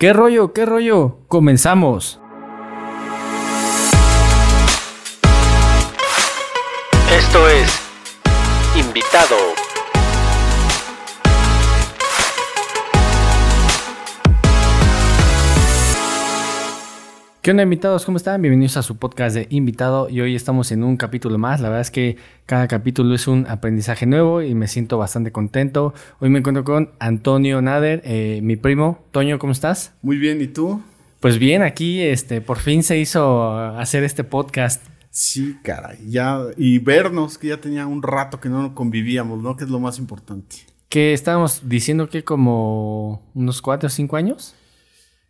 ¿Qué rollo? ¿Qué rollo? Comenzamos. Esto es Invitado. ¿Qué onda invitados? ¿Cómo están? Bienvenidos a su podcast de invitado y hoy estamos en un capítulo más. La verdad es que cada capítulo es un aprendizaje nuevo y me siento bastante contento. Hoy me encuentro con Antonio Nader, eh, mi primo. Toño, ¿cómo estás? Muy bien, ¿y tú? Pues bien, aquí este, por fin se hizo hacer este podcast. Sí, caray, ya, y vernos, que ya tenía un rato que no convivíamos, ¿no? Que es lo más importante. Que estábamos diciendo que como unos cuatro o cinco años.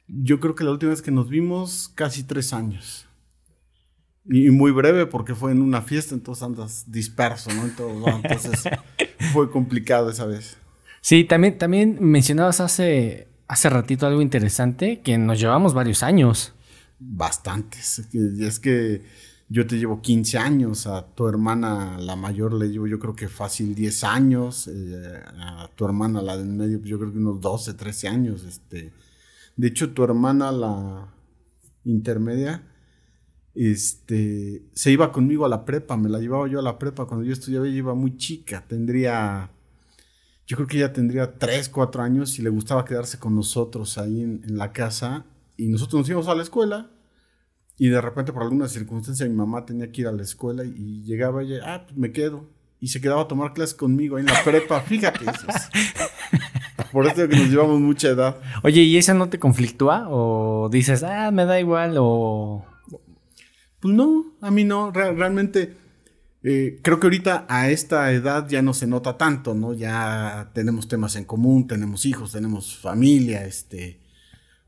Yo creo que la última vez que nos vimos, casi tres años. Y muy breve porque fue en una fiesta, entonces andas disperso, ¿no? Entonces, fue complicado esa vez. Sí, también, también mencionabas hace, hace ratito algo interesante, que nos llevamos varios años. Bastantes. Es que yo te llevo 15 años, a tu hermana, la mayor, le llevo yo creo que fácil 10 años, eh, a tu hermana, la del medio, pues yo creo que unos 12, 13 años, este de hecho, tu hermana, la intermedia, este, se iba conmigo a la prepa, me la llevaba yo a la prepa cuando yo estudiaba, ella iba muy chica, tendría, yo creo que ella tendría 3, 4 años y le gustaba quedarse con nosotros ahí en, la casa y nosotros nos íbamos a la escuela y de repente por alguna circunstancia mi mamá tenía que ir a la escuela y llegaba ella, ah, pues me quedo y se quedaba a tomar clases conmigo ahí en la prepa, fíjate. Eso por eso que nos llevamos mucha edad. Oye, ¿y esa no te conflictúa? ¿O dices, ah, me da igual? ¿O.? Pues no, a mí no. realmente. Eh, creo que ahorita a esta edad ya no se nota tanto, ¿no? Ya tenemos temas en común, tenemos hijos, tenemos familia, este,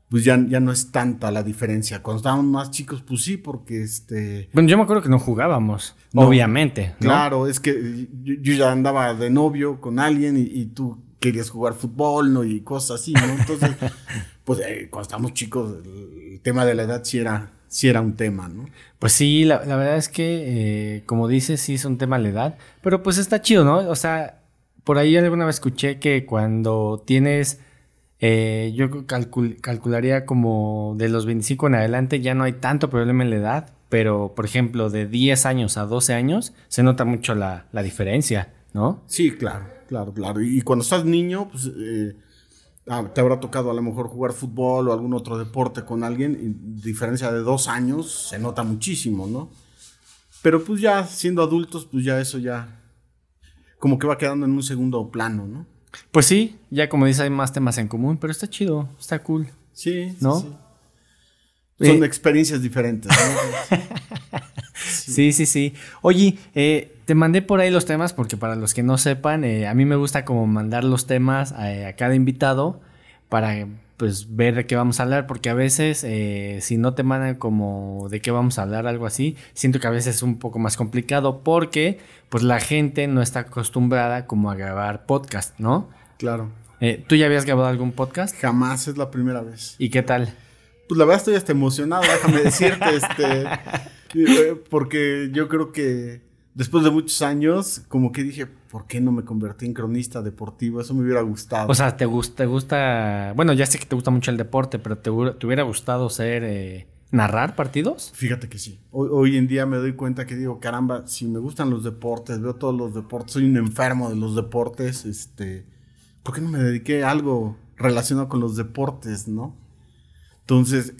pues ya, ya no es tanta la diferencia. Cuando estábamos más chicos, pues sí, porque este... Bueno, yo me acuerdo que no jugábamos, obviamente. Claro, es que yo, ya andaba de novio con alguien y, y tú querías jugar fútbol, ¿no? Y cosas así, ¿no? Entonces, pues eh, cuando estábamos chicos, el tema de la edad sí era, sí era un tema, ¿no? Pues sí, la, verdad es que, eh, como dices, sí es un tema la edad, pero pues está chido, ¿no? O sea, por ahí alguna vez escuché que cuando tienes, eh, yo calcularía como de los 25 en adelante ya no hay tanto problema en la edad, pero por ejemplo de 10 años a 12 años se nota mucho la, la diferencia, ¿no? Sí, claro. Claro, claro. Y cuando estás niño, pues eh, ah, te habrá tocado a lo mejor jugar fútbol o algún otro deporte con alguien, y diferencia de dos años, se nota muchísimo, ¿no? Pero pues ya siendo adultos, pues ya eso ya como que va quedando en un segundo plano, ¿no? Pues sí, ya como dices, hay más temas en común, pero está chido, está cool. Sí, ¿no? Sí, Son experiencias diferentes, ¿no? sí, sí, sí. Oye, eh, te mandé por ahí los temas porque para los que no sepan, eh, a mí me gusta como mandar los temas a, cada invitado para pues ver de qué vamos a hablar, porque a veces eh, si no te mandan como de qué vamos a hablar, algo así, siento que a veces es un poco más complicado porque pues la gente no está acostumbrada como a grabar podcast, ¿no? Claro. Eh, ¿Tú ya habías grabado algún podcast? Jamás, es la primera vez. ¿Y qué tal? Pues la verdad estoy hasta emocionado, déjame decirte, este, porque yo creo que después de muchos años, como que dije, ¿por qué no me convertí en cronista deportivo? Eso me hubiera gustado. O sea, ¿te gusta, te gusta, bueno, ya sé que te gusta mucho el deporte, pero ¿te, hubiera gustado ser, eh, narrar partidos? Fíjate que sí. Hoy, en día me doy cuenta que digo, caramba, si me gustan los deportes, veo todos los deportes, soy un enfermo de los deportes, este, ¿por qué no me dediqué a algo relacionado con los deportes, no? Entonces,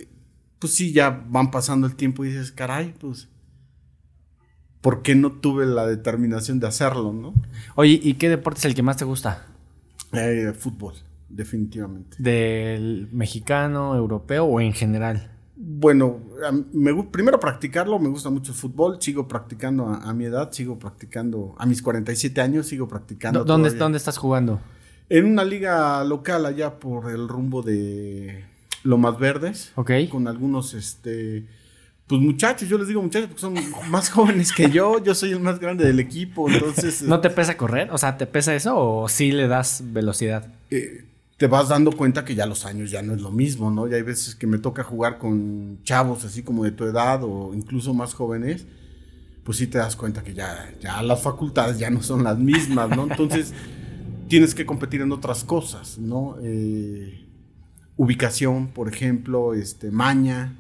pues sí, ya van pasando el tiempo y dices, caray, pues ¿por qué no tuve la determinación de hacerlo, no? Oye, ¿y qué deporte es el que más te gusta? Eh, fútbol, definitivamente. ¿Del mexicano, europeo o en general? Bueno, me, primero practicarlo, me gusta mucho el fútbol, sigo practicando a, mi edad, sigo practicando, a mis 47 años sigo practicando. ¿Dónde, ¿Dónde estás jugando? En una liga local allá por el rumbo de Lomas Verdes. Ok. Con algunos, este pues muchachos, yo les digo muchachos porque son más jóvenes que yo, yo soy el más grande del equipo, entonces... ¿No te pesa correr? O sea, ¿te pesa eso o sí le das velocidad? Eh, te vas dando cuenta que ya los años ya no es lo mismo, ¿no? Ya hay veces que me toca jugar con chavos así como de tu edad o incluso más jóvenes, pues sí te das cuenta que ya, ya las facultades ya no son las mismas, ¿no? Entonces tienes que competir en otras cosas, ¿no? Eh, ubicación, por ejemplo, este, maña,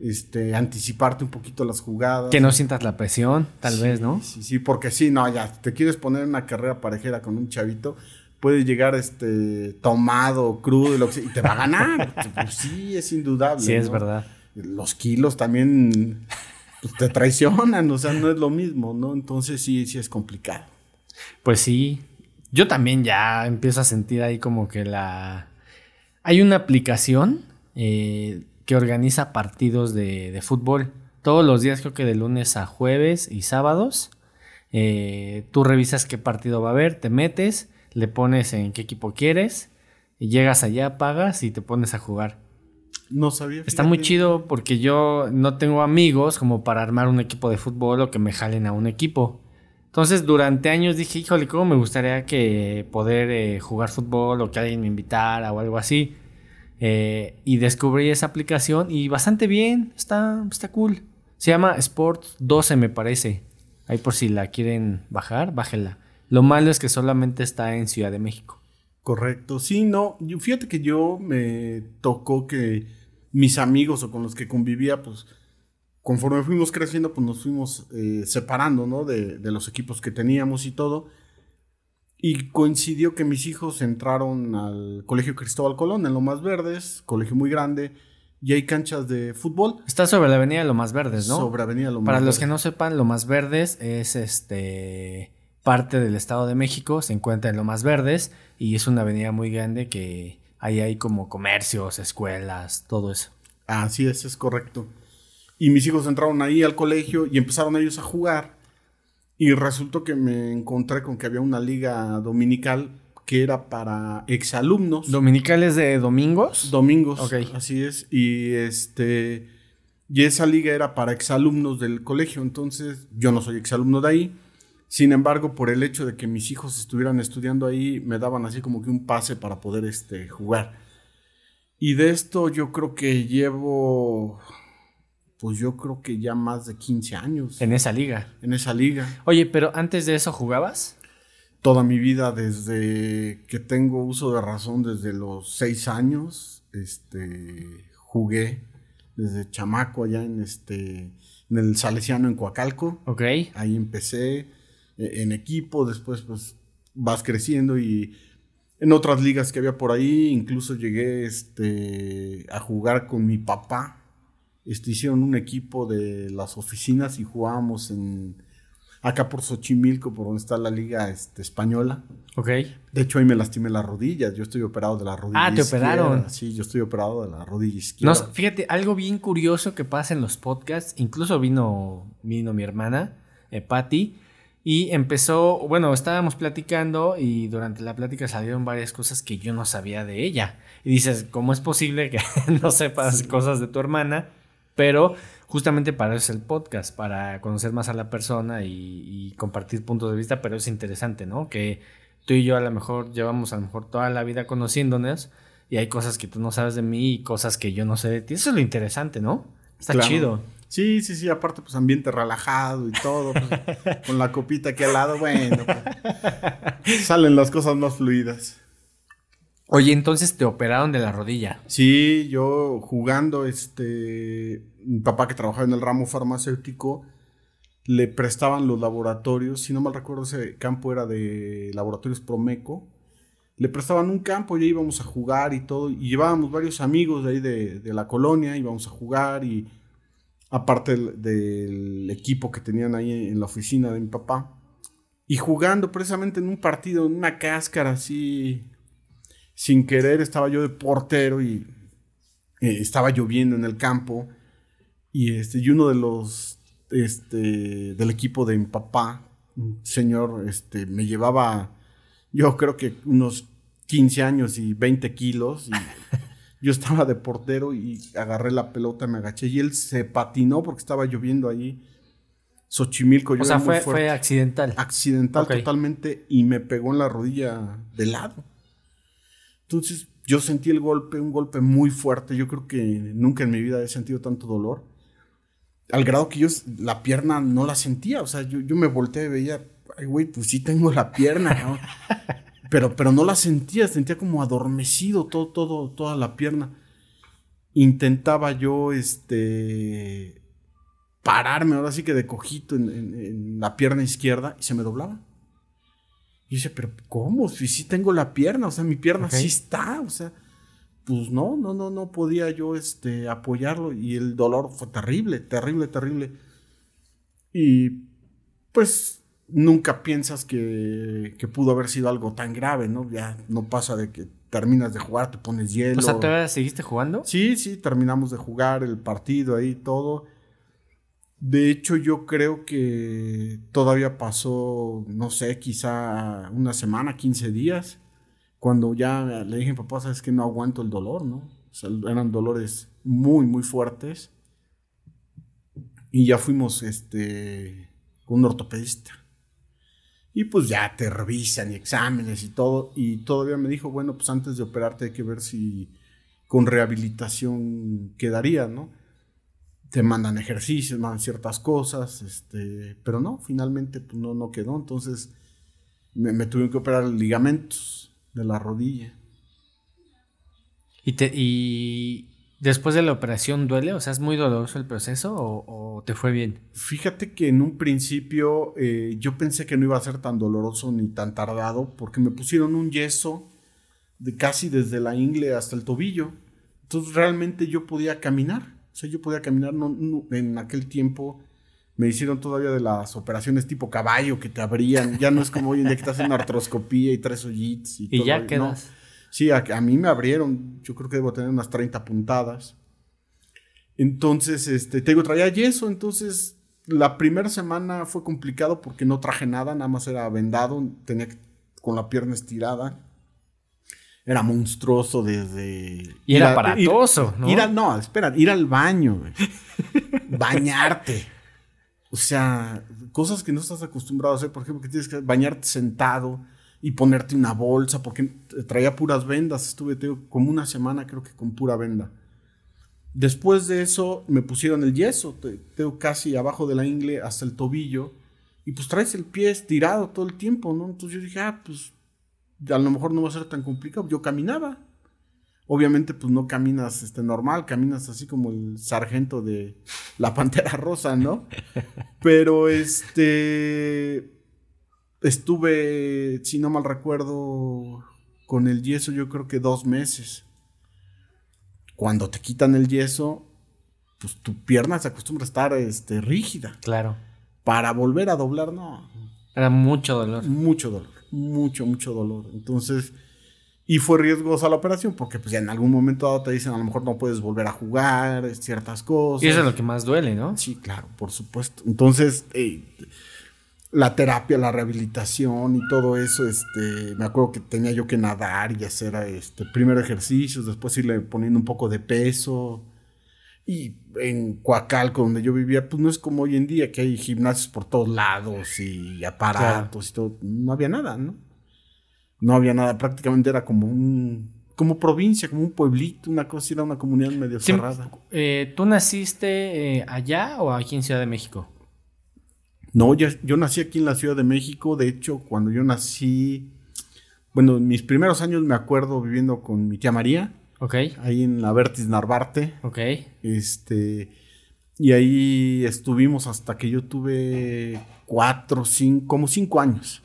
este, anticiparte un poquito las jugadas. Que no sientas la presión, tal vez, ¿no? Sí, sí, porque sí, no, ya, te quieres poner una carrera parejera con un chavito, puedes llegar este tomado, crudo y, lo que sea, y te va a ganar. pues sí, es indudable. Sí, es ¿no? verdad. Los kilos también pues, te traicionan, o sea, no es lo mismo, ¿no? Entonces sí, sí es complicado. Pues sí. Yo también ya empiezo a sentir ahí como que la... Hay una aplicación eh, que organiza partidos de, de fútbol. Todos los días, creo que de lunes a jueves y sábados. eh, tú revisas qué partido va a haber, te metes, le pones en qué equipo quieres, y llegas allá, pagas y te pones a jugar. No sabía. Está muy chido porque yo no tengo amigos como para armar un equipo de fútbol o que me jalen a un equipo. Entonces, durante años dije, híjole, ¿cómo me gustaría que poder eh, jugar fútbol o que alguien me invitara o algo así? Eh, y descubrí esa aplicación y bastante bien, está, está cool. Se llama Sports 12, me parece. Ahí por si la quieren bajar, bájenla. Lo malo es que solamente está en Ciudad de México. Correcto, sí, no, fíjate que yo me tocó que mis amigos o con los que convivía, pues conforme fuimos creciendo, pues nos fuimos eh, separando, ¿no? De, de los equipos que teníamos y todo. Y coincidió que mis hijos entraron al Colegio Cristóbal Colón en Lomas Verdes, colegio muy grande, y hay canchas de fútbol Está sobre la avenida Lomas Verdes, ¿no? sobre Avenida Lomas Para los que Verdes. no sepan, Lomas Verdes es este parte del Estado de México, se encuentra en Lomas Verdes y es una avenida muy grande que ahí hay como comercios, escuelas, todo eso. Así es, es correcto. Y mis hijos entraron ahí al colegio y empezaron ellos a jugar. Y resultó que me encontré con que había una liga dominical que era para exalumnos. ¿Dominicales de domingos? domingos. Ok. Así es. Y este. Y esa liga era para exalumnos del colegio. Entonces, yo no soy exalumno de ahí. Sin embargo, por el hecho de que mis hijos estuvieran estudiando ahí, me daban así como que un pase para poder este, jugar. Y de esto yo creo que llevo, pues yo creo que ya más de 15 años en esa liga. en esa liga. Oye, pero antes de eso jugabas? Toda mi vida, desde que tengo uso de razón, desde los 6 años, este, jugué desde chamaco allá en, este, en el Salesiano en Coacalco. Ok. Ahí empecé eh, en equipo, después pues vas creciendo y en otras ligas que había por ahí, incluso llegué este, a jugar con mi papá. Este, hicieron un equipo de las oficinas y jugábamos en acá por Xochimilco, por donde está la liga este, española. Ok. De hecho, ahí me lastimé las rodillas. Yo estoy operado de la rodilla Ah, ¿te izquierda. operaron? Sí, yo estoy operado de la rodilla No, izquierda. fíjate, algo bien curioso que pasa en los podcasts, incluso vino, vino mi hermana, eh, Patty, y empezó, bueno, estábamos platicando y durante la plática salieron varias cosas que yo no sabía de ella. Y dices, ¿cómo es posible que no sepas cosas de tu hermana? Pero justamente para eso es el podcast, para conocer más a la persona y, y compartir puntos de vista, pero es interesante, ¿no? Que tú y yo a lo mejor llevamos a lo mejor toda la vida conociéndonos y hay cosas que tú no sabes de mí y cosas que yo no sé de ti. Eso es lo interesante, ¿no? Está Claro. chido. Sí, sí, sí, aparte pues ambiente relajado y todo, pues, con la copita aquí al lado, bueno, pues, salen las cosas más fluidas. Oye, entonces te operaron de la rodilla. Sí, yo jugando, este, mi papá que trabajaba en el ramo farmacéutico, le prestaban los laboratorios, si no mal recuerdo ese campo era de laboratorios Promeco, le prestaban un campo y ahí íbamos a jugar y todo, y llevábamos varios amigos de ahí de, de la colonia, íbamos a jugar y aparte del, del equipo que tenían ahí en la oficina de mi papá, y jugando precisamente en un partido, en una cáscara así, sin querer estaba yo de portero y eh, estaba lloviendo en el campo y este y uno de los este del equipo de mi papá un señor este me llevaba yo creo que unos 15 años y 20 kilos y yo estaba de portero y agarré la pelota me agaché y él se patinó porque estaba lloviendo ahí Xochimilco O yo sea, era muy fue, fuerte fue accidental. accidental totalmente y me pegó en la rodilla de lado. Entonces yo sentí el golpe, un golpe muy fuerte. Yo creo que nunca en mi vida he sentido tanto dolor. Al grado que yo la pierna no la sentía. O sea, yo, yo me volteé y veía, ay, güey, pues sí tengo la pierna. ¿no?". pero, pero no la sentía, sentía como adormecido todo, todo, toda la pierna. Intentaba yo, este, pararme, ahora sí que de cojito en, la pierna izquierda y se me doblaba. Y dice, pero ¿cómo? Si sí tengo la pierna, o sea, mi pierna sí está, o sea, pues no, no, no, no podía yo, este, apoyarlo y el dolor fue terrible, terrible, terrible. Y pues nunca piensas que, que, pudo haber sido algo tan grave, ¿no? Ya no pasa de que terminas de jugar, te pones hielo. O sea, ¿todavía seguiste jugando? Sí, sí, terminamos de jugar el partido ahí, todo. De hecho, yo creo que todavía pasó, no sé, quizá una semana, 15 días, cuando ya le dije a papá, sabes que no aguanto el dolor, ¿no? O sea, eran dolores muy, muy fuertes. Y ya fuimos, este, con un ortopedista. Y pues ya te revisan y exámenes y todo. Y todavía me dijo, bueno, pues antes de operarte hay que ver si con rehabilitación quedaría, ¿no? Te mandan ejercicios, mandan ciertas cosas, este, pero no, finalmente pues, no, no quedó. Entonces me, me tuvieron que operar ligamentos de la rodilla. ¿Y, te, y después de la operación duele? O sea, ¿es muy doloroso el proceso o, te fue bien? Fíjate que en un principio eh, yo pensé que no iba a ser tan doloroso ni tan tardado porque me pusieron un yeso de casi desde la ingle hasta el tobillo. Entonces realmente yo podía caminar. O sea, yo podía caminar en aquel tiempo. Me hicieron todavía de las operaciones tipo caballo que te abrían. Ya no es como hoy en día que te hacen una artroscopía y tres hoyitos y, y ya quedas. Sí, a, mí me abrieron, yo creo que debo tener unas 30 puntadas. Entonces, este, te digo, traía yeso, entonces la primera semana fue complicado porque no traje nada, nada más era vendado, tenía con la pierna estirada. Era monstruoso desde... Y era aparatoso, ¿no? Ir no, espera, ir al baño, bañarte. O sea, cosas que no estás acostumbrado a hacer, por ejemplo, que tienes que bañarte sentado y ponerte una bolsa, porque traía puras vendas. Estuve como una semana, creo que con pura venda. Después de eso me pusieron el yeso, tengo casi abajo de la ingle hasta el tobillo. Y pues traes el pie estirado todo el tiempo, ¿no? Entonces yo dije, ah, pues a lo mejor no va a ser tan complicado. Yo caminaba. Obviamente, pues no caminas este, normal, caminas así como el sargento de la Pantera Rosa, ¿no? Pero este Estuve, si no mal recuerdo, con el yeso yo creo que dos meses. Cuando te quitan el yeso, pues tu pierna se acostumbra a estar este, rígida. Claro. Para volver a doblar, no. Era mucho dolor. Mucho dolor, mucho, mucho dolor. Entonces, y fue riesgosa la operación porque pues ya en algún momento dado te dicen a lo mejor no puedes volver a jugar, ciertas cosas. Y eso es lo que más duele, ¿no? Sí, claro, por supuesto. Entonces, eh, la terapia, la rehabilitación y todo eso, este, me acuerdo que tenía yo que nadar y hacer este, primero ejercicios, después irle poniendo un poco de peso. Y en Coacalco, donde yo vivía, pues no es como hoy en día que hay gimnasios por todos lados y aparatos y todo. No había nada, ¿no? No había nada, prácticamente era como un como provincia, como un pueblito, una cosa, era una comunidad medio cerrada. Eh, ¿Tú naciste eh, allá o aquí en Ciudad de México? No, yo nací aquí en la Ciudad de México. De hecho, cuando yo nací, bueno, mis primeros años me acuerdo viviendo con mi tía María. Ok. Ahí en la Vertis Narvarte. Ok. Este. Y ahí estuvimos hasta que yo tuve cuatro, cinco, como cinco años.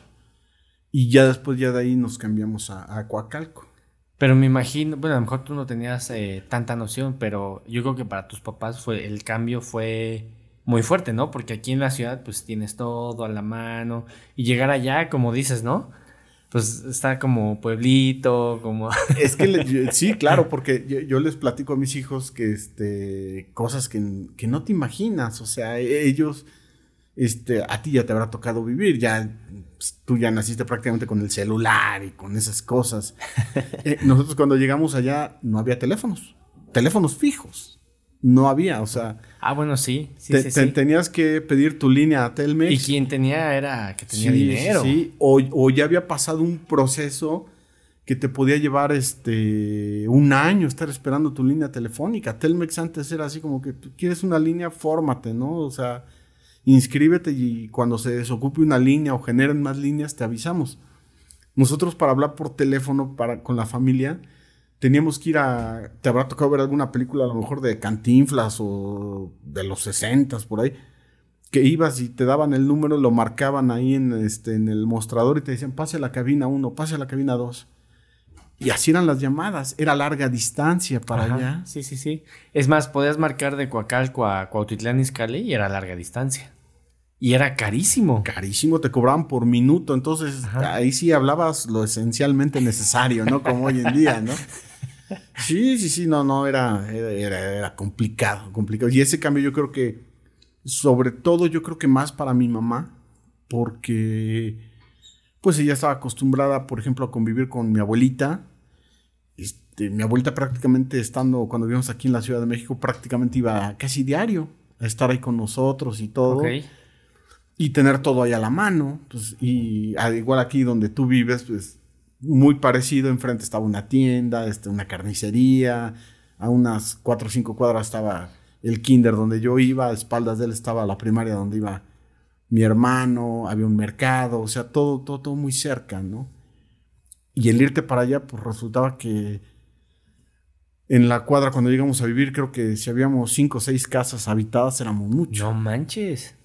Y ya después, ya de ahí nos cambiamos a, a Coacalco. Pero me imagino, bueno, a lo mejor tú no tenías eh, tanta noción, pero yo creo que para tus papás fue el cambio fue muy fuerte, ¿no? Porque aquí en la ciudad pues tienes todo a la mano y llegar allá, como dices, ¿no? Pues está como pueblito, como... Es que sí, claro, porque yo, les platico a mis hijos que, este, cosas que, no te imaginas, o sea, e, ellos, este, a ti ya te habrá tocado vivir, ya pues, tú ya naciste prácticamente con el celular y con esas cosas. Eh, nosotros cuando llegamos allá no había teléfonos, teléfonos fijos no había, o sea. Ah, bueno, sí. Tenías que pedir tu línea a Telmex. Y quien tenía era que tenía dinero. Sí, o, o, ya había pasado un proceso que te podía llevar este un año estar esperando tu línea telefónica. Telmex antes era así como que quieres una línea, fórmate, ¿no? O sea, inscríbete y cuando se desocupe una línea o generen más líneas te avisamos. nosotros para hablar por teléfono para, con la familia, teníamos que ir a. Te habrá tocado ver alguna película, a lo mejor de Cantinflas o de los 60 por ahí. Que ibas y te daban el número, lo marcaban ahí en, este, en el mostrador y te decían, pase a la cabina 1, pase a la cabina 2. Y así eran las llamadas, era larga distancia para allá. Sí, sí, sí. Es más, podías marcar de Coacalco a Cuautitlán Izcalli y era larga distancia. Y era carísimo. Carísimo, te cobraban por minuto, entonces ahí sí hablabas lo esencialmente necesario, ¿no? Como hoy en día, ¿no? Sí, sí, sí, no, no, era, era, complicado, complicado. Y ese cambio yo creo que, sobre todo yo creo que más para mi mamá, porque pues ella estaba acostumbrada, por ejemplo, a convivir con mi abuelita. Este, mi abuelita prácticamente estando, cuando vivimos aquí en la Ciudad de México, prácticamente iba casi diario a estar ahí con nosotros y todo. Y tener todo ahí a la mano. Pues, y al igual aquí donde tú vives, pues muy parecido. Enfrente estaba una tienda, este, una carnicería. A unas cuatro o cinco cuadras estaba el kinder donde yo iba. A espaldas de él estaba la primaria donde iba mi hermano. Había un mercado. O sea, todo, todo, todo muy cerca, ¿no? Y el irte para allá, pues resultaba que en la cuadra cuando llegamos a vivir, creo que si habíamos cinco o seis casas habitadas, éramos muchos. No manches.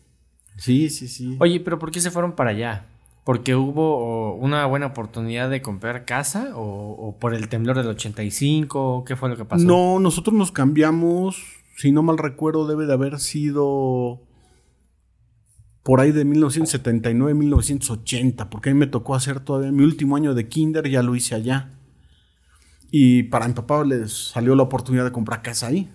Sí, sí, sí. Oye, pero ¿por qué se fueron para allá? Porque hubo una buena oportunidad de comprar casa o, por el temblor del 85? ¿Qué fue lo que pasó? No, nosotros nos cambiamos, si no mal recuerdo, debe de haber sido por ahí de 1979, 1980, porque a mí me tocó hacer todavía mi último año de kinder, ya lo hice allá. Y para mi papá les salió la oportunidad de comprar casa ahí.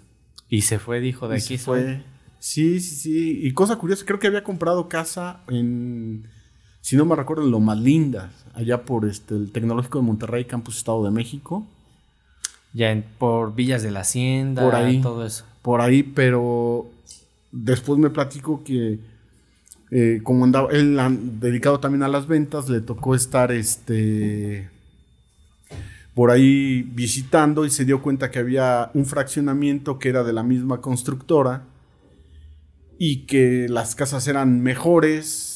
Y se fue, dijo, de aquí. Se fue. Sí, sí, sí. Y cosa curiosa, creo que había comprado casa en si no me recuerdo, lo más linda, allá por este, el Tecnológico de Monterrey, Campus Estado de México. Ya por Villas de la Hacienda, por ahí, todo eso. Por ahí, pero después me platico que eh, como andaba, él dedicado también a las ventas, le tocó estar este por ahí visitando y se dio cuenta que había un fraccionamiento que era de la misma constructora y que las casas eran mejores,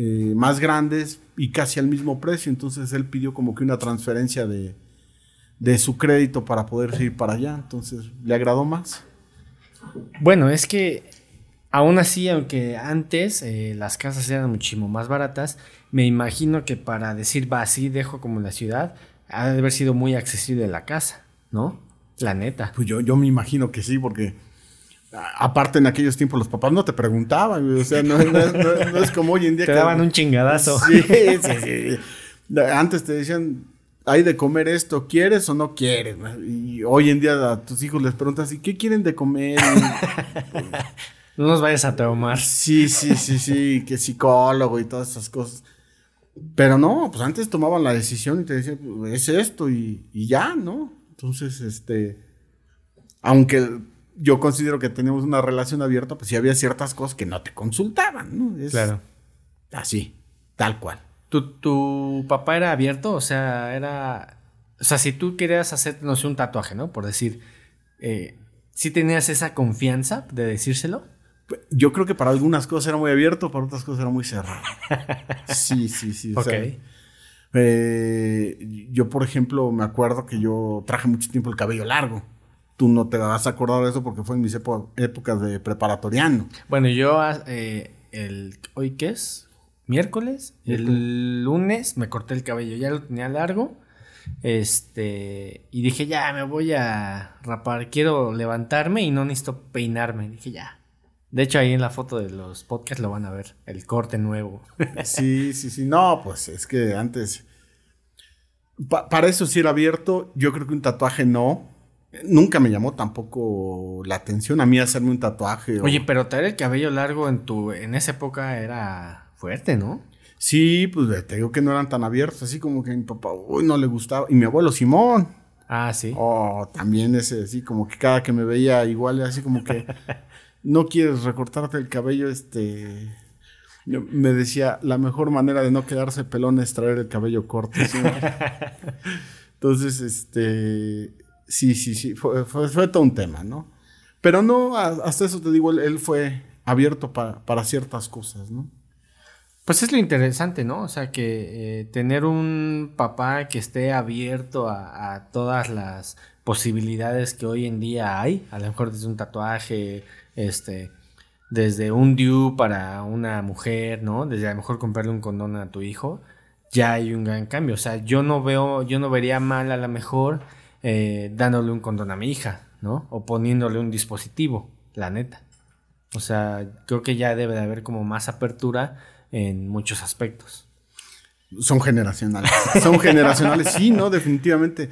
eh, más grandes y casi al mismo precio. Entonces él pidió como que una transferencia de, su crédito para poder ir para allá. Entonces le agradó más. Bueno, es que aún así, aunque antes eh, las casas eran muchísimo más baratas, me imagino que para decir, va, así dejo como la ciudad, ha de haber sido muy accesible la casa, ¿no? La neta. Pues yo, yo me imagino que sí, porque Aparte, en aquellos tiempos los papás no te preguntaban, o sea, no, es como hoy en día. Te daban un chingadazo. Sí, sí, sí. Antes te decían, hay de comer esto, ¿quieres o no quieres? Y hoy en día a tus hijos les preguntas, ¿y qué quieren de comer? no nos vayas a traumar. Sí, sí, sí, sí, que psicólogo y todas esas cosas. Pero no, pues antes tomaban la decisión y te decían, pues, es esto y, y ya, ¿no? Entonces, este, aunque yo considero que tenemos una relación abierta, pues si había ciertas cosas que no te consultaban, ¿no? claro. Así, tal cual. ¿Tu, ¿Tu papá era abierto? O sea, era... O sea, si tú querías hacer, no sé, un tatuaje, ¿no? Por decir, eh, ¿sí tenías esa confianza de decírselo? Yo creo que para algunas cosas era muy abierto, para otras cosas era muy cerrado. sí, sí, sí. Ok. Eh, yo, por ejemplo, me acuerdo que yo traje mucho tiempo el cabello largo tú no te vas a acordar de eso porque fue en mis épocas de preparatoriano. Bueno, yo ah, eh, el hoy qué es? Miércoles, el lunes me corté el cabello, ya lo tenía largo. Este, y dije, ya me voy a rapar, quiero levantarme y no necesito peinarme. Dije, ya. De hecho, ahí en la foto de los podcasts lo van a ver, el corte nuevo. sí, sí, sí. No, pues es que antes. para eso sí era abierto. Yo creo que un tatuaje no. Nunca me llamó tampoco la atención a mí hacerme un tatuaje. Oye, pero traer el cabello largo en tu en esa época era fuerte, ¿no? Sí, pues te digo que no eran tan abiertos, así como que mi papá, uy, no le gustaba. Y mi abuelo Simón. Ah, sí. Oh, también ese, así como que cada que me veía igual, así como que no quieres recortarte el cabello, este. me decía, la mejor manera de no quedarse pelón es traer el cabello corto. Entonces, este Sí, sí, sí, fue, fue, todo un tema, ¿no? Pero no, hasta eso te digo, él, fue abierto para ciertas cosas, ¿no? Pues es lo interesante, ¿no? O sea, que eh, tener un papá que esté abierto a, a, todas las posibilidades que hoy en día hay, a lo mejor desde un tatuaje, este, desde un due para una mujer, ¿no? Desde a lo mejor comprarle un condón a tu hijo, ya hay un gran cambio. O sea, yo no veo, yo no vería mal a lo mejor eh, dándole un condón a mi hija, ¿no? O poniéndole un dispositivo, la neta. O sea, creo que ya debe de haber como más apertura en muchos aspectos. Son generacionales. Son generacionales, sí, ¿no? Definitivamente.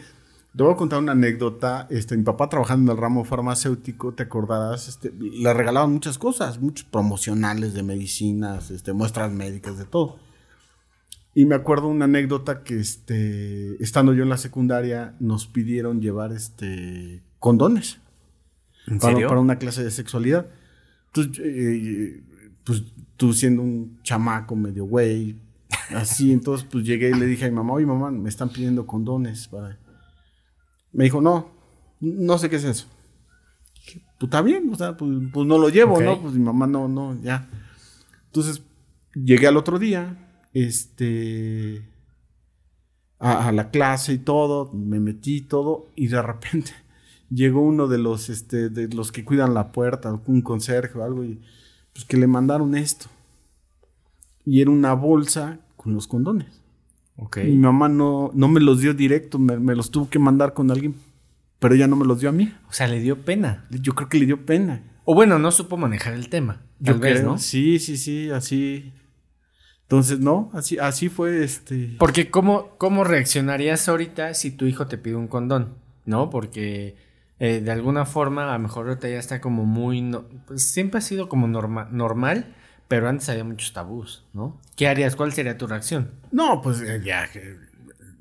Te voy a contar una anécdota. Este, mi papá trabajando en el ramo farmacéutico, te acordarás, este, le regalaban muchas cosas, muchos promocionales de medicinas, este, muestras médicas, de todo. Y me acuerdo una anécdota que este, estando yo en la secundaria nos pidieron llevar este, condones. ¿En para, serio? para una clase de sexualidad. Entonces, eh, pues tú siendo un chamaco medio güey, así, entonces pues llegué y le dije a mi mamá, oye mamá, me están pidiendo condones. Para... Me dijo, no, no sé qué es eso. Dije, pues está bien, o sea, pues, pues no lo llevo, Ok. ¿no? Pues mi mamá no, no, ya. Entonces, llegué al otro día, este, a, a la clase y todo, me metí y todo, y de repente llegó uno de los, este, de los que cuidan la puerta, un conserje o algo, y pues que le mandaron esto. Y era una bolsa con los condones. Ok. Mi mamá no, no me los dio directo, me, me los tuvo que mandar con alguien, pero ella no me los dio a mí. O sea, le dio pena. Yo creo que le dio pena. O bueno, no supo manejar el tema. Tal Yo vez, creo. ¿no? Sí, sí, sí, así. Entonces, no, así, así fue este. Porque ¿cómo, ¿cómo reaccionarías ahorita si tu hijo te pide un condón? ¿No? Porque eh, de alguna forma a lo mejor ahorita ya está como muy... no- pues siempre ha sido como norma- normal, pero antes había muchos tabús, ¿no? ¿Qué harías? ¿Cuál sería tu reacción? No, pues eh, ya.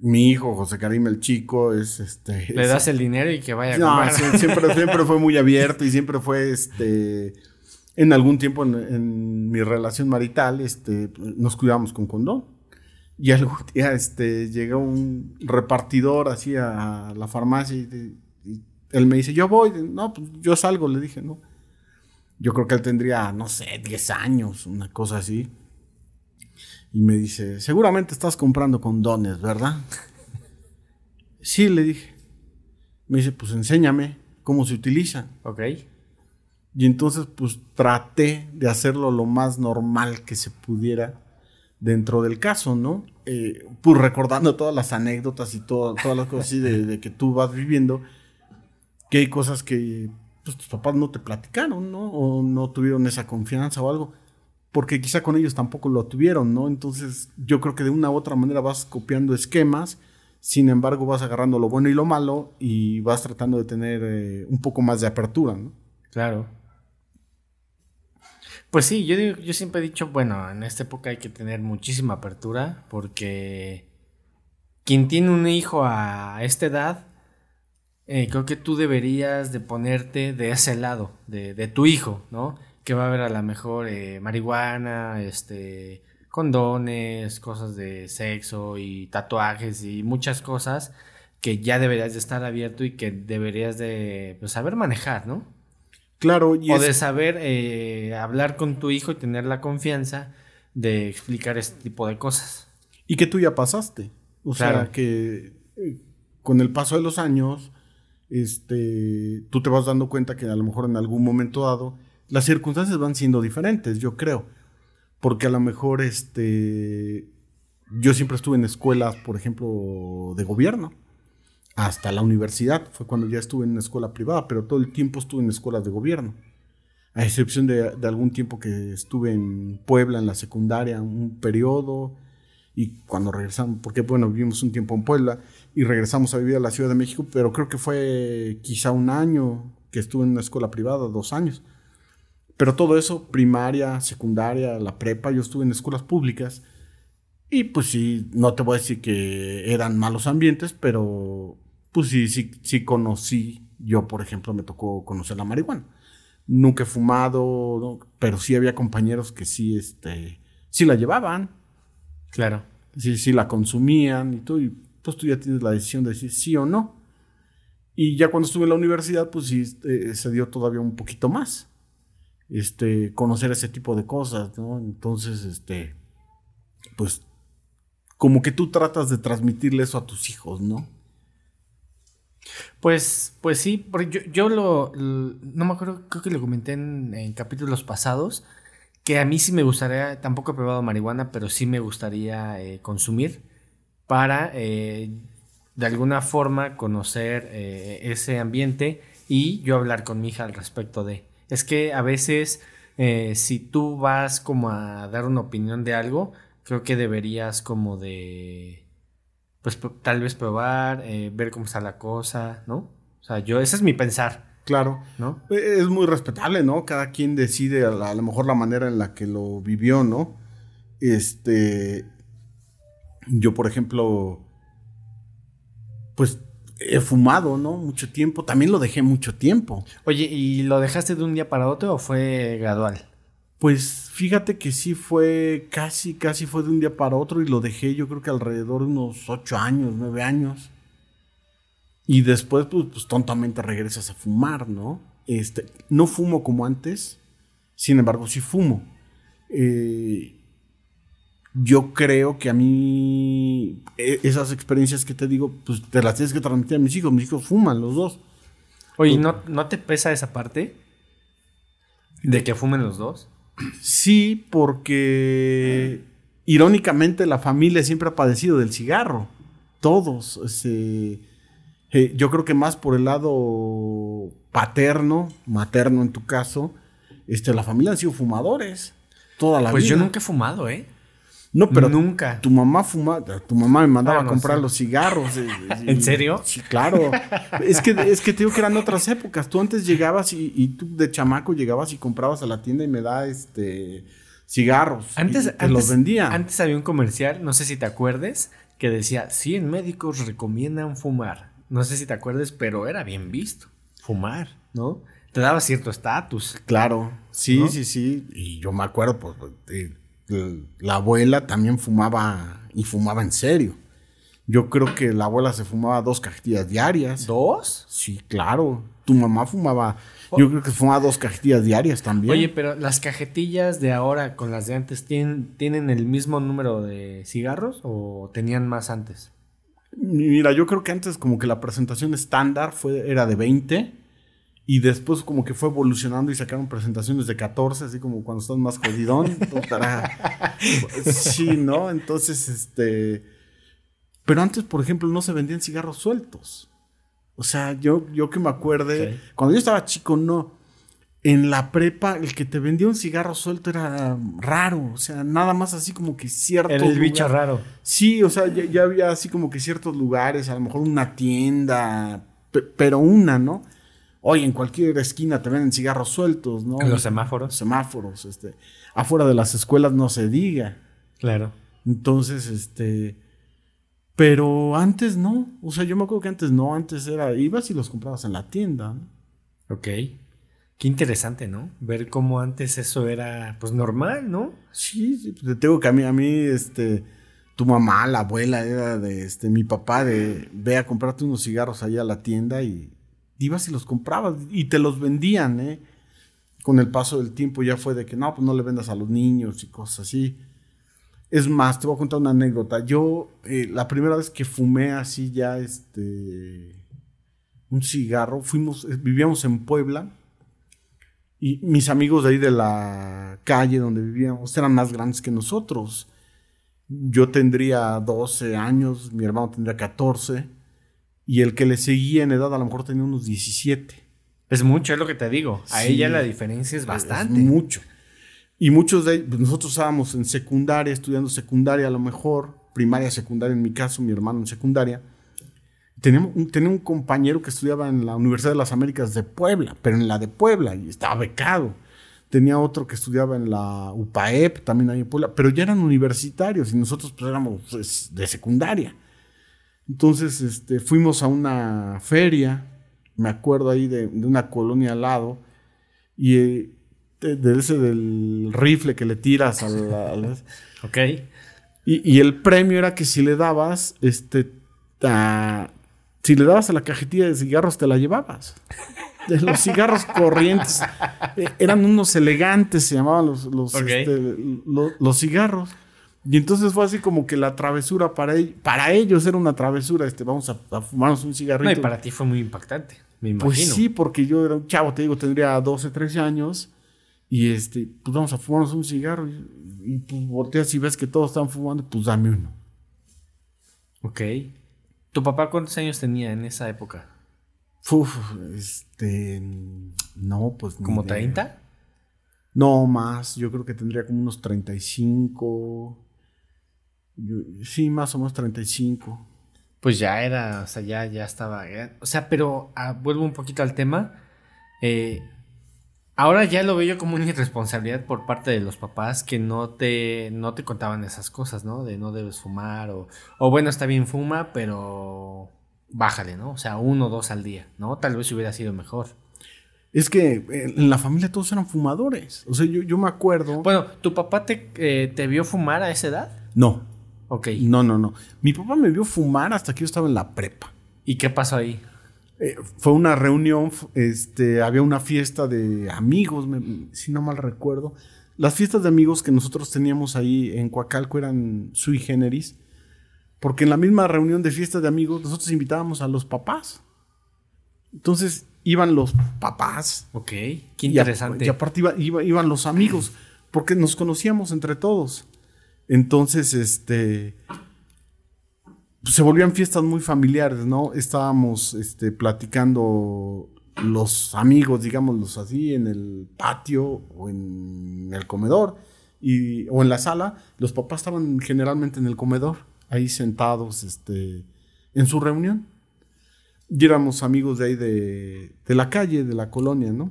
Mi hijo, José Karim el Chico, es este. Le es- das el dinero y que vaya a No, comprar. siempre, siempre fue muy abierto y siempre fue este. En algún tiempo en, mi relación marital, este, nos cuidamos con condón. Y algún día este, llegó un repartidor así a la farmacia y, y él me dice, yo voy. No, pues yo salgo, le dije, no. Yo creo que él tendría, no sé, 10 años, una cosa así. Y me dice, seguramente estás comprando condones, ¿verdad? sí, le dije. Me dice, pues enséñame cómo se utilizan. Ok. Y entonces, pues traté de hacerlo lo más normal que se pudiera dentro del caso, ¿no? Eh, pues recordando todas las anécdotas y todo- todas las cosas así de, de que tú vas viviendo, que hay cosas que pues, tus papás no te platicaron, ¿no? O no tuvieron esa confianza o algo, porque quizá con ellos tampoco lo tuvieron, ¿no? Entonces, yo creo que de una u otra manera vas copiando esquemas, sin embargo, vas agarrando lo bueno y lo malo y vas tratando de tener eh, un poco más de apertura, ¿no? Claro. Pues sí, yo, digo- yo siempre he dicho, bueno, en esta época hay que tener muchísima apertura porque quien tiene un hijo a esta edad, eh, creo que tú deberías de ponerte de ese lado, de, tu hijo, ¿no? Que va a haber a lo mejor eh, marihuana, este, condones, cosas de sexo y tatuajes y muchas cosas que ya deberías de estar abierto y que deberías de pues, saber manejar, ¿no? Claro, y o es- de saber eh, hablar con tu hijo y tener la confianza de explicar este tipo de cosas. y que tú ya pasaste. O Claro. sea, que eh, con el paso de los años, este, tú te vas dando cuenta que a lo mejor en algún momento dado, las circunstancias van siendo diferentes, yo creo. Porque a lo mejor, este, yo siempre estuve en escuelas, por ejemplo, de gobierno. Hasta la universidad, fue cuando ya estuve en una escuela privada, pero todo el tiempo estuve en escuelas de gobierno. A excepción de, de algún tiempo que estuve en Puebla en la secundaria, un periodo, y cuando regresamos, porque bueno, vivimos un tiempo en Puebla y regresamos a vivir a la Ciudad de México, pero creo que fue quizá un año que estuve en una escuela privada, dos años. Pero todo eso, primaria, secundaria, la prepa, yo estuve en escuelas públicas. Y pues sí, no te voy a decir que eran malos ambientes, pero pues sí, sí, sí conocí, yo por ejemplo me tocó conocer la marihuana. Nunca he fumado, ¿no? pero sí había compañeros que sí, este, sí la llevaban, Claro. sí, sí la consumían y todo, y pues tú ya tienes la decisión de decir sí o no. Y ya cuando estuve en la universidad, pues sí, eh, se dio todavía un poquito más. Este, conocer ese tipo de cosas, ¿no? Entonces, este, pues, como que tú tratas de transmitirle eso a tus hijos, ¿no? Pues, pues sí, porque yo, yo lo, no me acuerdo, creo que lo comenté en, en capítulos pasados, que a mí sí me gustaría, tampoco he probado marihuana, pero sí me gustaría eh, consumir para eh, de alguna forma conocer eh, ese ambiente y yo hablar con mi hija al respecto de. Es que a veces eh, si tú vas como a dar una opinión de algo, creo que deberías como de pues tal vez probar, eh, ver cómo está la cosa, ¿no? O sea, yo, ese es mi pensar, Claro. ¿no? Eh, Es muy respetable, ¿no? Cada quien decide a, la- a lo mejor la manera en la que lo vivió, ¿no? Este. Yo, por ejemplo. Pues he fumado, ¿no? Mucho tiempo. También lo dejé mucho tiempo. Oye, ¿y lo dejaste de un día para otro o fue gradual? Pues fíjate que sí fue casi, casi fue de un día para otro y lo dejé yo creo que alrededor de unos ocho años, nueve años. Y después, pues, pues tontamente regresas a fumar, ¿no? Este, no fumo como antes, sin embargo, sí fumo. Eh, yo creo que a mí e- esas experiencias que te digo, pues te las tienes que transmitir a mis hijos. Mis hijos fuman los dos. Oye, ¿no, ¿no te pesa esa parte? ¿De que fumen los dos? Sí, porque irónicamente la familia siempre ha padecido del cigarro. Todos. este, eh, yo creo que más por el lado paterno, materno en tu caso, este, la familia han sido fumadores. Toda la Pues vida. yo nunca he fumado, ¿eh? No, pero nunca. tu mamá fuma, tu mamá me mandaba Ah, a comprar sí. los cigarros. eh, y- ¿En serio? Sí, claro. es que es que te digo que eran otras épocas. Tú antes llegabas y, y tú de chamaco llegabas y comprabas a la tienda y me da este cigarros. Antes, y te antes, los vendía. antes había un comercial, no sé si te acuerdes, que decía, 100 médicos recomiendan fumar. No sé si te acuerdes, pero era bien visto. Fumar, ¿no? Te daba cierto estatus. Claro, sí, ¿No? sí, sí. Y yo me acuerdo, pues, de- la abuela también fumaba y fumaba en serio. Yo creo que la abuela se fumaba dos cajetillas diarias. ¿Dos? Sí, claro. Tu mamá fumaba. Yo creo que fumaba dos cajetillas diarias también. Oye, pero las cajetillas de ahora con las de antes, ¿tienen, ¿tienen el mismo número de cigarros o tenían más antes? Mira, yo creo que antes como que la presentación estándar fue, era de 20 y después como que fue evolucionando y sacaron presentaciones de 14, así como cuando estás más jodidón. Sí, ¿no? Entonces, este... Pero antes, por ejemplo, no se vendían cigarros sueltos. O sea, yo, yo que me acuerde, cuando yo estaba chico, no. En la prepa, el que te vendía un cigarro suelto era raro. O sea, nada más así como que cierto. Era el bicho lugar- raro. Sí, o sea, ya, ya había así como que ciertos lugares, a lo mejor una tienda, pe- pero una, ¿no? Oye, en cualquier esquina te venden cigarros sueltos, ¿no? En los semáforos. semáforos, este, afuera de las escuelas no se diga. Claro. Entonces, este, pero antes no, o sea, yo me acuerdo que antes no, antes era, ibas y los comprabas en la tienda, ¿no? Ok. Qué interesante, ¿no? Ver cómo antes eso era, pues, normal, ¿no? Sí, sí, pues, te digo que a mí, a mí, este, tu mamá, la abuela, era de, este, mi papá, de, ve a comprarte unos cigarros allá a la tienda y ibas y los comprabas y te los vendían, ¿eh? Con el paso del tiempo ya fue de que, no, pues no le vendas a los niños y cosas así. Es más, te voy a contar una anécdota. Yo, eh, la primera vez que fumé así ya, este, un cigarro, fuimos, eh, vivíamos en Puebla y mis amigos de ahí de la calle donde vivíamos eran más grandes que nosotros. Yo tendría 12 años, mi hermano tendría 14 y el que le seguía en edad a lo mejor tenía unos 17. Es mucho, es lo que te digo. A Sí. ella la diferencia es bastante. Es mucho. Y muchos de pues nosotros estábamos en secundaria, estudiando secundaria a lo mejor, primaria, secundaria en mi caso, mi hermano en secundaria. Teníamos un, tenía un compañero que estudiaba en la Universidad de las Américas de Puebla, pero en la de Puebla, y estaba becado. Tenía otro que estudiaba en la UPAEP, también ahí en Puebla, pero ya eran universitarios y nosotros pues, éramos pues, de secundaria. Entonces este, fuimos a una feria, me acuerdo ahí de, de una colonia al lado, y eh, de, de ese del rifle que le tiras a la- a la- Ok. y, y el premio era que si le dabas, este, a- si le dabas a la cajetilla de cigarros, te la llevabas. De los cigarros corrientes. eh, eran unos elegantes, se llamaban los, los, este, los cigarros. Y entonces fue así como que la travesura para, ellos, para ellos era una travesura, este, vamos a, a fumarnos un cigarrito. No, y para ti fue muy impactante, me imagino. Pues sí, porque yo era un chavo, te digo, tendría 12, 13 años. Y este, pues vamos a fumarnos un cigarro. Y, y pues volteas y ves que todos están fumando, pues dame uno. Ok. ¿Tu papá cuántos años tenía en esa época? Uf, este. No, pues. ¿Como idea. 30? No, más. Yo creo que tendría como unos 35. Yo- sí, más o menos 35. Pues ya era, o sea, ya, ya estaba. O sea, pero ah, vuelvo un poquito al tema. eh, ahora ya lo veo yo como una irresponsabilidad por parte de los papás que no te, no te contaban esas cosas, ¿no? De no debes fumar o, o bueno, está bien fuma, pero bájale, ¿no? O sea, uno o dos al día, ¿no? Tal vez hubiera sido mejor. Es que eh, en la familia todos eran fumadores. O sea, yo, yo me acuerdo. Bueno, ¿tu papá te, eh, te vio fumar a esa edad? no, Ok. no, no, no. Mi papá me vio fumar hasta que yo estaba en la prepa. ¿Y qué pasó ahí? Eh, fue una reunión, este, había una fiesta de amigos, me- si no mal recuerdo. Las fiestas de amigos que nosotros teníamos ahí en Coacalco eran sui generis, porque en la misma reunión de fiestas de amigos nosotros invitábamos a los papás. Entonces iban los papás. Ok. Qué y a- interesante. Y, aparte iba- iba- iban los amigos, porque nos conocíamos entre todos. Entonces, este. pues, se volvían fiestas muy familiares, ¿no? Estábamos este, platicando los amigos, digámoslos así, en el patio o en el comedor y, o en la sala. Los papás estaban generalmente en el comedor, ahí sentados este, en su reunión. Y éramos amigos de ahí de, de la calle, de la colonia, ¿no?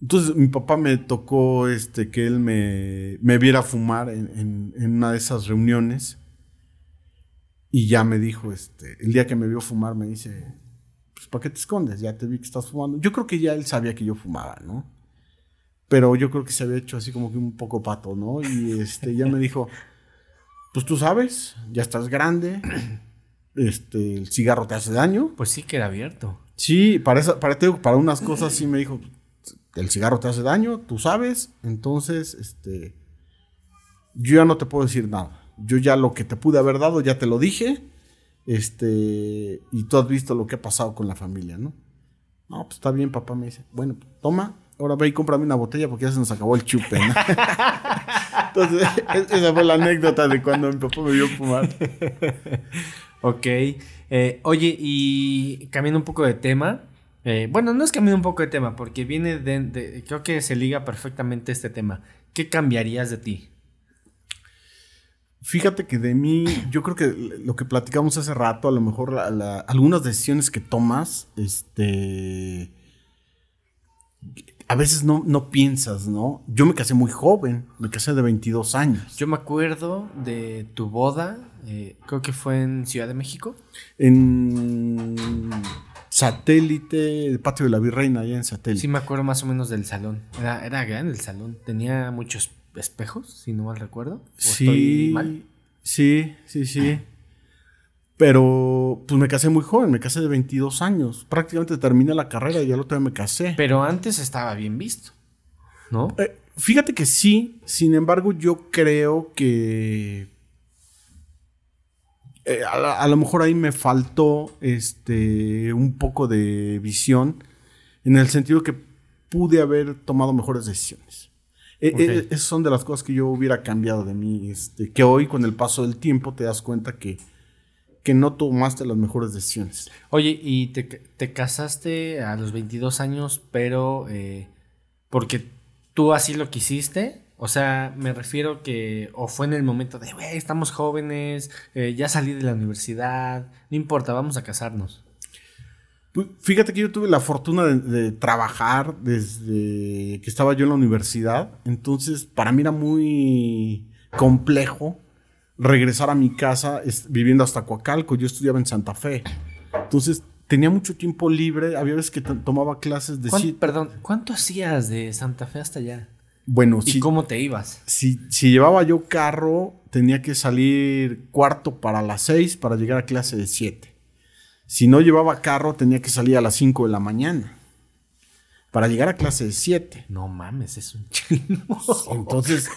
Entonces mi papá me tocó este, que él me, me viera fumar en, en- en una de esas reuniones. Y ya me dijo, este, el día que me vio fumar, me dice, pues ¿para qué te escondes? Ya te vi que estás fumando. Yo creo que ya él sabía que yo fumaba, ¿no? Pero yo creo que se había hecho así como que un poco pato, ¿no? Y este, ya me dijo, pues tú sabes, ya estás grande, este, el cigarro te hace daño. Pues sí que era abierto. Sí, para, esa- para, para unas cosas sí me dijo, el cigarro te hace daño, tú sabes, entonces, este, yo ya no te puedo decir nada. Yo ya lo que te pude haber dado, ya te lo dije, este, y tú has visto lo que ha pasado con la familia, ¿no? No, pues está bien, papá me dice, bueno, toma, ahora ve y cómprame una botella porque ya se nos acabó el chupe. Entonces, es- esa fue la anécdota de cuando mi papá me vio fumar. Ok. Eh, oye, y cambiando un poco de tema. Eh, bueno, no es cambiando un poco de tema, porque viene de, de- Creo que se liga perfectamente este tema. ¿Qué cambiarías de ti? Fíjate que de mí, yo creo que lo que platicamos hace rato, a lo mejor la- la- algunas decisiones que tomas, este, a veces no, no piensas, ¿no? Yo me casé muy joven, me casé de 22 años. Yo me acuerdo de tu boda. eh, creo que fue en Ciudad de México. En satélite, el patio de la Virreina, allá en satélite. Sí, me acuerdo más o menos del salón. Era, era grande el salón. Tenía muchos espejos, si no mal recuerdo. ¿O estoy Sí, mal? sí, sí, sí. Pero pues me casé muy joven, me casé de 22 años. Prácticamente terminé la carrera y ya otro día me casé. Pero antes estaba bien visto. ¿No? Eh, fíjate que sí, sin embargo yo creo que eh, a, lo mejor ahí me faltó este un poco de visión en el sentido que pude haber tomado mejores decisiones. Eh, eh, esas son de las cosas que yo hubiera cambiado de mí, este, que hoy con el paso del tiempo te das cuenta que, que no tomaste las mejores decisiones. Oye, y te, te casaste a los 22 años, pero porque tú así lo quisiste. O sea, me refiero que o fue en el momento de, güey, estamos jóvenes, eh, ya salí de la universidad, no importa, vamos a casarnos. Pues, Fíjate que yo tuve la fortuna de, de trabajar desde que estaba yo en la universidad. Entonces, para mí era muy complejo regresar a mi casa es- viviendo hasta Coacalco. Yo estudiaba en Santa Fe. Entonces, tenía mucho tiempo libre. Había veces que to- tomaba clases de... ¿Cuán- perdón, ¿cuánto hacías de Santa Fe hasta allá? Bueno, ¿Y si, cómo te ibas? si, si llevaba yo carro, tenía que salir cuarto para las seis para llegar a clase de siete. Si no llevaba carro, tenía que salir a las cinco de la mañana. para llegar a clase 7. No mames, es un chingo. Entonces,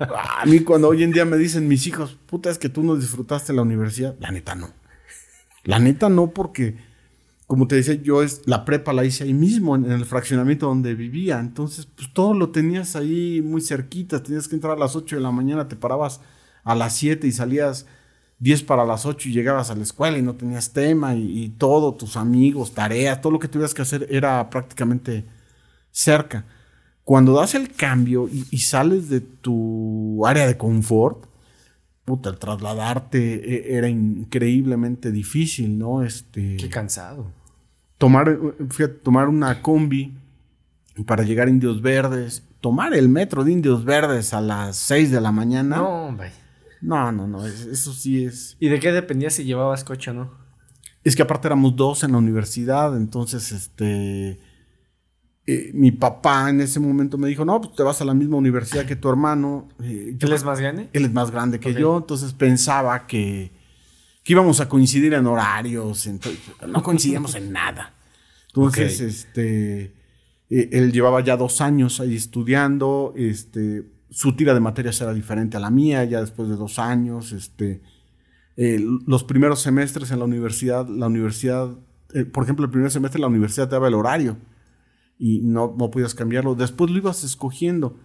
a mí cuando hoy en día me dicen mis hijos, puta, es que tú no disfrutaste la universidad, la neta no. La neta no, porque, como te decía, yo es, la prepa la hice ahí mismo, en el fraccionamiento donde vivía. Entonces, pues todo lo tenías ahí muy cerquita. Tenías que entrar a las 8 de la mañana, te parabas a las 7 y salías 10 para las 8 y llegabas a la escuela y no tenías tema y, y todo, tus amigos, tareas, todo lo que tuvieras que hacer era prácticamente cerca. Cuando das el cambio y, y sales de tu área de confort, puta, el trasladarte e- era increíblemente difícil, ¿no? Este, Qué cansado. tomar, fíjate, tomar una combi para llegar a Indios Verdes, tomar el metro de Indios Verdes a las 6 de la mañana. No, hombre. No, no, no, es- eso sí es. ¿Y de qué dependía si llevabas coche o no? Es que aparte éramos dos en la universidad, entonces este. Eh, mi papá en ese momento me dijo: No, pues te vas a la misma universidad que tu hermano. Eh, yo- ¿Él es más grande? él es más grande que yo, entonces pensaba que, que íbamos a coincidir en horarios. entonces, no coincidíamos en nada. Entonces, este. eh, él llevaba ya dos años ahí estudiando. Este. Su tira de materias era diferente a la mía, ya después de dos años. Este. eh, los primeros semestres en la universidad, la universidad, por ejemplo, el primer semestre la universidad te daba el horario y no, no podías cambiarlo. Después lo ibas escogiendo.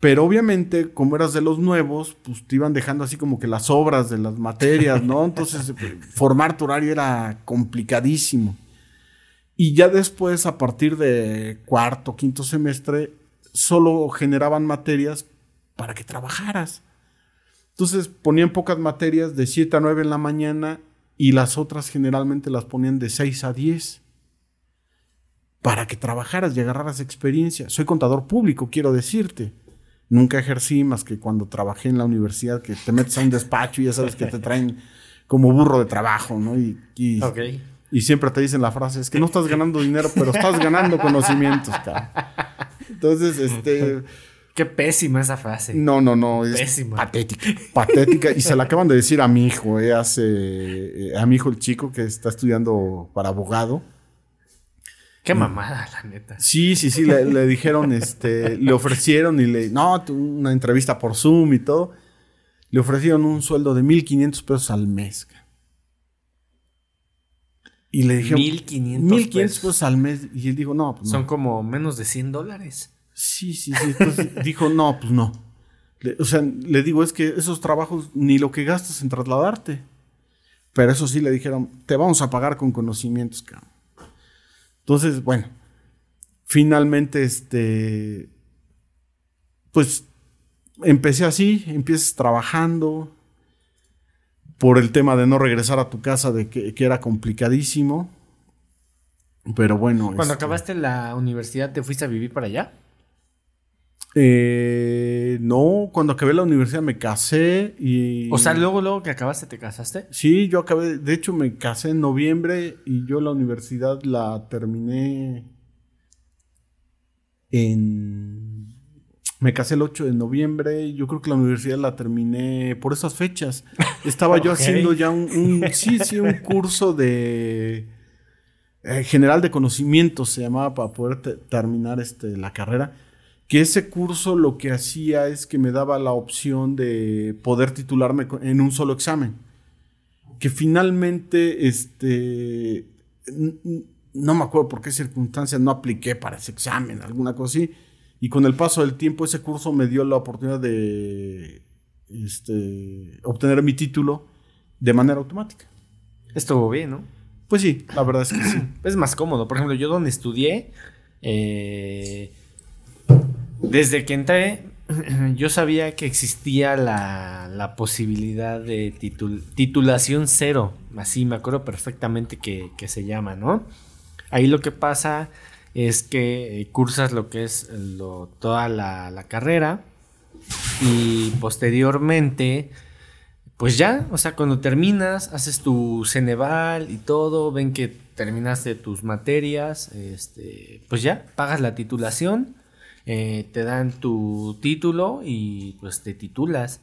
Pero obviamente, como eras de los nuevos, pues te iban dejando así como que las obras de las materias, ¿no? Entonces, formar tu horario era complicadísimo. Y ya después, a partir de cuarto, quinto semestre, solo generaban materias para que trabajaras. Entonces ponían pocas materias de 7 a 9 en la mañana y las otras generalmente las ponían de 6 a 10 para que trabajaras y agarraras experiencia. Soy contador público, quiero decirte. Nunca ejercí más que cuando trabajé en la universidad, que te metes a un despacho y ya sabes que te traen como burro de trabajo, ¿no? Y, y, siempre te dicen la frase, es que no estás ganando dinero, pero estás ganando conocimientos, cabrón. Entonces, este... Qué pésima esa frase. No, no, no, es Pésima. patética. Patética. Y se la acaban de decir a mi hijo, eh, hace, eh, a mi hijo el chico que está estudiando para abogado. Qué mamada, la neta. Sí, sí, sí, le, le dijeron, este, le ofrecieron y le, no, una entrevista por Zoom y todo. Le ofrecieron un sueldo de 1.500 pesos al mes. Y le dijeron, 1500 1.500 pesos. pesos al mes. Y él dijo, no, pues no. Son como menos de 100 dólares. Sí, sí, sí. Entonces dijo, no, pues no. Le- o sea, le digo, es que esos trabajos ni lo que gastas en trasladarte. Pero eso sí le dijeron, te vamos a pagar con conocimientos, cabrón. Entonces, bueno, finalmente, este, pues empecé así, empiezas trabajando por el tema de no regresar a tu casa, de que, que era complicadísimo. Pero bueno. Cuando este, acabaste la universidad, ¿te fuiste a vivir para allá? Eh, no, cuando acabé la universidad me casé y... O sea, luego, luego que acabaste, ¿te casaste? Sí, yo acabé, de hecho me casé en noviembre y yo la universidad la terminé en... Me casé el 8 de noviembre, yo creo que la universidad la terminé por esas fechas. Estaba yo haciendo ya un, un- sí, sí, un curso de eh, general de conocimientos se llamaba para poder te- terminar este, la carrera. Que ese curso lo que hacía es que me daba la opción de poder titularme en un solo examen. Que finalmente, este, no me acuerdo por qué circunstancias no apliqué para ese examen, alguna cosa así. Y con el paso del tiempo ese curso me dio la oportunidad de este, obtener mi título de manera automática. Estuvo bien, ¿no? Pues sí, la verdad es que sí. Es más cómodo. Por ejemplo, yo donde estudié, eh, desde que entré, yo sabía que existía la, la posibilidad de titul- titulación cero. Así me acuerdo perfectamente que, que se llama, ¿no? Ahí lo que pasa es que eh, cursas lo que es lo- toda la, la carrera y posteriormente pues ya, o sea, cuando terminas, haces tu Ceneval y todo, ven que terminaste tus materias, este, pues ya, pagas la titulación, eh, te dan tu título y pues te titulas,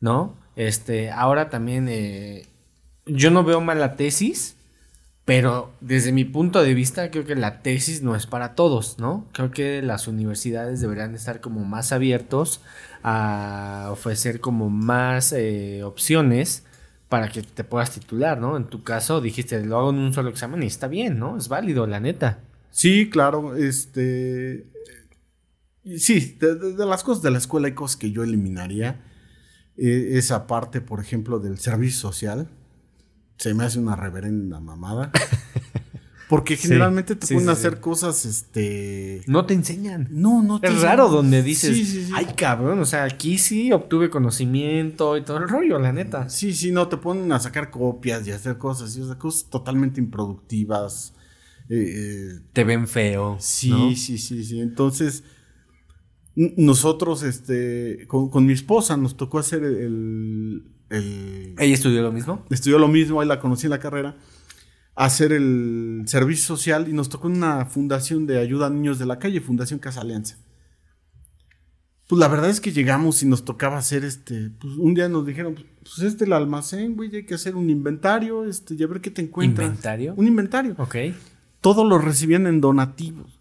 ¿no? Este, ahora también, eh, yo no veo mal la tesis, Pero desde mi punto de vista, creo que la tesis no es para todos, ¿no? Creo que las universidades deberían estar como más abiertos a ofrecer como más eh, opciones para que te puedas titular, ¿no? En tu caso dijiste, lo hago en un solo examen y está bien, ¿no? Es válido, la neta. Sí, claro, este... Sí, de, las cosas de la escuela hay cosas que yo eliminaría. E, esa parte, por ejemplo, del servicio social se me hace una reverenda mamada. Porque generalmente te ponen a hacer cosas, este... No te enseñan. No, no te Es raro donde dices, ay cabrón, o sea, aquí sí obtuve conocimiento y todo el rollo, la neta. Sí, sí, no, te ponen a sacar copias y a hacer cosas, y, o cosas totalmente improductivas. Eh, eh, te ven feo. Sí, sí, sí, sí. Entonces, nosotros, este, con mi esposa nos tocó hacer el ¿Ella estudió lo mismo? Estudió lo mismo, ahí la conocí en la carrera. Hacer el servicio social y nos tocó una fundación de ayuda a niños de la calle, Fundación Casa Alianza. Pues la verdad es que llegamos y nos tocaba hacer este. Pues un día nos dijeron, pues, pues este el almacén, güey, hay que hacer un inventario, este, y a ver qué te encuentras. ¿Inventario? Un inventario. Ok. Todos lo recibían en donativos.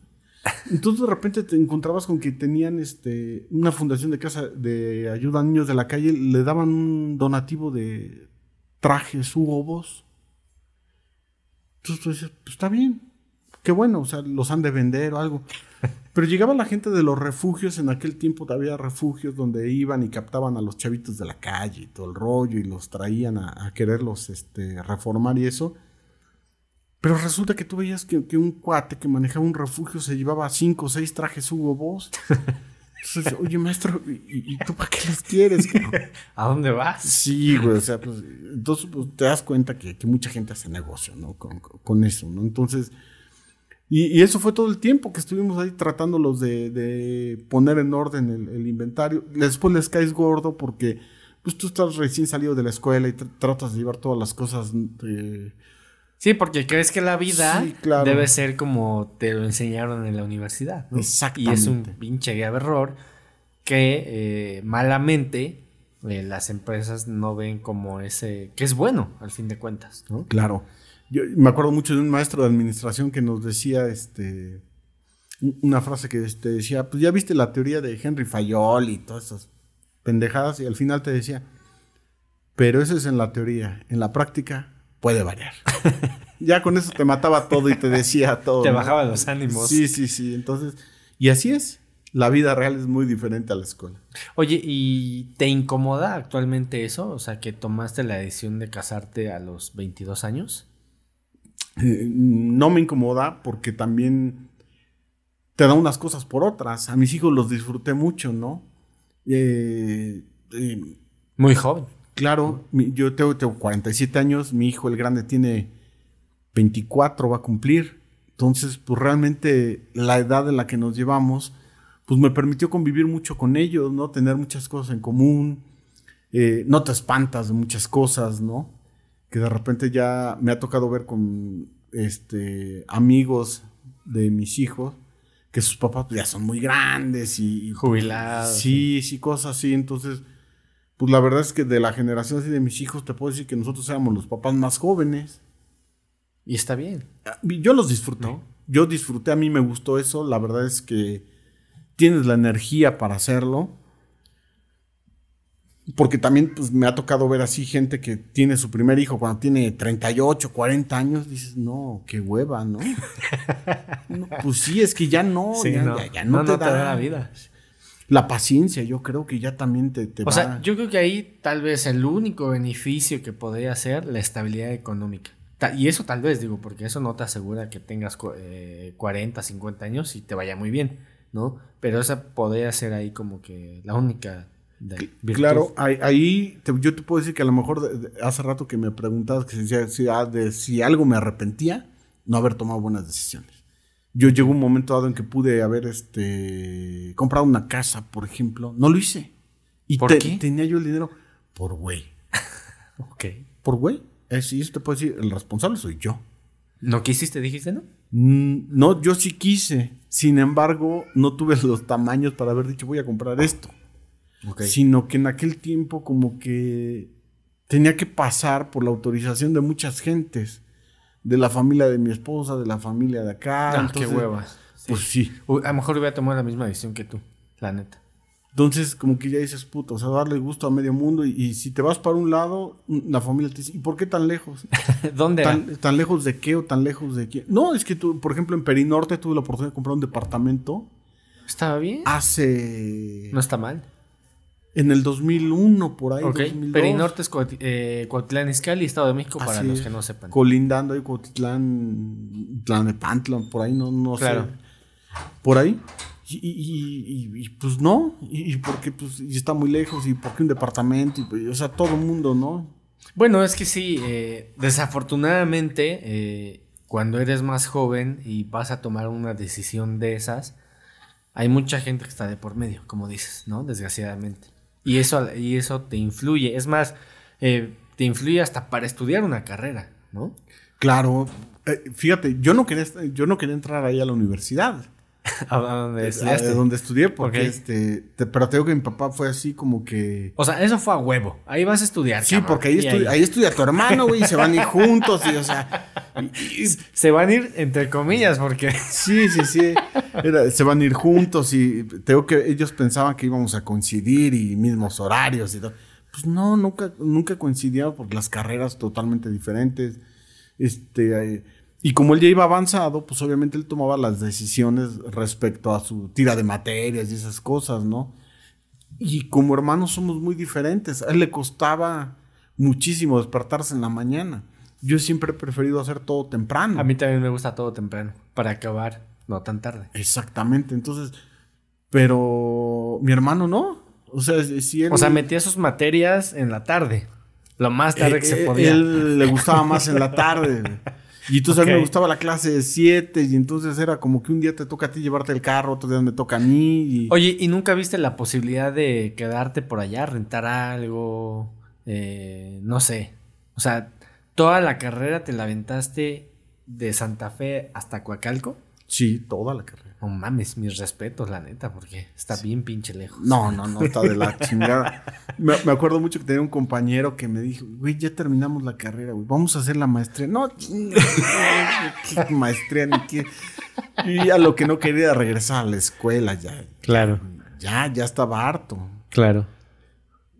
Entonces de repente te encontrabas con que tenían este una fundación de casa de ayuda a niños de la calle, le daban un donativo de trajes Hugo Boss. Entonces tú dices, pues está bien, qué bueno, o sea, los han de vender o algo. Pero llegaba la gente de los refugios, en aquel tiempo había refugios donde iban y captaban a los chavitos de la calle y todo el rollo y los traían a, a quererlos este, reformar y eso. Pero resulta que tú veías que, un cuate que manejaba un refugio se llevaba cinco o seis trajes Hugo Boss. Entonces, oye, maestro, ¿y, tú para qué les quieres? ¿A dónde vas? Sí, güey, o sea, pues, entonces pues, te das cuenta que, mucha gente hace negocio, ¿no? Con, eso, ¿no? Entonces, y, eso fue todo el tiempo que estuvimos ahí tratándolos de, de poner en orden el, inventario. Después les caes gordo porque, pues, tú estás recién salido de la escuela y tratas de llevar todas las cosas... De, Sí, porque crees que la vida debe ser como te lo enseñaron en la universidad. Exactamente. Y es un pinche grave error que eh, malamente eh, las empresas no ven como ese, que es bueno al fin de cuentas, ¿no? Claro. Yo me acuerdo mucho de un maestro de administración que nos decía, este, una frase que este, decía, pues ya viste la teoría de Henry Fayol y todas esas pendejadas y al final te decía, pero eso es en la teoría, en la práctica puede variar. ya con eso te mataba todo y te decía todo. Te bajaba los ánimos. Sí, sí, sí. Entonces, y así es. La vida real es muy diferente a la escuela. Oye, ¿y te incomoda actualmente eso? O sea, que tomaste la decisión de casarte a los 22 años. Eh, no me incomoda porque también te da unas cosas por otras. A mis hijos los disfruté mucho, ¿no? Eh, eh, muy joven. Claro, yo tengo, 47 años, mi hijo el grande tiene 24, va a cumplir. Entonces, pues realmente la edad en la que nos llevamos, pues me permitió convivir mucho con ellos, ¿no? Tener muchas cosas en común. Eh, no te espantas de muchas cosas, ¿no? Que de repente ya me ha tocado ver con este, amigos de mis hijos que sus papás pues, ya son muy grandes y... Jubilados. Sí, sí, cosas así. Entonces, pues la verdad es que de la generación así de mis hijos te puedo decir que nosotros éramos los papás más jóvenes. Y está bien. Yo los disfruté. Yo disfruté, a mí me gustó eso. La verdad es que tienes la energía para hacerlo. Porque también pues, me ha tocado ver así gente que tiene su primer hijo cuando tiene 38, 40 años. Dices, no, qué hueva, ¿no? pues sí, es que ya no, ya, no, te, da, la vida la paciencia, yo creo que ya también te, te o sea, yo creo que ahí tal vez el único beneficio que podría ser la estabilidad económica. Y eso tal vez, digo, porque eso no te asegura que tengas 40, 50 eh, años y te vaya muy bien, ¿no? Pero esa podría ser ahí como que la única Claro, ahí, yo te puedo decir que a lo mejor hace rato que me preguntabas que si, ah, si algo me arrepentía, no haber tomado buenas decisiones. Yo llegó un momento dado en que pude haber este, comprado una casa, por ejemplo. No lo hice. Y ¿Por qué? tenía yo el dinero por güey. ok. Por güey. Y eso te puedo decir, el responsable soy yo. ¿No quisiste, dijiste, no? Mm, no, yo sí quise. Sin embargo, no tuve los tamaños para haber dicho voy a comprar esto. Okay. Sino que en aquel tiempo como que tenía que pasar por la autorización de muchas gentes de la familia de mi esposa, de la familia de acá. Ah, entonces, qué hueva. Pues sí. A lo mejor hubiera tomado la misma decisión que tú, la neta. Entonces, como que ya dices, puto, o sea, darle gusto a medio mundo. Y, y si te vas para un lado, la familia te dice, ¿y por qué tan lejos? ¿Dónde? ¿Tan, tan lejos de qué o tan lejos de quién? No, es que tú, por ejemplo, en Perinorte tuve la oportunidad de comprar un departamento ¿Estaba bien? hace. No está mal. En el 2001, por ahí. Ok. 2002. Perinorte es Cuaut- eh, Izcalli, Estado de México, para los que no sepan. Colindando ahí, Cuautitlán, Tlanepantla, por ahí, no, no Claro. sé. Por ahí. Y, y- y- y, pues no, y, porque pues y está muy lejos, y porque un departamento, y, o sea, todo el mundo, ¿no? Bueno, es que sí, eh, desafortunadamente, eh, cuando eres más joven y vas a tomar una decisión de esas, hay mucha gente que está de por medio, como dices, ¿no? Desgraciadamente. Y eso, y eso te influye. Es más, eh, te influye hasta para estudiar una carrera, ¿no? Claro, eh, fíjate, yo no quería, yo no quería entrar ahí a la universidad. A donde estudiaste. a donde estudié, porque este, te- pero te digo que mi papá fue así como que. O sea, eso fue a huevo. Ahí vas a estudiar. Sí, cabrón. porque ahí, Y estu- ahí estudia tu hermano, güey, y se van a ir juntos, y o sea. y- y- Se van a ir entre comillas porque... sí, sí, sí. Era- se van a ir juntos, y tengo que ellos pensaban que íbamos a coincidir y mismos horarios y todo. Pues no, nunca, nunca coincidíamos porque las carreras totalmente diferentes. Este. eh, y como él ya iba avanzado, pues obviamente él tomaba las decisiones respecto a su tira de materias y esas cosas, ¿no? Y como hermanos somos muy diferentes. A él le costaba muchísimo despertarse en la mañana. Yo siempre he preferido hacer todo temprano. A mí también me gusta todo temprano, para acabar no tan tarde. Exactamente. Entonces, pero mi hermano no. O sea, si él. O sea, metía sus materias en la tarde. Lo más tarde que eh, se eh, podía. Él le gustaba más en la tarde. Y entonces a mí me gustaba la clase de 7 y entonces era como que un día te toca a ti llevarte el carro, otro día me toca a mí. Y... Oye, ¿y nunca viste la posibilidad de quedarte por allá, rentar algo? Eh, no sé. O sea, ¿toda la carrera te la aventaste de Santa Fe hasta Coacalco? Sí, toda la carrera. No mames, mis respetos, la neta, porque está bien pinche lejos. No, no, no, está de la chingada. Me, me acuerdo mucho que tenía un compañero que me dijo, güey, ya terminamos la carrera, güey, vamos a hacer la maestría. No, chinga, qué maestría ni qué. Y a lo que no quería regresar a la escuela ya. Claro, Ya, ya estaba harto. claro.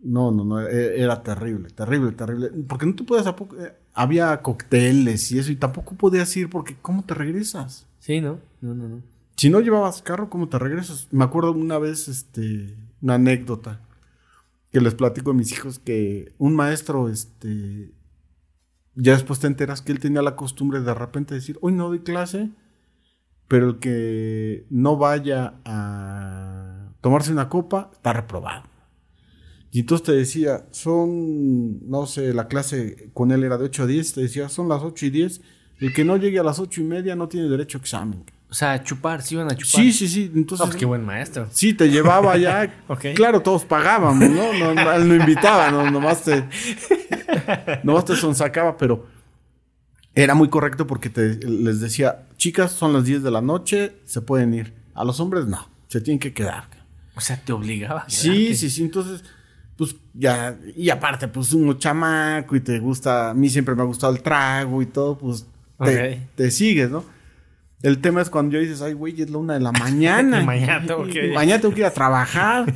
No, no, no, e- era terrible, terrible, terrible. Porque no te puedes, tampoco- eh, había cócteles y eso, y tampoco podías ir porque ¿cómo te regresas? Sí, ¿no? No, no, no. Si no llevabas carro, ¿cómo te regresas? Me acuerdo una vez, este, una anécdota que les platico a mis hijos que un maestro, este, ya después te enteras que él tenía la costumbre de repente decir, hoy no doy clase, pero el que no vaya a tomarse una copa está reprobado. Y entonces te decía, son, no sé, la clase con él era de 8 a 10, te decía, son las 8 y 10, el que no llegue a las 8 y media no tiene derecho a examen. O sea, chupar, sí iban a chupar. Sí, sí, sí. Entonces, No, pues qué buen maestro. sí, te llevaba ya. Ok. Claro, todos pagábamos, ¿no? no, no no invitaba, no, nomás te. nomás te sonsacaba, pero era muy correcto porque te, les decía, chicas, son las 10 de la noche, se pueden ir. A los hombres no, se tienen que quedar. O sea, te obligaba. a Sí, sí, sí. Entonces, pues ya. Y aparte, pues uno chamaco y te gusta. A mí siempre me ha gustado el trago y todo, pues te, te sigues, ¿no? El tema es cuando yo dices, ay, güey, es la una de la mañana. Mañana tengo que- Y mañana tengo que ir a trabajar.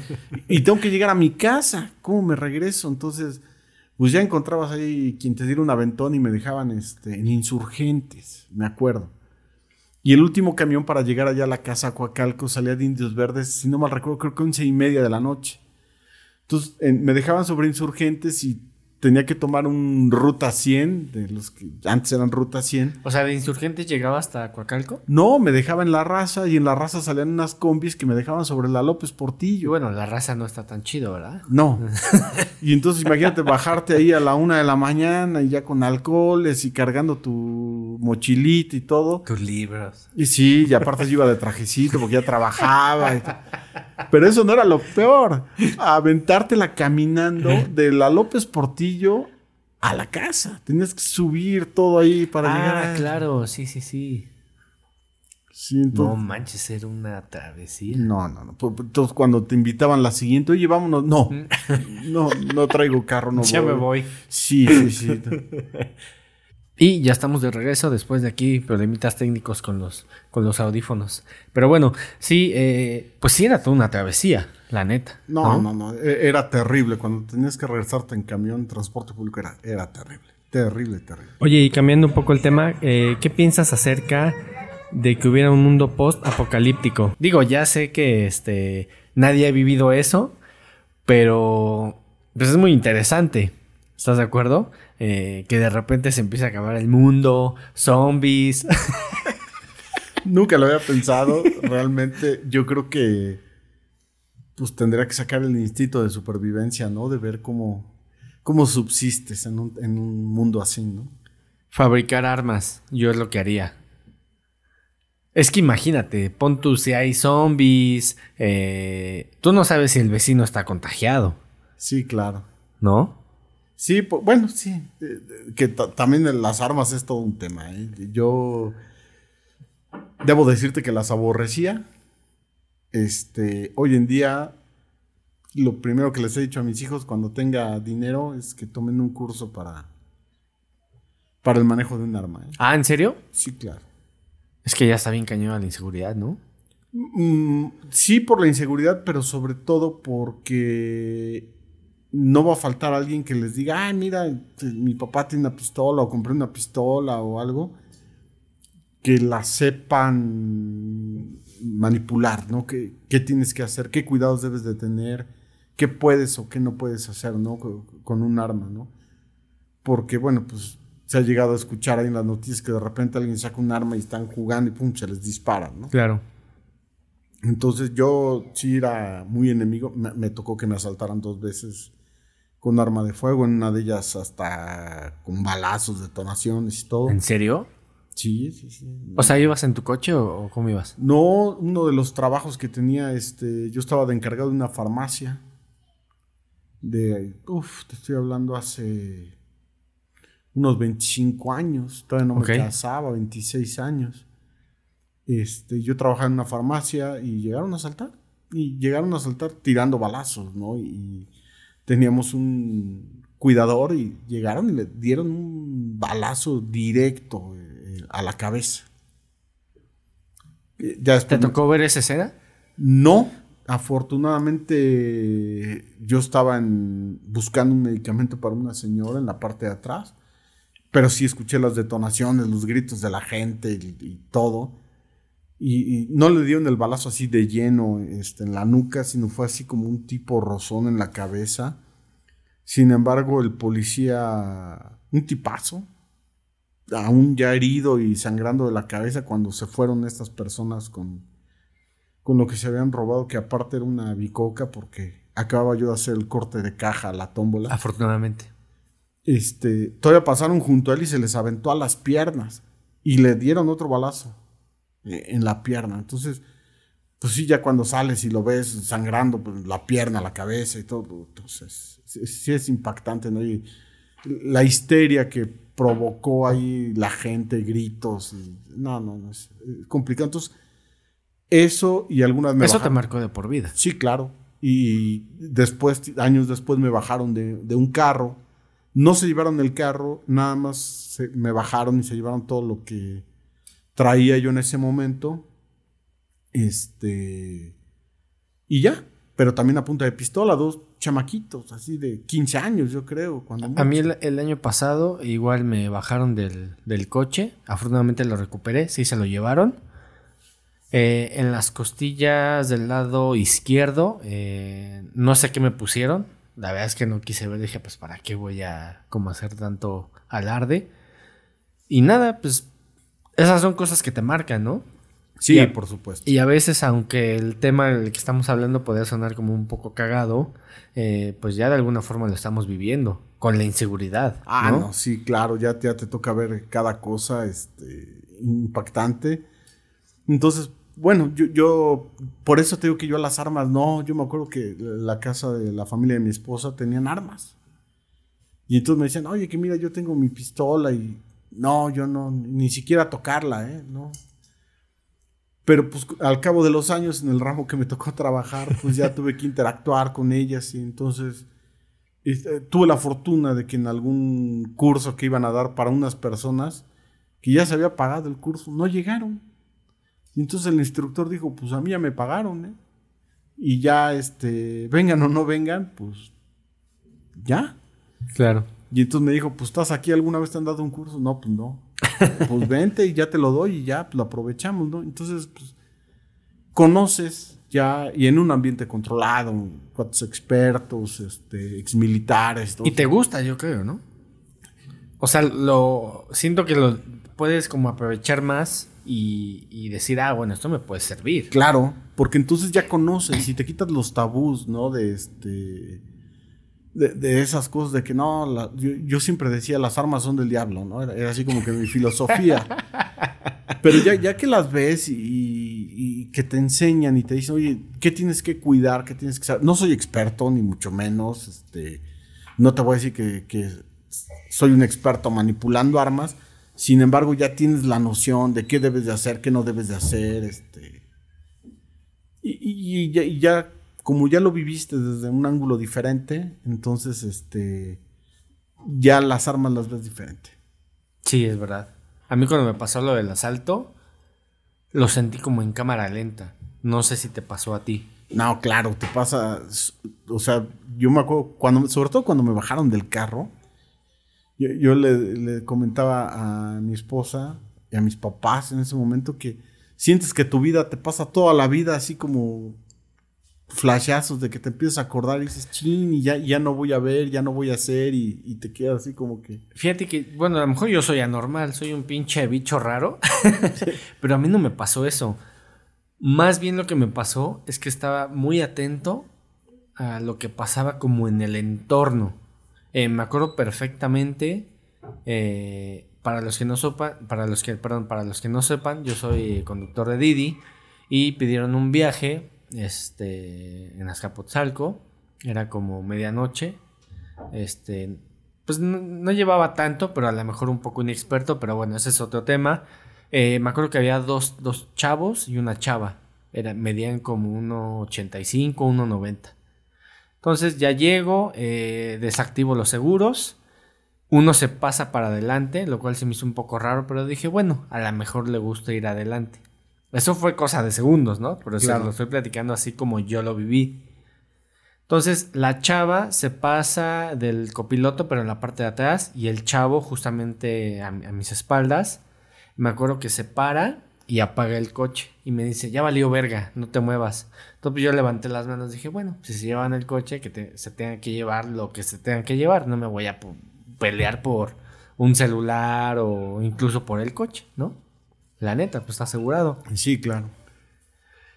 y tengo que llegar a mi casa. ¿Cómo me regreso? Entonces, pues ya encontrabas ahí quien te diera un aventón y me dejaban este, en insurgentes, me acuerdo. Y el último camión para llegar allá a la casa Coacalco salía de Indios Verdes, si no mal recuerdo, creo que once y media de la noche. Entonces en- me dejaban sobre insurgentes y tenía que tomar un ruta 100, de los que antes eran ruta 100. O sea, de insurgentes llegaba hasta Coacalco. No, me dejaba en la raza y en la raza salían unas combis que me dejaban sobre la López Y Portillo. bueno, la raza no está tan chido, ¿verdad? No. Y entonces imagínate bajarte ahí a la una de la mañana y ya con alcoholes y cargando tu mochilita y todo. Tus libros. Y sí, y aparte yo iba de trajecito porque ya trabajaba. y. Pero eso no era lo peor. Aventártela caminando de la López Portillo a la casa. Tenías que subir todo ahí para llegar Ah, claro, sí, sí, sí. Sí, No manches, era una travesía. No, no, no. Pues, Entonces cuando te invitaban la siguiente, oye, vámonos. No, no, no traigo carro, no ya voy. me voy. Sí, sí, sí. Y ya estamos de regreso después de aquí problemitas técnicos con los, con los audífonos. Pero bueno, sí, eh, pues sí era toda una travesía, la neta. No, no, no, e- era terrible. Cuando tenías que regresarte en camión, transporte público, era, era terrible. Terrible, terrible. Oye, y cambiando un poco el tema, eh, ¿qué piensas acerca de que hubiera un mundo post-apocalíptico? Digo, ya sé que este, nadie ha vivido eso, pero pues es muy interesante. ¿Estás de acuerdo? Eh, que de repente se empieza a acabar el mundo, zombies. Nunca lo había pensado. Realmente, yo creo que pues tendría que sacar el instinto de supervivencia, ¿no? De ver cómo, cómo subsistes en un, en un mundo así, ¿no? Fabricar armas, yo es lo que haría. Es que imagínate, pon tú si hay zombies, eh, tú no sabes si el vecino está contagiado, Sí, claro. ¿no? Sí, po- bueno, sí. eh, eh, Que ta- también las armas es todo un tema. ¿eh? Yo debo decirte que las aborrecía. Este, hoy en día, lo primero que les he dicho a mis hijos cuando tenga dinero es que tomen un curso para, para el manejo de un arma. ¿eh? Ah, ¿en serio? Sí, claro. Es que ya está bien cañón la inseguridad, ¿no? Mm, sí, por la inseguridad, pero sobre todo porque no va a faltar alguien que les diga, ay, mira, mi papá tiene una pistola o compré una pistola o algo, que la sepan manipular, ¿no? ¿Qué, qué tienes que hacer? ¿Qué cuidados debes de tener? ¿Qué puedes o qué no puedes hacer, ¿no? Con, con un arma, ¿no? Porque, bueno, pues se ha llegado a escuchar ahí en las noticias que de repente alguien saca un arma y están jugando y pum, se les dispara, ¿no? Claro. Entonces yo sí era muy enemigo. Me, me tocó que me asaltaran dos veces con arma de fuego. En una de ellas hasta con balazos, detonaciones y todo. ¿En serio? Sí, sí, sí. O sea, ¿ibas en tu coche o, o cómo ibas? No, uno de los trabajos que tenía, este, yo estaba de encargado de una farmacia. De, uff, te estoy hablando hace unos 25 años. Todavía no me casaba, 26 años. Este, yo trabajaba en una farmacia y llegaron a asaltar. Y llegaron a asaltar tirando balazos, ¿no? Y teníamos un cuidador y llegaron y le dieron un balazo directo eh, a la cabeza. Eh, Ya ¿Te después tocó ver esa escena? no, afortunadamente yo estaba en- buscando un medicamento para una señora en la parte de atrás, pero sí escuché las detonaciones, los gritos de la gente y, y todo. Y, y no le dieron el balazo así de lleno este, en la nuca, sino fue así como un tipo rozón en la cabeza. Sin embargo, el policía, un tipazo, aún ya herido y sangrando de la cabeza cuando se fueron estas personas con, con lo que se habían robado, que aparte era una bicoca porque acababa yo de hacer el corte de caja a la tómbola. Afortunadamente. Este, todavía pasaron junto a él y se les aventó a las piernas y le dieron otro balazo en la pierna. Entonces, pues sí, ya cuando sales y lo ves sangrando, pues la pierna, la cabeza y todo, entonces sí, es impactante, ¿no? Y la histeria que provocó ahí la gente, gritos, y- no, no, no, es, complicado. Entonces, eso y algunas me Eso te marcó de por vida. Sí, claro. Y después, años después, me bajaron de, de un carro. No se llevaron el carro, nada más se- me bajaron y se llevaron todo lo que traía yo en ese momento. Este. Y ya. Pero también a punta de pistola, dos chamaquitos, así de 15 años, yo creo. Cuando A mí el año pasado igual me bajaron del, del coche. Afortunadamente lo recuperé. Sí, se lo llevaron. Eh, en las costillas del lado izquierdo, eh, no sé qué me pusieron. La verdad es que no quise ver. Dije, pues, ¿para qué voy a como hacer tanto alarde? Y nada, pues, esas son cosas que te marcan, ¿no? Sí, por supuesto. Y a veces, aunque el tema del que estamos hablando podría sonar como un poco cagado, eh, pues ya de alguna forma lo estamos viviendo, con la inseguridad. Ah, ¿no? no, sí, claro, ya, ya te toca ver cada cosa este, impactante. Entonces, bueno, yo, yo, por eso te digo que yo a las armas, no, yo me acuerdo que la casa de la familia de mi esposa tenían armas. Y entonces me decían, oye, que mira, yo tengo mi pistola y no, yo no, ni siquiera tocarla, ¿eh? No. Pero pues al cabo de los años en el ramo que me tocó trabajar, pues ya tuve que interactuar con ellas y entonces este, tuve la fortuna de que en algún curso que iban a dar para unas personas que ya se había pagado el curso, no llegaron. Y entonces el instructor dijo, pues a mí ya me pagaron, ¿eh? Y ya, este, vengan o no vengan, pues ya. Claro. Y entonces me dijo, pues estás aquí, ¿alguna vez te han dado un curso? No, pues no. pues vente y ya te lo doy y ya pues, lo aprovechamos, ¿no? Entonces, pues, conoces ya, y en un ambiente controlado, cuantos expertos, este, exmilitares. Y te gusta, yo creo, ¿no? O sea, lo siento que lo puedes como aprovechar más y, y, decir, ah, bueno, esto me puede servir. Claro, porque entonces ya conoces y te quitas los tabús, ¿no? De este de, esas cosas de que no, yo, siempre decía las armas son del diablo, ¿no? Era, así como que mi filosofía. Pero ya, ya que las ves y, que te enseñan y te dicen, oye, ¿qué tienes que cuidar? ¿Qué tienes que saber? No soy experto, ni mucho menos. Este, no te voy a decir que, que soy un experto manipulando armas. Sin embargo, ya tienes la noción de qué debes de hacer, qué no debes de hacer. Este, y, y ya como ya lo viviste desde un ángulo diferente, entonces este ya las armas las ves diferente. Sí, es verdad. A mí cuando me pasó lo del asalto, lo sentí como en cámara lenta. No sé si te pasó a ti. No, claro, te pasa. O sea, yo me acuerdo, cuando, sobre todo cuando me bajaron del carro, yo, le, le, comentaba a mi esposa y a mis papás en ese momento que sientes que tu vida te pasa toda la vida así como flashazos de que te empiezas a acordar y dices, chin, y ya, ya no voy a ver, ya no voy a hacer, y, te quedas así como que. Fíjate que, bueno, a lo mejor yo soy anormal, soy un pinche bicho raro, pero a mí no me pasó eso. Más bien lo que me pasó es que estaba muy atento a lo que pasaba como en el entorno. Eh, me acuerdo perfectamente. Eh, para los que no sepan, para los que, perdón, para los que no sepan, yo soy conductor de Didi y pidieron un viaje este, en Azcapotzalco, era como medianoche, este, pues no, llevaba tanto, pero a lo mejor un poco inexperto, pero bueno, ese es otro tema. Eh, me acuerdo que había dos, dos, chavos y una chava, era, medían como 1,85, 1,90. Entonces ya llego, eh, desactivo los seguros, uno se pasa para adelante, lo cual se me hizo un poco raro, pero dije, bueno, a lo mejor le gusta ir adelante. Eso fue cosa de segundos, ¿no? Pero o sea, lo estoy platicando así como yo lo viví. Entonces, la chava se pasa del copiloto, pero en la parte de atrás, y el chavo justamente a, mis espaldas. Me acuerdo que se para y apaga el coche. Y me dice, ya valió verga, no te muevas. Entonces yo levanté las manos y dije, bueno, si se llevan el coche, que se tenga que llevar lo que se tenga que llevar. No me voy a pelear por un celular o incluso por el coche, ¿no? La neta, pues está asegurado. Sí, claro.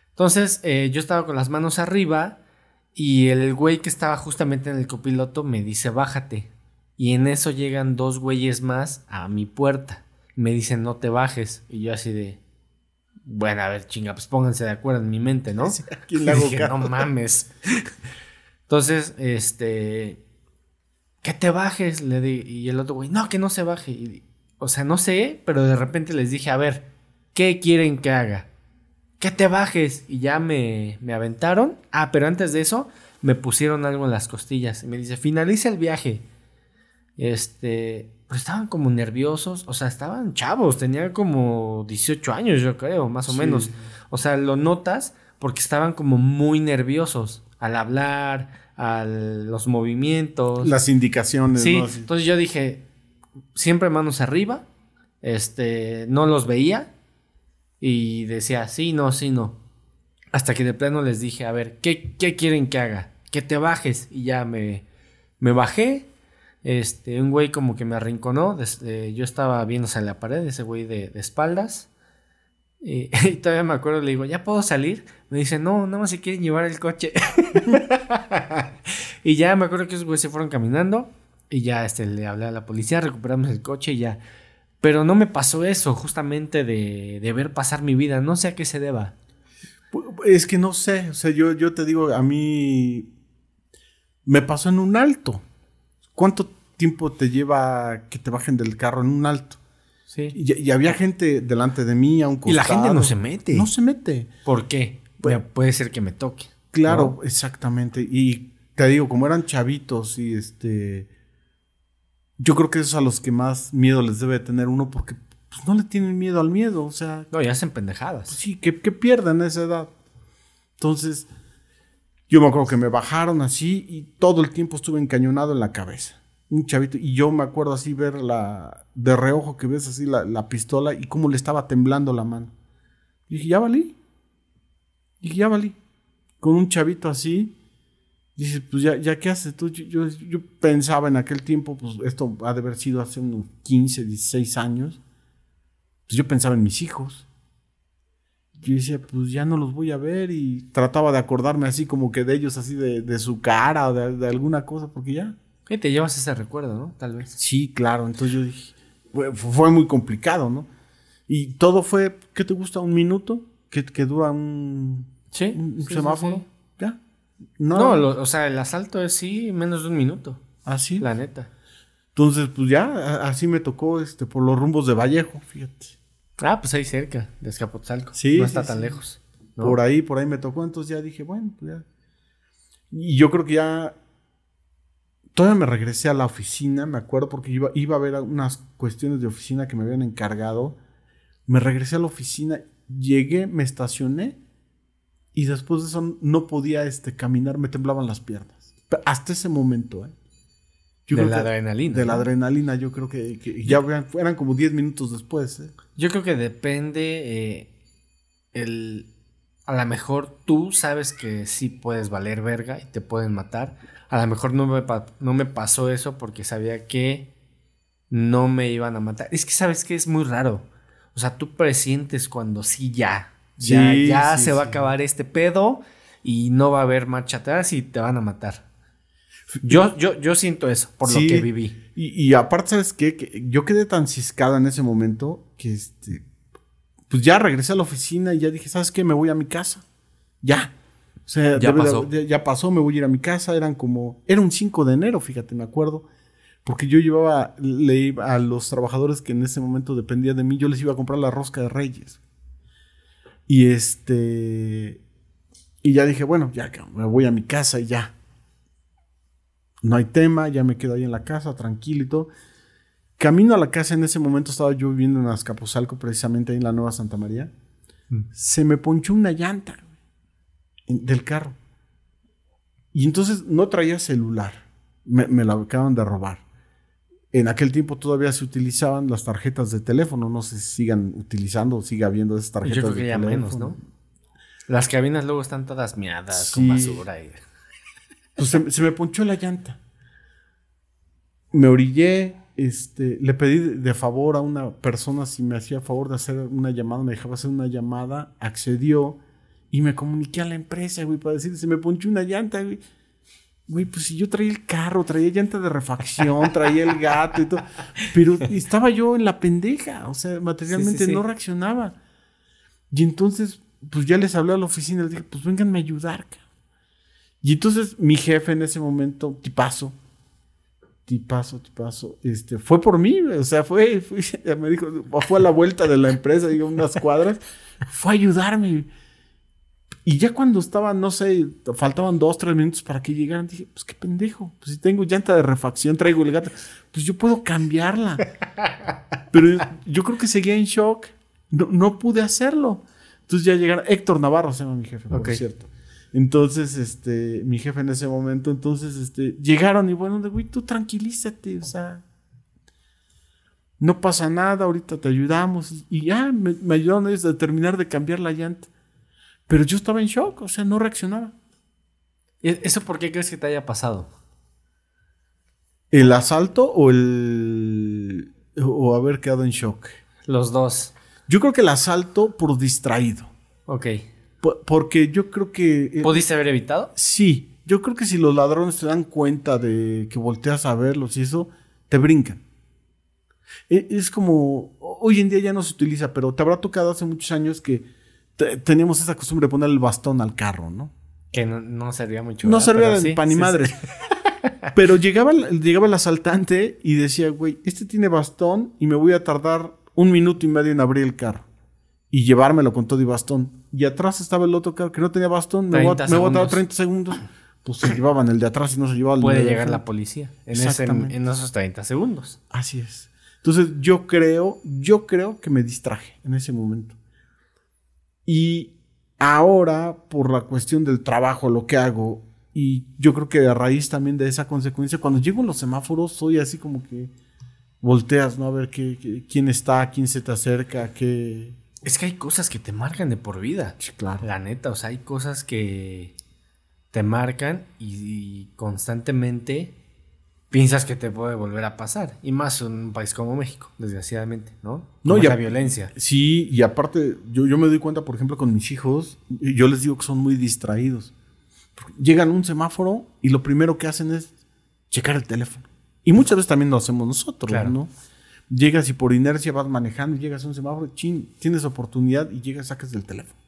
Entonces, eh, yo estaba con las manos arriba y el güey que estaba justamente en el copiloto me dice, bájate. Y en eso llegan dos güeyes más a mi puerta. Me dicen, no te bajes. Y yo así de, bueno, a ver, chinga, pues pónganse de acuerdo en mi mente, ¿no? Sí, le hago no mames. Entonces, este, que te bajes, le di, y el otro güey, no, que no se baje. o sea, no sé, pero de repente les dije, a ver, ¿qué quieren que haga? Que te bajes. Y ya me, me aventaron. Ah, pero antes de eso, me pusieron algo en las costillas. Y me dice, finaliza el viaje. Este, pues estaban como nerviosos. O sea, estaban chavos. Tenían como 18 años, yo creo, más o menos. O sea, lo notas porque estaban como muy nerviosos al hablar, a los movimientos. Las indicaciones. Sí, entonces yo dije, siempre manos arriba. Este, no los veía. Y decía, sí, no, sí, no. Hasta que de plano les dije, a ver, ¿qué, qué quieren que haga? Que te bajes. Y ya me, me bajé. Este, un güey como que me arrinconó. Desde, yo estaba viéndose en la pared, ese güey de, espaldas. Y, todavía me acuerdo, le digo, ¿ya puedo salir? Me dice, no, nada más se quieren llevar el coche. y ya me acuerdo que esos güeyes se fueron caminando. Y ya este, le hablé a la policía, recuperamos el coche y ya pero no me pasó eso, justamente de, de ver pasar mi vida. No sé a qué se deba. Es que no sé. O sea, yo, yo te digo, a mí me pasó en un alto. ¿Cuánto tiempo te lleva que te bajen del carro en un alto? Sí. Y, había gente delante de mí a un costado. Y la gente no se mete. No se mete. ¿Por qué? puede ser que me toque. Claro, exactamente. Y te digo, como eran chavitos y este... Yo creo que eso es a los que más miedo les debe tener uno porque pues, no le tienen miedo al miedo, o sea... No, y hacen pendejadas. Pues sí, que, que a esa edad. Entonces, yo me acuerdo que me bajaron así y todo el tiempo estuve encañonado en la cabeza. Un chavito. Y yo me acuerdo así ver la. De reojo que ves así la, la pistola y cómo le estaba temblando la mano. Y dije, ya valí. Y dije, ya valí. Con un chavito así. Dices, pues ya, ya qué haces tú. Yo, yo, yo pensaba en aquel tiempo, pues esto ha de haber sido hace unos 15, 16 años. Pues yo pensaba en mis hijos yo decía, pues ya no los voy a ver y trataba de acordarme así como que de ellos, así de, de su cara o de, de, alguna cosa, porque ya. Y te llevas ese recuerdo, ¿no? Tal vez. Sí, claro, entonces yo dije, fue, fue muy complicado, ¿no? Y todo fue, ¿qué te gusta? ¿Un minuto? ¿Que, que dura un, sí, un, sí, semáforo? sí. ¿Ya? No, No, lo- o sea, el asalto es sí menos de un minuto. así. La neta. Entonces, pues ya, así me tocó este, por los rumbos de Vallejo, fíjate. Ah, pues ahí cerca, de Escapotzalco. Sí, No sí, está tan sí. lejos. ¿no? Por ahí, por ahí me tocó, entonces ya dije, bueno, pues ya. Y yo creo que ya. Todavía me regresé a la oficina, me acuerdo, porque iba, iba a ver unas cuestiones de oficina que me habían encargado. Me regresé a la oficina, llegué, me estacioné y después de eso no podía este, caminar, me temblaban las piernas. Pero Hasta ese momento, ¿eh? Yo de la que- adrenalina. De la adrenalina, yo creo que, que ya eran- eran como 10 minutos después, ¿eh? Yo creo que depende. eh, el, a lo mejor tú sabes que sí puedes valer verga y te pueden matar. A lo mejor no me, no me pasó eso porque sabía que no me iban a matar. Es que sabes que es muy raro. O sea, tú presientes cuando sí ya. Ya, Sí, ya sí, se va a acabar este pedo y no va a haber marcha atrás y te van a matar. Yo, yo, yo siento eso por lo que viví. Y, y aparte, ¿sabes qué? Que yo quedé tan ciscado en ese momento que este. Pues ya regresé a la oficina y ya dije, ¿sabes qué? Me voy a mi casa. Ya. O sea, Ya de- pasó. de- ya pasó, me voy a ir a mi casa. Eran como. Era un 5 de enero, fíjate, me acuerdo. Porque yo llevaba, le iba a los trabajadores que en ese momento dependían de mí, yo les iba a comprar la rosca de Reyes. Y este. Y ya dije, bueno, ya me voy a mi casa y ya. No hay tema, ya me quedo ahí en la casa, tranquilo y todo. Camino a la casa, en ese momento estaba yo viviendo en Azcapotzalco, precisamente ahí en la Nueva Santa María. Mm. Se me ponchó una llanta del carro. Y entonces no traía celular. Me, me la acaban de robar. En aquel tiempo todavía se utilizaban las tarjetas de teléfono. No sé si sigan utilizando o siga habiendo esas tarjetas Yo creo de ya teléfono. menos, ¿no? Las cabinas luego están todas miadas Sí. con basura. Y... Pues se, se me ponchó la llanta. Me orillé, este, le pedí de, de favor a una persona si me hacía favor de hacer una llamada, me dejaba hacer una llamada, accedió y me comuniqué a la empresa, güey, para decir, se me ponchó una llanta, güey. Güey, pues si yo traía el carro, traía llanta de refacción, traía el gato y todo, pero estaba yo en la pendeja, o sea, materialmente Sí, sí, sí. no reaccionaba. Y entonces, pues ya les hablé a la oficina, les dije, pues vénganme a ayudar, cabrón. Y entonces mi jefe en ese momento, tipazo, tipazo, tipazo, este, fue por mí, o sea, fue, fue- me dijo, fue a la vuelta de la empresa, digo, unas cuadras, fue a ayudarme. Y ya cuando estaba, no sé, faltaban dos, tres minutos para que llegaran, dije, pues qué pendejo, pues si tengo llanta de refacción, traigo el gato, pues yo puedo cambiarla. Pero yo creo que seguía en shock, no, no pude hacerlo. Entonces ya llegaron, Héctor Navarro se llama mi jefe, por cierto. Entonces, este, mi jefe en ese momento, entonces, este, llegaron y bueno, de güey, tú tranquilízate, o sea, no pasa nada, ahorita te ayudamos. Y, y ya me, me ayudaron ellos a terminar de cambiar la llanta. Pero yo estaba en shock, o sea, no reaccionaba. ¿E- ¿Eso por qué crees que te haya pasado? ¿El asalto o el. o haber quedado en shock? Los dos. Yo creo que el asalto por distraído. Ok. Po- Porque yo creo que. eh, ¿Pudiste haber evitado? Sí, yo creo que si los ladrones se dan cuenta de que volteas a verlos y eso, te brincan. E- Es como, hoy en día ya no se utiliza, pero te habrá tocado hace muchos años que te- teníamos esa costumbre de poner el bastón al carro, ¿no? Que no, no servía mucho. No ¿verdad? servía de sí, pan sí, madre. sí. Pero llegaba, el- llegaba el asaltante y decía, güey, este tiene bastón y me voy a tardar un minuto y medio en abrir el carro. Y llevármelo con todo y bastón. Y atrás estaba el otro carro que no tenía bastón. Me voy a, 30 me voy a tardar segundos. 30 segundos. pues se llevaban el de atrás y no se llevaban el Puede de llegar la policía en, ese- en esos 30 segundos. Así es. Entonces yo creo, yo creo que me distraje en ese momento. Y ahora, por la cuestión del trabajo, lo que hago, y yo creo que a raíz también de esa consecuencia, cuando llego en los semáforos, soy así como que volteas, ¿no? A ver qué, qué- quién está, quién se te acerca, qué... Es que hay cosas que te marcan de por vida. Sí, claro. La neta, o sea, hay cosas que te marcan y, y constantemente piensas que te puede volver a pasar. Y más en un país como México, desgraciadamente, ¿no? No, la violencia. Sí, y aparte, yo, yo me doy cuenta, por ejemplo, con mis hijos, yo les digo que son muy distraídos. Llegan a un semáforo y lo primero que hacen es checar el teléfono. Y muchas veces también lo hacemos nosotros, Claro. ¿no? Llegas y por inercia vas manejando y llegas a un semáforo, chin, tienes oportunidad y llegas, sacas el teléfono.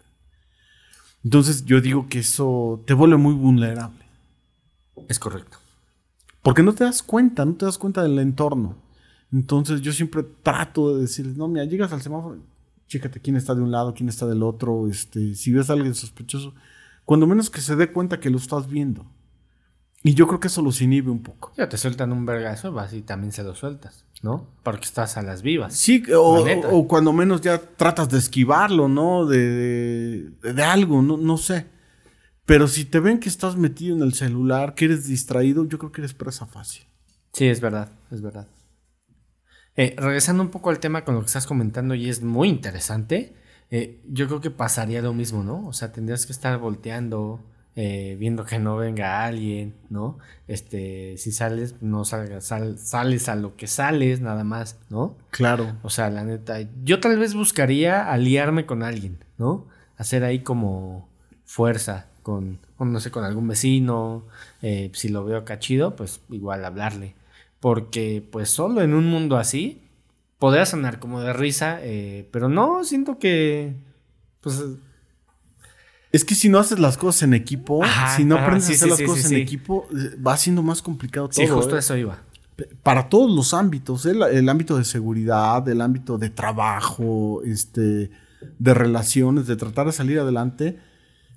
Entonces yo digo que eso te vuelve muy vulnerable. Es correcto. Porque no te das cuenta, no te das cuenta del entorno. Entonces yo siempre trato de decirles, no, mira, llegas al semáforo, chécate quién está de un lado, quién está del otro, este, si ves a alguien sospechoso, cuando menos que se dé cuenta que lo estás viendo. Y yo creo que eso los inhibe un poco. Ya te sueltan un vergazo, vas y también se lo sueltas, ¿no? Porque estás a las vivas. Sí, o, cuando menos ya tratas de esquivarlo, ¿no? De, de, de algo, no, no sé. Pero si te ven que estás metido en el celular, que eres distraído, yo creo que eres presa fácil. Sí, es verdad, es verdad. Eh, regresando un poco al tema con lo que estás comentando y es muy interesante, eh, yo creo que pasaría lo mismo, ¿no? O sea, tendrías que estar volteando, eh, viendo que no venga alguien, ¿no? Este, si sales, no salgas, sal- sales a lo que sales, nada más, ¿no? Claro. O sea, la neta, yo tal vez buscaría aliarme con alguien, ¿no? Hacer ahí como fuerza con, no sé, con algún vecino. eh, si lo veo acá chido, pues igual hablarle. Porque pues solo en un mundo así podría sonar como de risa, eh, pero no, siento que pues Es que si no haces las cosas en equipo, Ajá, si no ajá, aprendes sí, a hacer sí, las sí, cosas en equipo, eh, va siendo más complicado todo. sí, justo ¿eh? eso iba. Para todos los ámbitos. La- el ámbito de seguridad, el ámbito de trabajo, este, de relaciones, de tratar de salir adelante,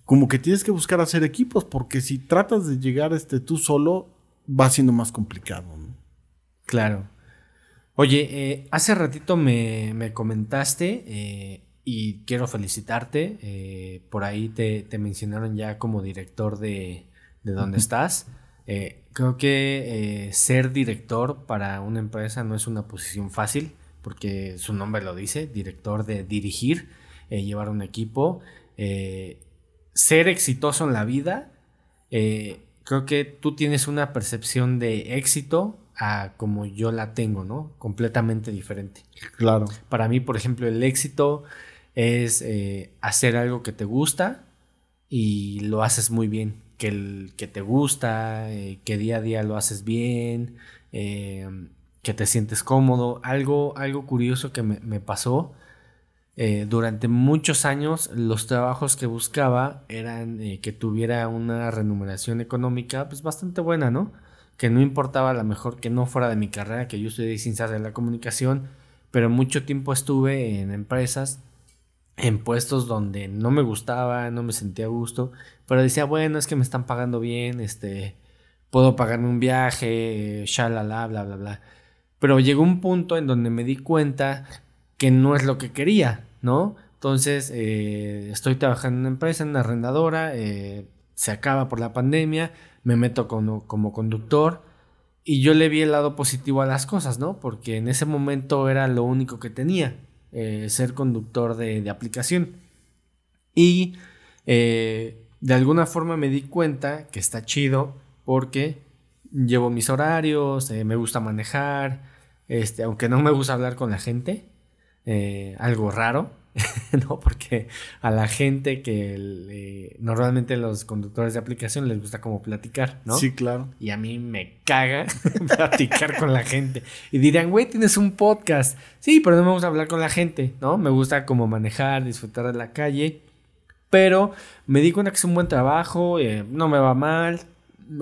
como que tienes que buscar hacer equipos, porque si tratas de llegar este, tú solo, va siendo más complicado. ¿no? Claro. Oye, eh, hace ratito me, me comentaste eh, y quiero felicitarte. eh, por ahí te, te mencionaron ya como director de, de donde estás. Creo que ser director para una empresa no es una posición fácil, porque su nombre lo dice, director de dirigir, llevar un equipo. eh, ser exitoso en la vida eh, creo que tú tienes una percepción de éxito a como yo la tengo, ¿no? Completamente diferente. Claro. Para mí, por ejemplo, el éxito es eh, hacer algo que te gusta y lo haces muy bien. Que, el, que te gusta, eh, que día a día lo haces bien, eh, que te sientes cómodo. Algo, algo curioso que me, me pasó. Eh, durante muchos años los trabajos que buscaba eran eh, que tuviera una remuneración económica pues bastante buena, ¿no? Que no importaba a lo mejor que no fuera de mi carrera, que yo estudié ciencias de la comunicación, pero mucho tiempo estuve en empresas, en puestos donde no me gustaba, no me sentía a gusto, pero decía, bueno, es que me están pagando bien, este, puedo pagarme un viaje, shalala, bla, bla, bla. Pero llegó un punto en donde me di cuenta que no es lo que quería, ¿no? Entonces, eh, estoy trabajando en una empresa, en una arrendadora, eh, se acaba por la pandemia, me meto como, conductor y yo le vi el lado positivo a las cosas, ¿no? Porque en ese momento era lo único que tenía, eh, ser conductor de, aplicación. Y de alguna forma me di cuenta que está chido porque llevo mis horarios, me gusta manejar, este, aunque no me gusta hablar con la gente, eh, algo raro, ¿no? Porque a la gente que le- normalmente los conductores de aplicación les gusta como platicar, ¿no? Sí, claro. Y a mí me caga platicar con la gente. Y dirán, güey, tienes un podcast. Sí, pero no me gusta hablar con la gente, ¿no? Me gusta como manejar, disfrutar de la calle. Pero me di cuenta que es un buen trabajo, eh, no me va mal,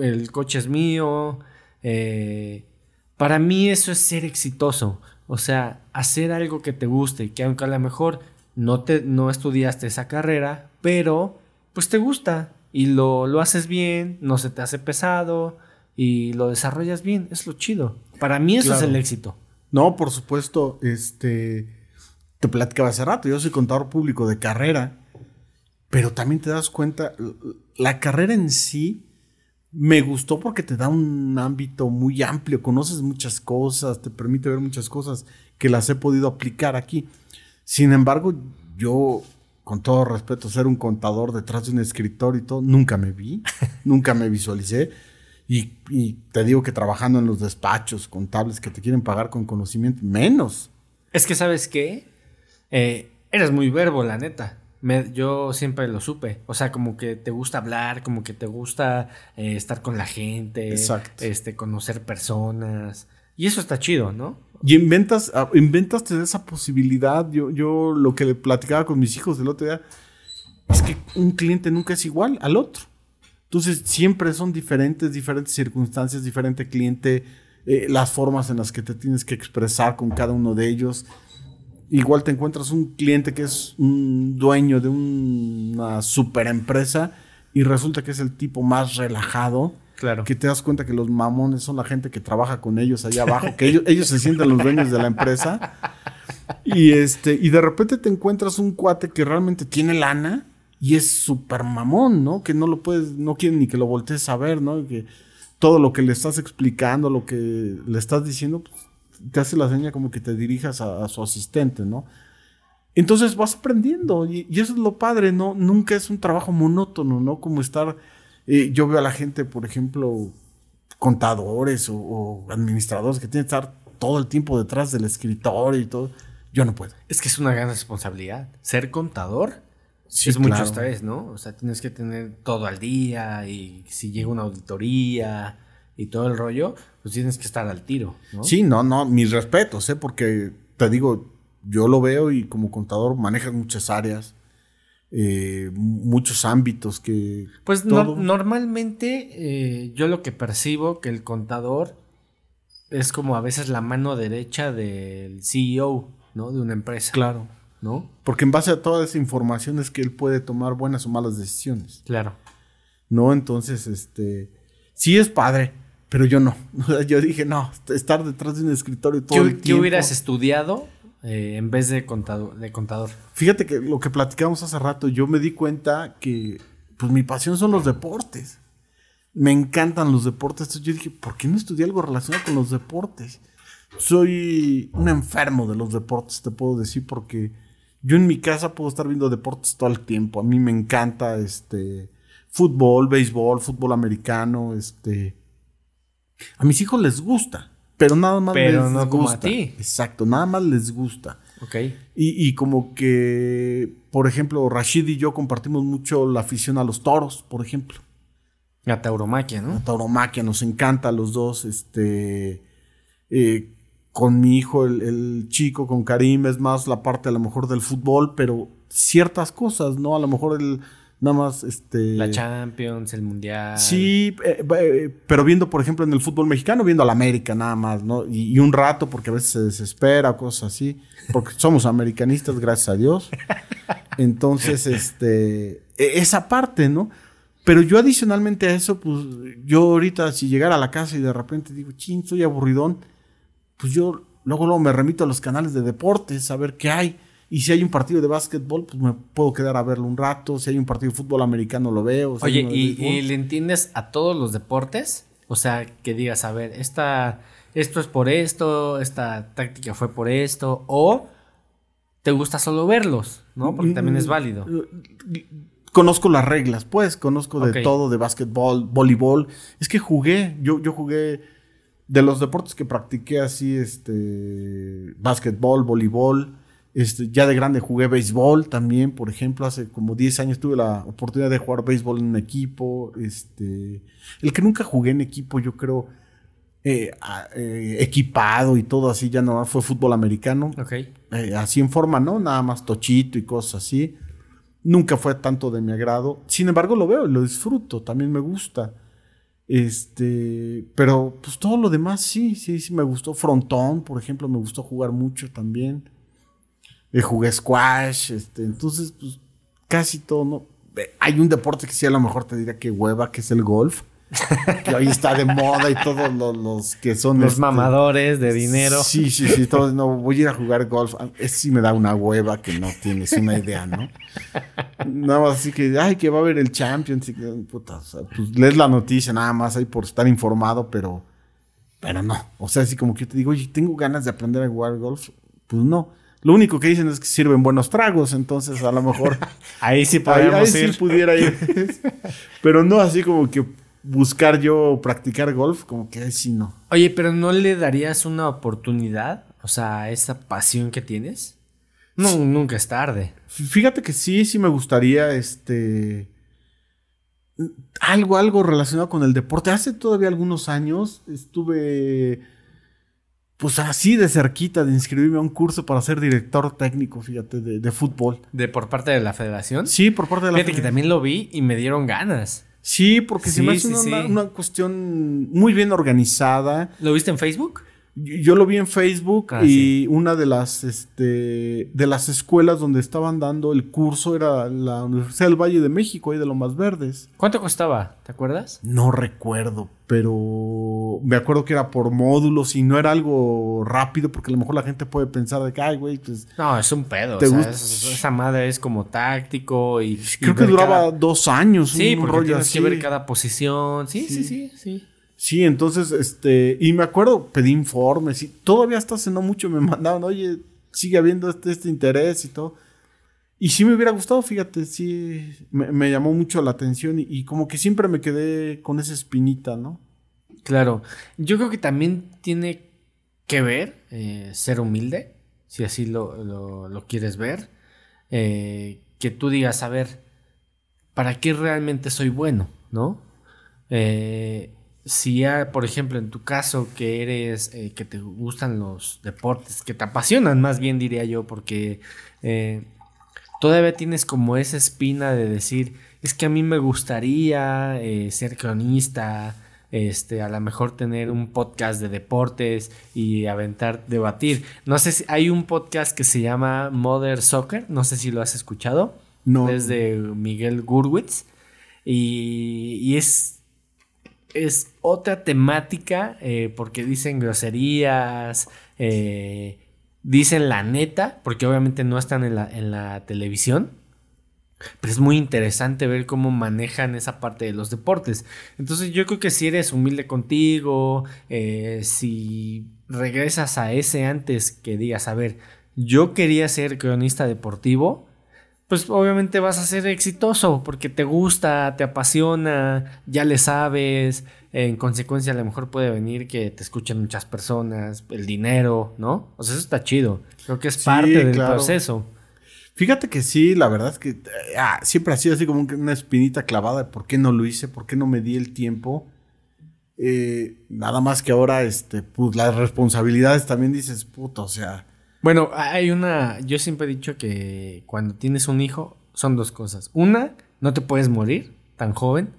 el coche es mío. eh, para mí eso es ser exitoso. O sea, hacer algo que te guste, que aunque a lo mejor no, te, no estudiaste esa carrera, pero pues te gusta y lo, lo haces bien, no se te hace pesado y lo desarrollas bien. Es lo chido. Para mí eso es el éxito. No, por supuesto, este, te platicaba hace rato, yo soy contador público de carrera, pero también te das cuenta, la carrera en sí me gustó porque te da un ámbito muy amplio, conoces muchas cosas, te permite ver muchas cosas que las he podido aplicar aquí. Sin embargo, yo, con todo respeto, ser un contador detrás de un escritorio y todo, nunca me vi, nunca me visualicé. Y, y te digo que trabajando en los despachos contables que te quieren pagar con conocimiento, menos. Es que, ¿sabes qué? Eh, eres muy verbo, la neta. Me- yo siempre lo supe. O sea, como que te gusta hablar, como que te gusta eh, estar con la gente. Exacto. Este, conocer personas. Y eso está chido, ¿no? Y inventas, ah, inventas tener esa posibilidad. Yo, yo lo que le platicaba con mis hijos el otro día es que un cliente nunca es igual al otro. Entonces siempre son diferentes, diferentes circunstancias, diferente cliente, eh, las formas en las que te tienes que expresar con cada uno de ellos. Igual te encuentras un cliente que es un dueño de una super empresa y resulta que es el tipo más relajado. Claro. Que te das cuenta que los mamones son la gente que trabaja con ellos allá abajo, que ellos, ellos se sienten los dueños de la empresa. Y este, y de repente te encuentras un cuate que realmente tiene lana y es súper mamón, ¿no? Que no lo puedes, no quiere ni que lo voltees a ver, ¿no? Que todo lo que le estás explicando, lo que le estás diciendo, pues, te hace la seña como que te dirijas a, a su asistente, ¿no? Entonces vas aprendiendo y, y eso es lo padre, ¿no? Nunca es un trabajo monótono, ¿no? Como estar, eh, yo veo a la gente, por ejemplo, contadores o, o administradores que tienen que estar todo el tiempo detrás del escritorio y todo. Yo no puedo. Es que es una gran responsabilidad. Ser contador Sí, es mucho claro. estrés, ¿no? O sea, tienes que tener todo al día y si llega una auditoría y todo el rollo, pues tienes que estar al tiro, ¿no? Sí, no, no, mis respetos, ¿eh? Porque te digo, yo lo veo y como contador manejas muchas áreas, eh, muchos ámbitos que... Pues no- normalmente eh, yo lo que percibo que el contador es como a veces la mano derecha del CEO, ¿no? De una empresa. Claro. ¿No? Porque en base a toda esa información es que él puede tomar buenas o malas decisiones. Claro. ¿No? Entonces, este... Sí es padre, pero yo no. yo dije, no, estar detrás de un escritorio todo ¿Qué, el qué tiempo. hubieras estudiado eh, en vez de contador, de contador? Fíjate que lo que platicamos hace rato, yo me di cuenta que pues mi pasión son los deportes. Me encantan los deportes. Entonces yo dije, ¿por qué no estudié algo relacionado con los deportes? Soy un enfermo de los deportes, te puedo decir, porque yo en mi casa puedo estar viendo deportes todo el tiempo. A mí me encanta este fútbol, béisbol, fútbol americano, este a mis hijos les gusta, pero nada más Pero les no como a gusta. ti. Exacto, nada más les gusta. Ok. Y, y como que, por ejemplo, Rashid y yo compartimos mucho la afición a los toros, por ejemplo. La tauromaquia, La ¿no? tauromaquia nos encanta a los dos. Este, eh, con mi hijo, el, el chico, con Karim, es más la parte a lo mejor del fútbol, pero ciertas cosas, ¿no? A lo mejor el nada más, este... La Champions, el Mundial. Sí, eh, eh, pero viendo, por ejemplo, en el fútbol mexicano, viendo al América nada más, ¿no? Y, y un rato, porque a veces se desespera o cosas así, porque somos americanistas, gracias a Dios. Entonces, este, e- esa parte, ¿no? Pero yo adicionalmente a eso, pues yo ahorita si llegara a la casa y de repente digo, chin, soy aburridón, pues yo luego, luego me remito a los canales de deportes a ver qué hay. Y si hay un partido de básquetbol, pues me puedo quedar a verlo un rato. Si hay un partido de fútbol americano, lo veo. Si Oye, ¿y, le entiendes a todos los deportes? O sea, que digas, a ver, esta, esto es por esto, esta táctica fue por esto, o te gusta solo verlos, ¿no? Porque también es válido. Conozco las reglas, pues, conozco de todo, de básquetbol, voleibol. Es que jugué, yo, yo jugué de los deportes que practiqué así, este, básquetbol, voleibol. Este, ya de grande jugué béisbol también, por ejemplo, hace como 10 años tuve la oportunidad de jugar béisbol en un equipo. Este, el que nunca jugué en equipo, yo creo, eh, eh, equipado y todo así, ya no fue fútbol americano Ok. eh, así en forma, ¿no? Nada más tochito y cosas así. Nunca fue tanto de mi agrado. Sin embargo, lo veo y lo disfruto. También me gusta. Este, pero pues todo lo demás sí, sí, sí me gustó. Frontón, por ejemplo, me gustó jugar mucho también. Eh, jugué squash, este, entonces, pues casi todo, ¿no? eh, hay un deporte que sí a lo mejor te diría que hueva, que es el golf. que hoy está de moda y todos los, los que son Los este, mamadores de dinero. Sí, sí, sí, todos, no, voy a ir a jugar golf. Ese sí me da una hueva que no tienes una idea, ¿no? Nada más así que, ay, que va a haber el Champions. y puta, o sea, pues lees la noticia nada más ahí por estar informado, pero, pero no. O sea, así como que yo te digo, oye, tengo ganas de aprender a jugar golf. Pues no. Lo único que dicen es que sirven buenos tragos, entonces a lo mejor Ahí sí ahí, podríamos ahí ir. sí pudiera ir. pero no así como que buscar yo practicar golf, como que ahí sí no. Oye, pero ¿no le darías una oportunidad? O sea, esa pasión que tienes. No, nunca es tarde. Fíjate que sí, sí me gustaría, este, algo, algo relacionado con el deporte. Hace todavía algunos años estuve, pues así de cerquita de inscribirme a un curso para ser director técnico, fíjate, de, de fútbol. De por parte de la federación. Sí, por parte de la Fíjate que también lo vi y me dieron ganas. Sí, porque se Sí, me hace sí, una, sí. una cuestión muy bien organizada. ¿Lo viste en Facebook? Yo lo vi en Facebook Ah, y sí. una de las este de las escuelas donde estaban dando el curso era la Universidad del Valle de México, ahí de Lomas Verdes. ¿Cuánto costaba? ¿Te acuerdas? No recuerdo, pero me acuerdo que era por módulos y no era algo rápido porque a lo mejor la gente puede pensar de que, ay, güey, pues No, es un pedo. ¿Te o sea, es- esa madre es como táctico y. y creo que duraba cada- dos años. Sí, un porque rollo tienes así. que ver cada posición. Sí, sí, sí, sí. Sí, entonces, este, y me acuerdo, pedí informes y todavía hasta hace no mucho me mandaban, oye, sigue habiendo este, este interés y todo. Y sí me hubiera gustado, fíjate, sí, me, llamó mucho la atención y, y como que siempre me quedé con esa espinita, ¿no? Claro. Yo creo que también tiene que ver eh, ser humilde, si así lo, lo- lo quieres ver. Eh, que tú digas, a ver, ¿para qué realmente soy bueno? ¿No? Eh, si ya, por ejemplo, en tu caso, que eres, eh, que te gustan los deportes, que te apasionan más bien, diría yo, porque eh, todavía tienes como esa espina de decir, es que a mí me gustaría eh, ser cronista, este, a lo mejor tener un podcast de deportes y aventar, debatir. No sé si hay un podcast que se llama Mother Soccer, no sé si lo has escuchado. No. Es de Miguel Gurwitz. Y, y es, es otra temática eh, porque dicen groserías, eh, dicen la neta, porque obviamente no están en la, en la televisión. Pero es muy interesante ver cómo manejan esa parte de los deportes. Entonces yo creo que si eres humilde contigo, eh, si regresas a ese antes que digas, a ver, yo quería ser cronista deportivo, pues obviamente vas a ser exitoso porque te gusta, te apasiona, ya le sabes. En consecuencia, a lo mejor puede venir que te escuchen muchas personas, el dinero, ¿no? O sea, eso está chido. Creo que es Sí, parte del claro. proceso. Fíjate que sí, la verdad es que eh, ah, siempre ha sido así como una espinita clavada de por qué no lo hice, por qué no me di el tiempo. Eh, nada más que ahora, este, pues las responsabilidades también dices, puta, o sea, Bueno, hay una. Yo siempre he dicho que cuando tienes un hijo son dos cosas. Una, no te puedes morir tan joven.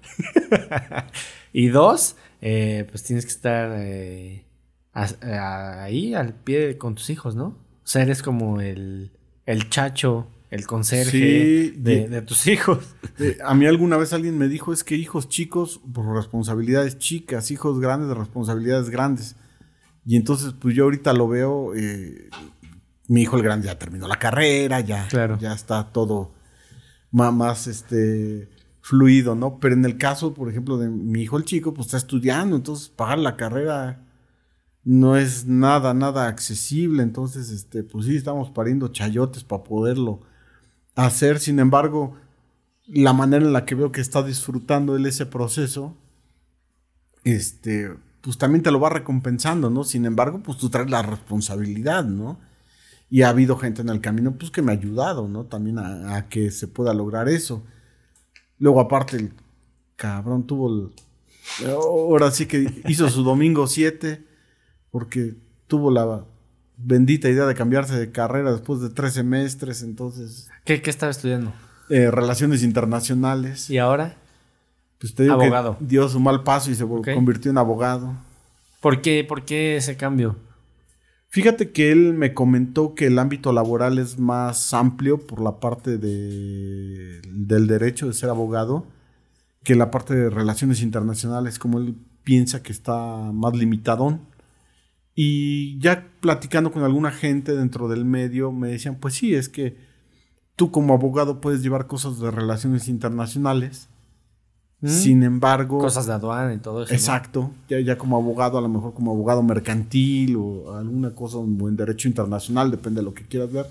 y dos, eh, pues tienes que estar eh, a- ahí al pie de- con tus hijos, ¿no? O sea, eres como el, el chacho, el conserje Sí, de, tus hijos. Eh, a mí alguna vez alguien me dijo es que hijos chicos por responsabilidades chicas, hijos grandes de responsabilidades grandes. Y entonces pues yo ahorita lo veo, eh, mi hijo el grande ya terminó la carrera, ya, Claro. ya está todo más, este fluido, ¿no? Pero en el caso, por ejemplo, de mi hijo el chico, pues está estudiando, entonces pagar la carrera no es nada, nada accesible. Entonces, este, pues sí, estamos pariendo chayotes para poderlo hacer. Sin embargo, la manera en la que veo que está disfrutando él ese proceso, este, pues también te lo va recompensando, ¿no? Sin embargo, pues tú traes la responsabilidad, ¿no? Y ha habido gente en el camino, pues que me ha ayudado, ¿no? También a, a que se pueda lograr eso. Luego, aparte, el cabrón tuvo el... Ahora sí que hizo su domingo 7, porque tuvo la bendita idea de cambiarse de carrera después de tres semestres, entonces... ¿Qué, qué estaba estudiando? eh, relaciones internacionales. ¿Y ahora? Pues te digo Abogado. que dio su mal paso y se convirtió en abogado. ¿Por qué, por qué ese cambio? Fíjate que él me comentó que el ámbito laboral es más amplio por la parte de, del derecho de ser abogado que la parte de relaciones internacionales, como él piensa que está más limitadón. Y ya platicando con alguna gente dentro del medio, me decían, pues sí, es que tú como abogado puedes llevar cosas de relaciones internacionales, ¿Mm? sin embargo... Cosas de aduana y todo eso. ¿no? Exacto, ya, ya como abogado, a lo mejor como abogado mercantil o alguna cosa en derecho internacional, depende de lo que quieras ver.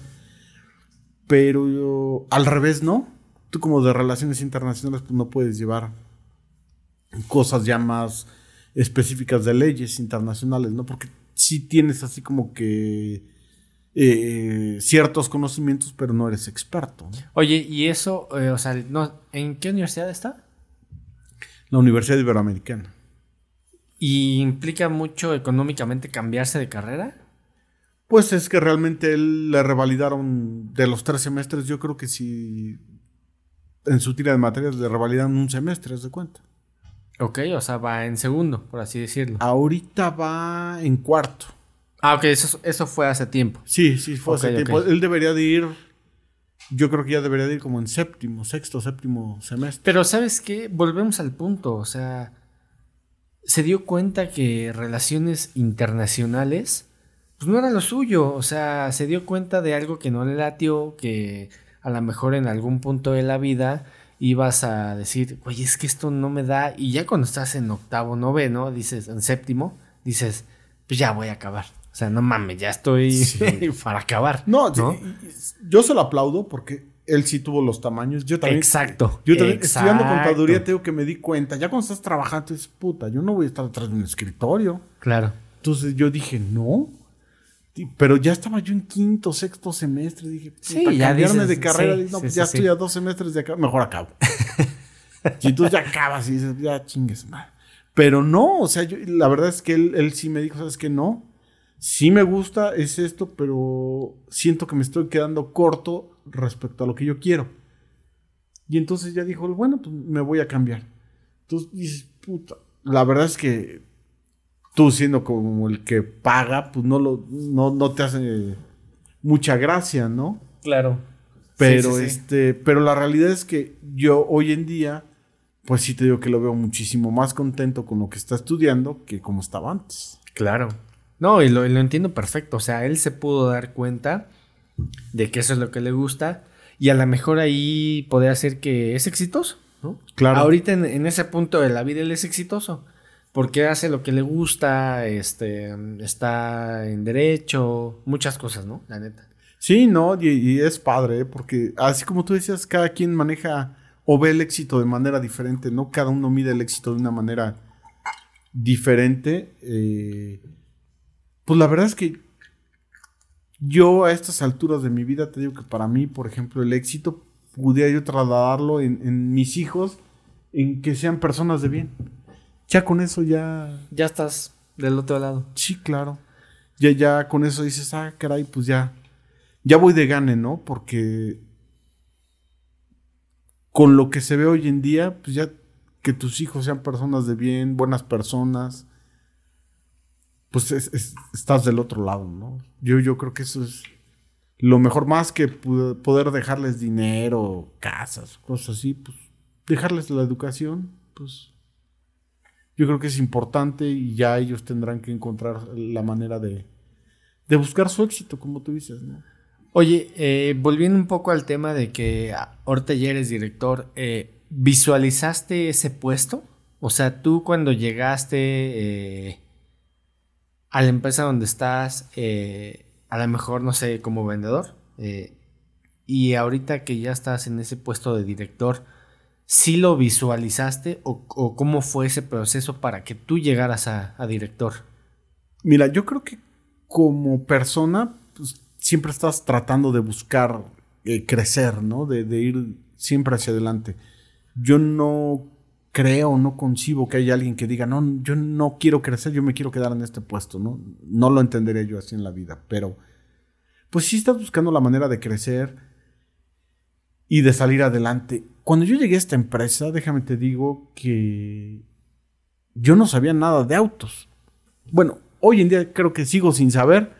Pero yo- al revés, ¿no? Tú como de relaciones internacionales, pues no puedes llevar cosas ya más específicas de leyes internacionales, ¿no? Porque sí tienes así como que eh, ciertos conocimientos, pero no eres experto. ¿no? Oye, y eso, eh, o sea, no, ¿en qué universidad está? La Universidad Iberoamericana. ¿Y implica mucho económicamente cambiarse de carrera? Pues es que realmente él le revalidaron de los tres semestres, yo creo que si en su tira de materias le revalidaron un semestre, haz de cuenta. Ok, o sea, va en segundo, por así decirlo. Ahorita va en cuarto. Ah, ok, eso, eso fue hace tiempo. Sí, sí, fue hace tiempo. Él debería de ir, yo creo que ya debería de ir como en séptimo, sexto, séptimo semestre. Pero ¿sabes qué? Volvemos al punto, o sea, se dio cuenta que relaciones internacionales, pues no era lo suyo, o sea, se dio cuenta de algo que no le latió, que a lo mejor en algún punto de la vida ibas a decir, oye, es que esto no me da, y ya cuando estás en octavo, noveno, dices, en séptimo, dices, pues ya voy a acabar. O sea, no mames, ya estoy Sí. para acabar. No, yo se lo aplaudo porque él sí tuvo los tamaños. Yo también. Exacto. Yo también, exacto. estudiando contaduría, tengo que me di cuenta. Ya cuando estás trabajando, es puta, yo no voy a estar detrás de un escritorio. Claro. Entonces yo dije, no. Pero ya estaba yo en quinto, sexto semestre. Dije, puta, Sí, ya cambiarme dices, de carrera. sí, dije, no, sí, sí, ya estoy a dos semestres de acá, mejor acabo. y entonces ya acabas y dices, ya chingues, madre. Pero no, o sea, yo, la verdad es que él, él sí me dijo, ¿sabes qué? No. Sí me gusta, es esto, pero siento que me estoy quedando corto respecto a lo que yo quiero. Y entonces ya dijo, bueno, pues me voy a cambiar. Entonces dices, puta, la verdad es que tú siendo como el que paga, pues no, lo, no, no te hace mucha gracia, ¿no? Claro. Pero, Sí, sí, sí. este, pero la realidad es que yo hoy en día, pues sí te digo que lo veo muchísimo más contento con lo que está estudiando que como estaba antes. Claro. No, y lo, y lo entiendo perfecto. O sea, él se pudo dar cuenta de que eso es lo que le gusta. Y a lo mejor ahí podría ser que es exitoso, ¿no? Claro. Ahorita en, en ese punto de la vida él es exitoso. Porque hace lo que le gusta, este, está en derecho, muchas cosas, ¿no? La neta. Sí, no, y, y es padre, ¿eh? porque así como tú decías, cada quien maneja o ve el éxito de manera diferente, ¿no? Cada uno mide el éxito de una manera diferente. eh, pues la verdad es que yo a estas alturas de mi vida te digo que para mí, por ejemplo, el éxito pudiera yo trasladarlo en, en mis hijos, en que sean personas de bien. Ya con eso ya Ya estás del otro lado. Sí, claro. Ya, ya con eso dices, ah, caray, pues ya. Ya voy de gane, ¿no? Porque con lo que se ve hoy en día, pues ya que tus hijos sean personas de bien, buenas personas, pues es- es- estás del otro lado, ¿no? Yo, yo creo que eso es lo mejor, más que poder dejarles dinero, casas, cosas así, pues dejarles la educación, pues yo creo que es importante y ya ellos tendrán que encontrar la manera de, de buscar su éxito, como tú dices, ¿no? Oye, eh, volviendo un poco al tema de que ah, ahorita ya eres director, eh, ¿visualizaste ese puesto? O sea, tú cuando llegaste eh, a la empresa donde estás, eh, a lo mejor, no sé, como vendedor, eh, y ahorita que ya estás en ese puesto de director, ¿sí lo visualizaste o, cómo fue ese proceso para que tú llegaras a, director? Mira, yo creo que como persona, pues, siempre estás tratando de buscar eh, crecer, ¿no? De ir siempre hacia adelante. Yo no creo, no concibo que haya alguien que diga, no, yo no quiero crecer, yo me quiero quedar en este puesto, ¿no? No lo entenderé yo así en la vida, pero pues sí estás buscando la manera de crecer y de salir adelante. Cuando yo llegué a esta empresa, déjame te digo que yo no sabía nada de autos. Bueno, hoy en día creo que sigo sin saber,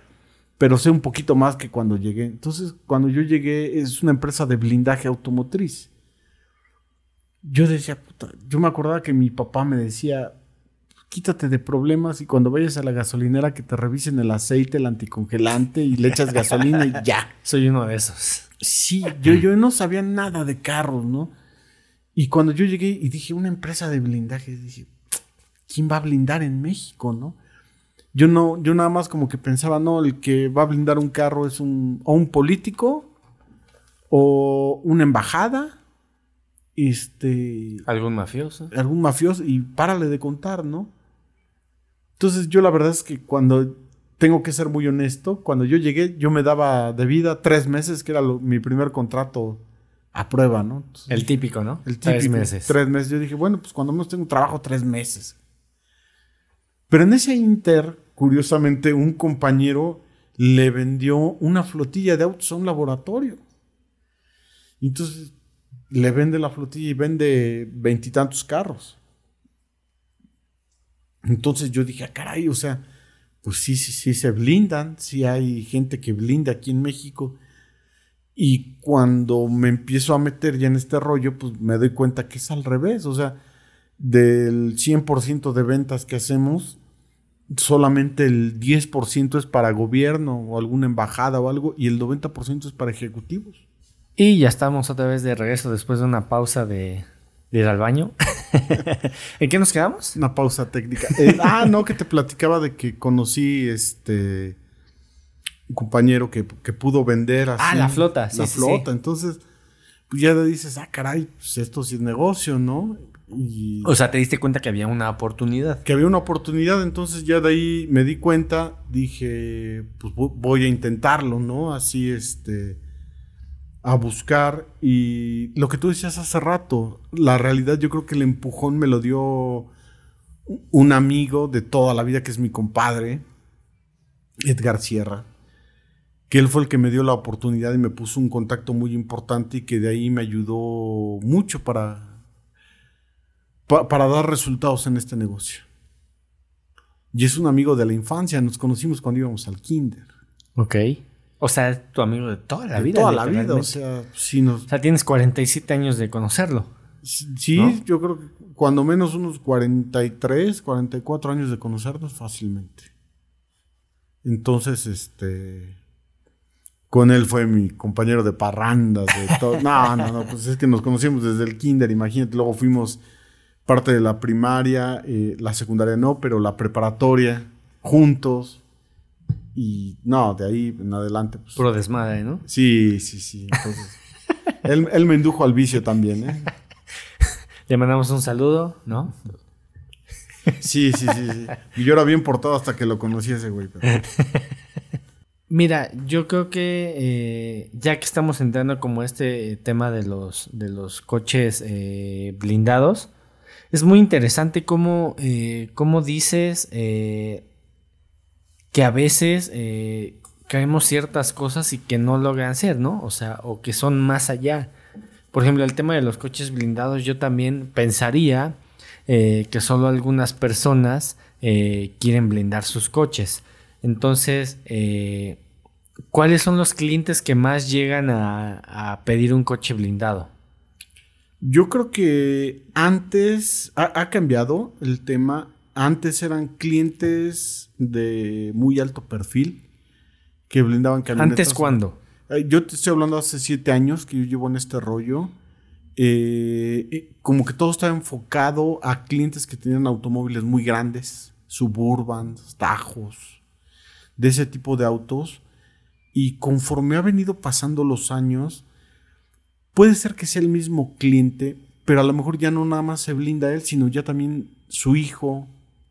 pero sé un poquito más que cuando llegué. Entonces, cuando yo llegué, es una empresa de blindaje automotriz. Yo decía, puta, yo me acordaba que mi papá me decía, quítate de problemas y cuando vayas a la gasolinera que te revisen el aceite, el anticongelante y le echas gasolina y ya. Soy uno de esos. Sí, yo, yo no sabía nada de carros, ¿no? Y cuando yo llegué y dije, una empresa de blindaje, dije, ¿quién va a blindar en México, no? Yo no, yo nada más como que pensaba, no, el que va a blindar un carro es un, o un político, o una embajada, este... ¿Algún mafioso? Algún mafioso, y párale de contar, ¿no? Entonces yo la verdad es que cuando tengo que ser muy honesto, cuando yo llegué yo me daba de vida tres meses, que era mi primer contrato a prueba, ¿no? el típico, ¿no? El típico. Tres meses. Tres meses. Yo dije, bueno, pues cuando menos tengo trabajo, tres meses. Pero en ese inter, curiosamente, un compañero le vendió una flotilla de autos a un laboratorio. Entonces le vende la flotilla y vende veintitantos carros. Entonces yo dije, ah, caray, o sea, pues sí, sí, sí se blindan, sí hay gente que blinda aquí en México. Y cuando me empiezo a meter ya en este rollo, pues me doy cuenta que es al revés. O sea, del 100% de ventas que hacemos, solamente el 10% es para gobierno o alguna embajada o algo, y el 90% es para ejecutivos. Y ya estamos otra vez de regreso después de una pausa de, ir al baño. ¿En qué nos quedamos? Una pausa técnica. Eh, ah, no, que te platicaba de que conocí este un compañero que, pudo vender así. Ah, la flota, sí. La flota. Entonces, pues ya dices, ah, caray, pues esto sí es negocio, ¿no? Y o sea, te diste cuenta que había una oportunidad. Que había una oportunidad, entonces ya de ahí me di cuenta, dije, pues voy a intentarlo, ¿no? Así, este a buscar y lo que tú decías hace rato, la realidad yo creo que el empujón me lo dio un amigo de toda la vida que es mi compadre, Edgar Sierra, que él fue el que me dio la oportunidad y me puso un contacto muy importante y que de ahí me ayudó mucho para, para dar resultados en este negocio. Y es un amigo de la infancia, nos conocimos cuando íbamos al kinder. Ok. O sea, tu amigo de toda la vida. Toda la vida, o sea, sí nos... O sea, tienes 47 años de conocerlo. Sí, yo creo que cuando menos unos 43, 44 años de conocernos fácilmente. Entonces, este... Con él fue mi compañero de parrandas, de todo. No, no, no, pues es que nos conocimos desde el kinder, imagínate. Luego fuimos parte de la primaria, eh, la secundaria no, pero la preparatoria, juntos. Y no, de ahí en adelante. Pues, Puro desmadre, ¿no? Sí, sí, sí. Entonces, él, me indujo al vicio también, ¿eh? Le mandamos un saludo, ¿no? Sí, sí, sí, sí. Y yo era bien portado hasta que lo conocí ese güey. Mira, yo creo que eh, ya que estamos entrando como este tema de los, de los coches eh, blindados, es muy interesante cómo, eh, cómo dices que a veces eh, caemos ciertas cosas y que no logran ser, ¿no? O sea, o que son más allá. Por ejemplo, el tema de los coches blindados, yo también pensaría eh, que solo algunas personas eh, quieren blindar sus coches. Entonces, ¿cuáles son los clientes que más llegan a, pedir un coche blindado? Yo creo que antes ha cambiado el tema antes eran clientes de muy alto perfil que blindaban camionetas. ¿Antes cuándo? Yo te estoy hablando hace siete años que yo llevo en este rollo. Eh, como que todo estaba enfocado a clientes que tenían automóviles muy grandes, suburban, tajos, de ese tipo de autos. Y conforme ha venido pasando los años, puede ser que sea el mismo cliente, pero a lo mejor ya no nada más se blinda él, sino ya también su hijo,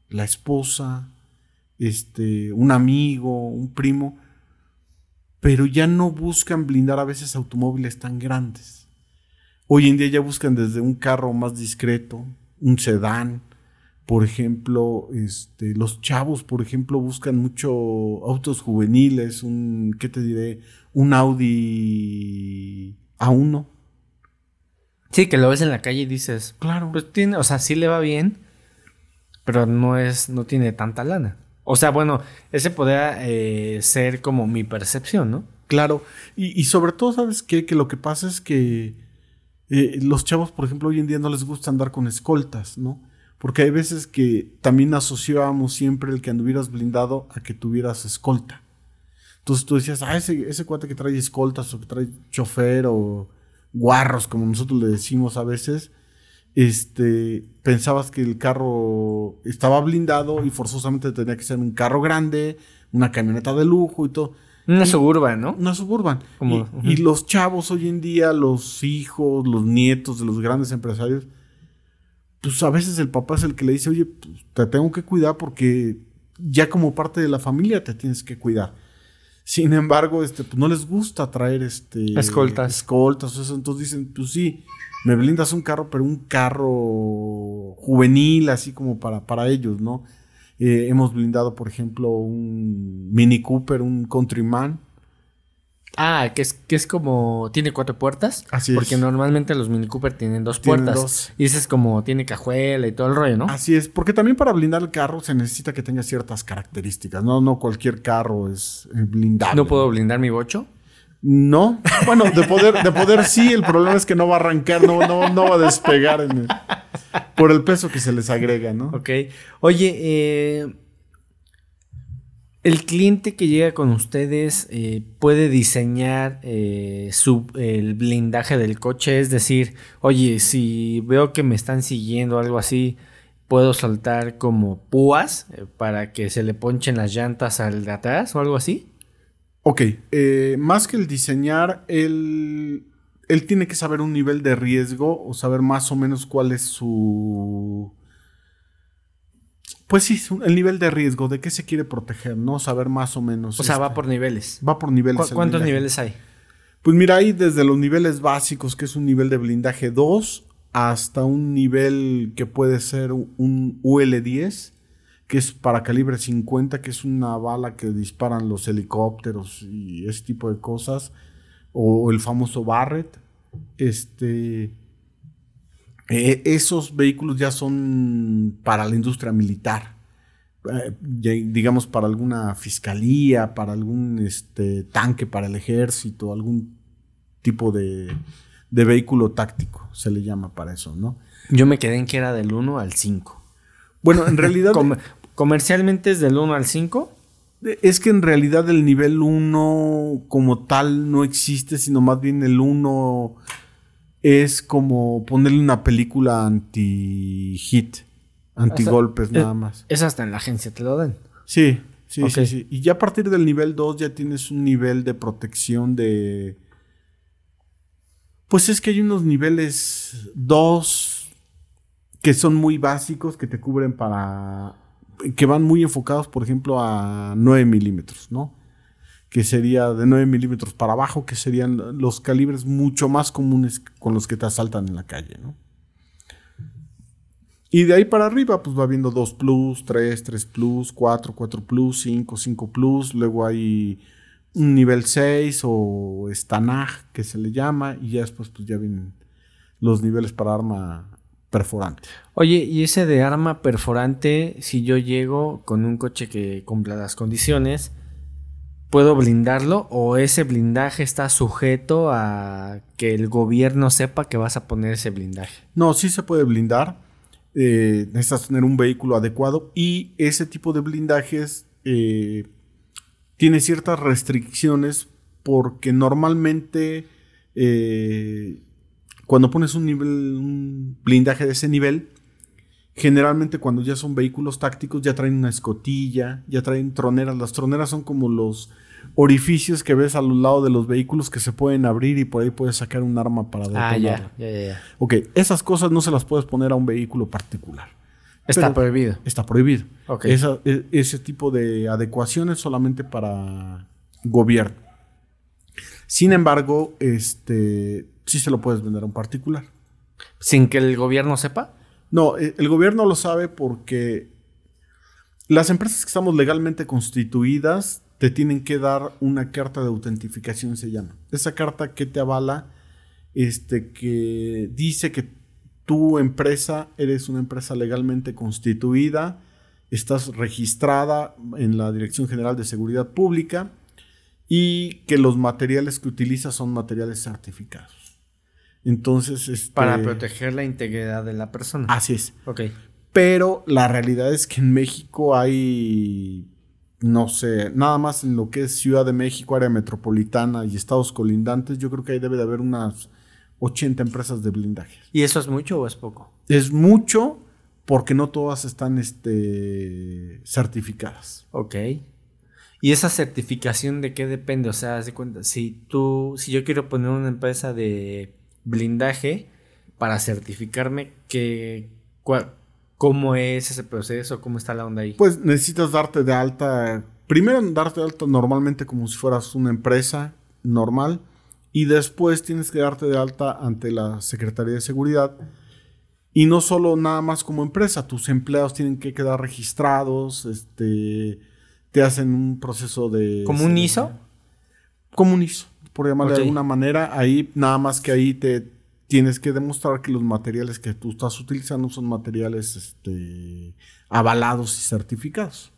la esposa, este, un amigo, un primo, pero ya no buscan blindar a veces automóviles tan grandes. Hoy en día ya buscan desde un carro más discreto, un sedán, por ejemplo, este, los chavos, por ejemplo, buscan mucho autos juveniles, un, ¿qué te diré? Un Audi A1. Sí, que lo ves en la calle y dices, claro. Pues tiene, o sea, sí le va bien, pero no es, no tiene tanta lana. O sea, bueno, ese podría eh, ser como mi percepción, ¿no? Claro, y, sobre todo, ¿sabes qué? Que lo que pasa es que eh, los chavos, por ejemplo, hoy en día no les gusta andar con escoltas, ¿no? Porque hay veces que también asociábamos siempre el que anduvieras blindado a que tuvieras escolta. Entonces tú decías, ah, ese, ese cuate que trae escoltas o que trae chofer o guarros, como nosotros le decimos a veces, este, pensabas que el carro estaba blindado y forzosamente tenía que ser un carro grande, una camioneta de lujo y todo. Una suburban, ¿no? Una suburban. Como- y, ujú. y los chavos hoy en día, los hijos, los nietos de los grandes empresarios, pues a veces el papá es el que le dice, oye, pues, te tengo que cuidar porque ya como parte de la familia te tienes que cuidar. Sin embargo, este, pues no les gusta traer este Escoltas. escoltas, o eso. Entonces dicen, pues sí, me blindas un carro, pero un carro juvenil, así como para, para ellos, ¿no? Eh, hemos blindado, por ejemplo, un Mini Cooper, un Countryman. Ah, que es, que es como. Tiene cuatro puertas. Así Porque es. normalmente los Mini Cooper tienen dos Tienen puertas. dos. Y ese es como. Tiene cajuela y todo el rollo, ¿no? Así es, porque también para blindar el carro se necesita que tenga ciertas características. No, no cualquier carro es eh, blindable. no puedo blindar mi bocho. No, bueno, de poder, de poder sí, el problema es que no va a arrancar, no, no, va a despegar por el peso que se les agrega, ¿no? Ok. Oye, eh, el cliente que llega con ustedes eh, puede diseñar eh, su, el blindaje del coche. Es decir, oye, si veo que me están siguiendo algo así, puedo soltar como púas eh, para que se le ponchen las llantas al de atrás o algo así. Ok, eh, más que el diseñar, él, él tiene que saber un nivel de riesgo o saber más o menos cuál es su... Pues sí, el nivel de riesgo, de qué se quiere proteger, ¿no? Saber más o menos. O sea, va este, por niveles. va por niveles. ¿Cu- el ¿Cuántos blindaje. niveles hay? Pues mira, hay desde los niveles básicos, que es un nivel de blindaje 2, hasta un nivel que puede ser un UL10, que es para calibre 50, que es una bala que disparan los helicópteros y ese tipo de cosas, o el famoso Barrett. Este, eh, esos vehículos ya son para la industria militar. Eh, digamos para alguna fiscalía, para algún este, tanque para el ejército, algún tipo de, de vehículo táctico, se le llama para eso, ¿no? Yo me quedé en que era del 1 al 5. Bueno, en realidad Com- comercialmente es del 1 al 5. es que en realidad el nivel 1 como tal no existe, sino más bien el 1 es como ponerle una película anti-hit, anti-golpes nada más. Es hasta en la agencia te lo dan. Sí, sí, sí, sí. Y ya a partir del nivel 2 ya tienes un nivel de protección de... Pues es que hay unos niveles 2 que son muy básicos, que te cubren para... que van muy enfocados, por ejemplo, a 9 milímetros, ¿no? Que sería de 9 milímetros para abajo, que serían los calibres mucho más comunes con los que te asaltan en la calle, ¿no? Y de ahí para arriba, pues va viendo 2 Plus, 3, 3 Plus, 4, 4 Plus, 5, 5 Plus. Luego hay un nivel 6 o Stanag, que se le llama. Y ya después, pues ya vienen los niveles para arma perforante. Oye, y ese de arma perforante, si yo llego con un coche que cumpla las condiciones, ¿puedo blindarlo? ¿O ese blindaje está sujeto a que el gobierno sepa que vas a poner ese blindaje? No, sí se puede blindar. Eh, necesitas tener un vehículo adecuado. Y ese tipo de blindajes eh, tiene ciertas restricciones porque normalmente eh, cuando pones un nivel, un blindaje de ese nivel, generalmente cuando ya son vehículos tácticos ya traen una escotilla, ya traen troneras. Las troneras son como los orificios que ves a los lados de los vehículos que se pueden abrir y por ahí puedes sacar un arma para Ah, detonarlo. ya, ya, ya, ya. Ok, esas cosas no se las puedes poner a un vehículo particular. Está prohibido. Está prohibido. Ok. Esa- e- ese tipo de adecuaciones solamente para gobierno. Sin embargo, este sí se lo puedes vender a un particular. Sin que el gobierno sepa. No, eh, el gobierno lo sabe porque las empresas que estamos legalmente constituidas te tienen que dar una carta de autentificación, se llama. Esa carta que te avala, este, que dice que tu empresa eres una empresa legalmente constituida estás registrada en la Dirección General de Seguridad Pública y que los materiales que utilizas son materiales certificados. Entonces, este, Para proteger la integridad de la persona. Así es. Ok. Pero la realidad es que en México hay, no sé, nada más en lo que es Ciudad de México, área metropolitana y estados colindantes, yo creo que ahí debe de haber unas 80 empresas de blindaje. ¿Y eso es mucho o es poco? Es mucho porque no todas están este, certificadas. Ok. ¿Y esa certificación de qué depende? O sea, haz de cuenta, si tú, si yo quiero poner una empresa de blindaje para certificarme, ¿qué, cua- ¿cómo es ese proceso? ¿Cómo está la onda ahí? Pues necesitas darte de alta, primero darte de alta normalmente como si fueras una empresa normal y después tienes que darte de alta ante la Secretaría de Seguridad. Y no solo nada más como empresa, tus empleados tienen que quedar registrados, este, te hacen un proceso de... ¿Como un ISO? Como un ISO, por llamarle Ok. de alguna manera. Ahí nada más que ahí te tienes que demostrar que los materiales que tú estás utilizando son materiales este, avalados y certificados.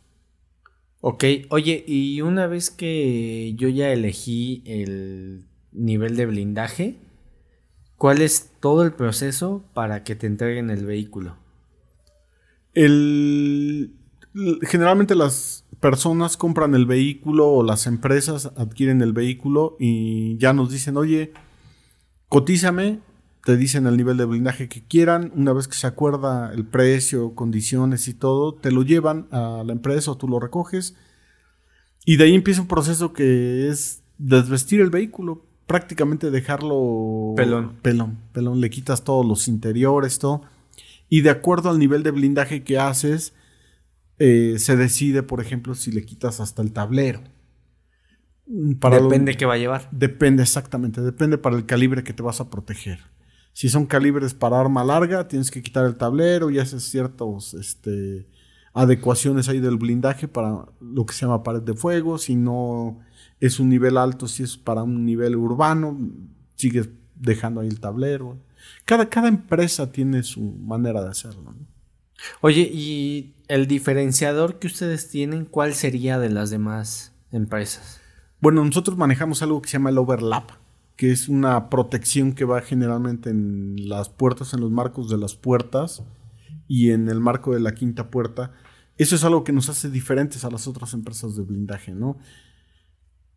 Ok, oye, y una vez que yo ya elegí el nivel de blindaje, ¿cuál es todo el proceso para que te entreguen el vehículo? El, generalmente las personas compran el vehículo o las empresas adquieren el vehículo y ya nos dicen, oye, cotízame, te dicen el nivel de blindaje que quieran, una vez que se acuerda el precio, condiciones y todo, te lo llevan a la empresa o tú lo recoges y de ahí empieza un proceso que es desvestir el vehículo, prácticamente dejarlo Pelón. pelón, pelón, le quitas todos los interiores, todo y de acuerdo al nivel de blindaje que haces, eh, se decide, por ejemplo, si le quitas hasta el tablero. Mm, Para lo- Depende qué va a llevar. Depende exactamente, depende para el calibre que te vas a proteger. Si son calibres para arma larga, tienes que quitar el tablero y haces ciertas este, adecuaciones ahí del blindaje para lo que se llama pared de fuego. Si no es un nivel alto, si es para un nivel urbano, sigues dejando ahí el tablero. Cada, cada empresa tiene su manera de hacerlo. ¿no? Oye, ¿y el diferenciador que ustedes tienen, cuál sería de las demás empresas? Bueno, nosotros manejamos algo que se llama el overlap, que es una protección que va generalmente en las puertas, en los marcos de las puertas y en el marco de la quinta puerta. Eso es algo que nos hace diferentes a las otras empresas de blindaje, ¿no?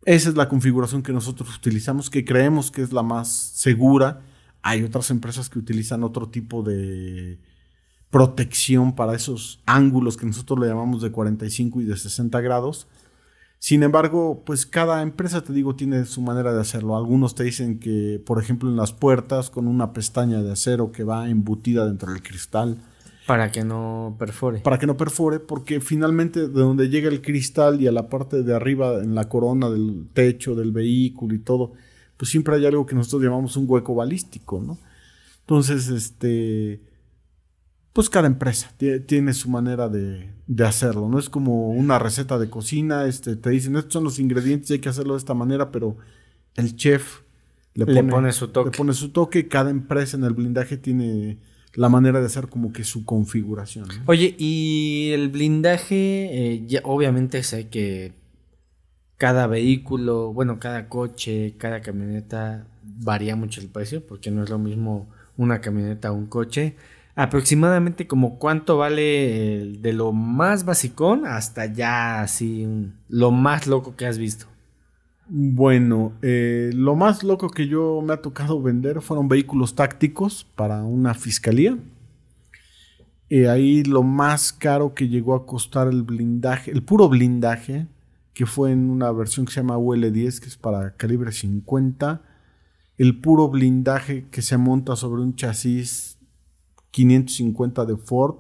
Esa es la configuración que nosotros utilizamos, que creemos que es la más segura. Hay otras empresas que utilizan otro tipo de protección para esos ángulos que nosotros le llamamos de 45 y de 60 grados. Sin embargo, pues cada empresa, te digo, tiene su manera de hacerlo. Algunos te dicen que, por ejemplo, en las puertas con una pestaña de acero que va embutida dentro del cristal Para que no perfore. para que no perfore, porque finalmente de donde llega el cristal y a la parte de arriba, en la corona del techo del vehículo y todo, pues siempre hay algo que nosotros llamamos un hueco balístico, ¿no? Entonces, este, pues cada empresa tie- tiene su manera de, de hacerlo, no es como una receta de cocina, este, te dicen, estos son los ingredientes y hay que hacerlo de esta manera, pero el chef Le pone su toque. Le pone su toque, cada empresa en el blindaje tiene la manera de hacer como que su configuración. ¿no? Oye, y el blindaje, eh, ya- obviamente sé que cada vehículo, bueno, cada coche, cada camioneta varía mucho el precio, porque no es lo mismo una camioneta o un coche. Aproximadamente como cuánto vale de lo más basicón hasta ya así lo más loco que has visto. Bueno, eh, lo más loco que yo me ha tocado vender fueron vehículos tácticos para una fiscalía. Eh, ahí lo más caro que llegó a costar el blindaje, el puro blindaje, que fue en una versión que se llama UL10, que es para calibre 50. El puro blindaje que se monta sobre un chasis 550 de Ford,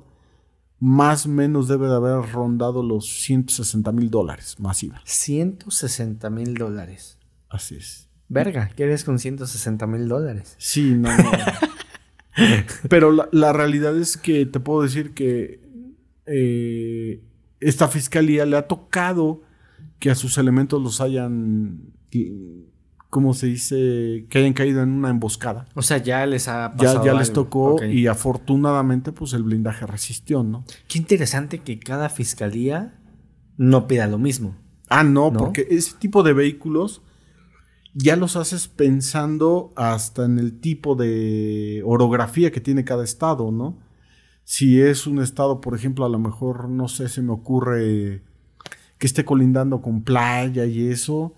más o menos debe de haber rondado los 160 mil dólares masiva. 160 mil dólares. Así es. Verga, ¿qué eres con 160 mil dólares? Sí, no, no. Pero la, la realidad es que te puedo decir que eh, esta fiscalía le ha tocado que a sus elementos los hayan ¿cómo se dice? Que hayan caído en una emboscada. O sea, ya les ha pasado ya les algo. tocó y afortunadamente pues el blindaje resistió, ¿no? Qué interesante que cada fiscalía no pida lo mismo. Ah, no, ¿No? porque ese tipo de vehículos ya los haces pensando hasta en el tipo de orografía que tiene cada estado, ¿no? Si es un estado, por ejemplo, a lo mejor, no sé, se me ocurre que esté colindando con playa y eso,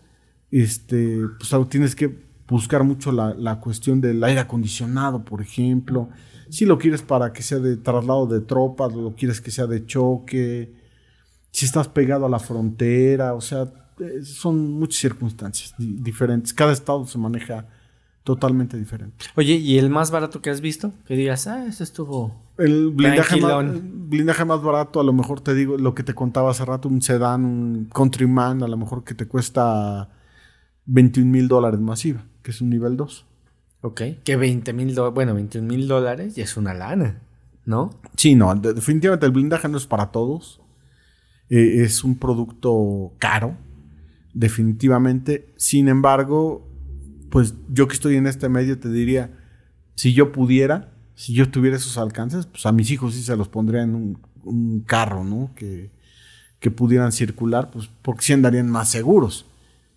este, pues tienes que buscar mucho la, la cuestión del aire acondicionado, por ejemplo. Si lo quieres para que sea de traslado de tropas, lo quieres que sea de choque, si estás pegado a la frontera, o sea, eh, son muchas circunstancias di- diferentes. Cada estado se maneja totalmente diferente. Oye, ¿y el más barato que has visto? Que digas, ah, este estuvo. El blindaje más, blindaje más barato, a lo mejor te digo lo que te contaba hace rato, un sedán, un countryman, a lo mejor que te cuesta 21 mil dólares masiva, que es un nivel 2. Ok. Que 20 mil dólares. Bueno, 21 mil dólares ya es una lana, ¿no? Sí, no, de- definitivamente el blindaje no es para todos. Eh, es un producto caro, definitivamente. Sin embargo, pues yo que estoy en este medio te diría, si yo pudiera, si yo tuviera esos alcances, pues a mis hijos sí se los pondría en un, un carro, ¿no? Que, que pudieran circular, pues porque sí andarían más seguros.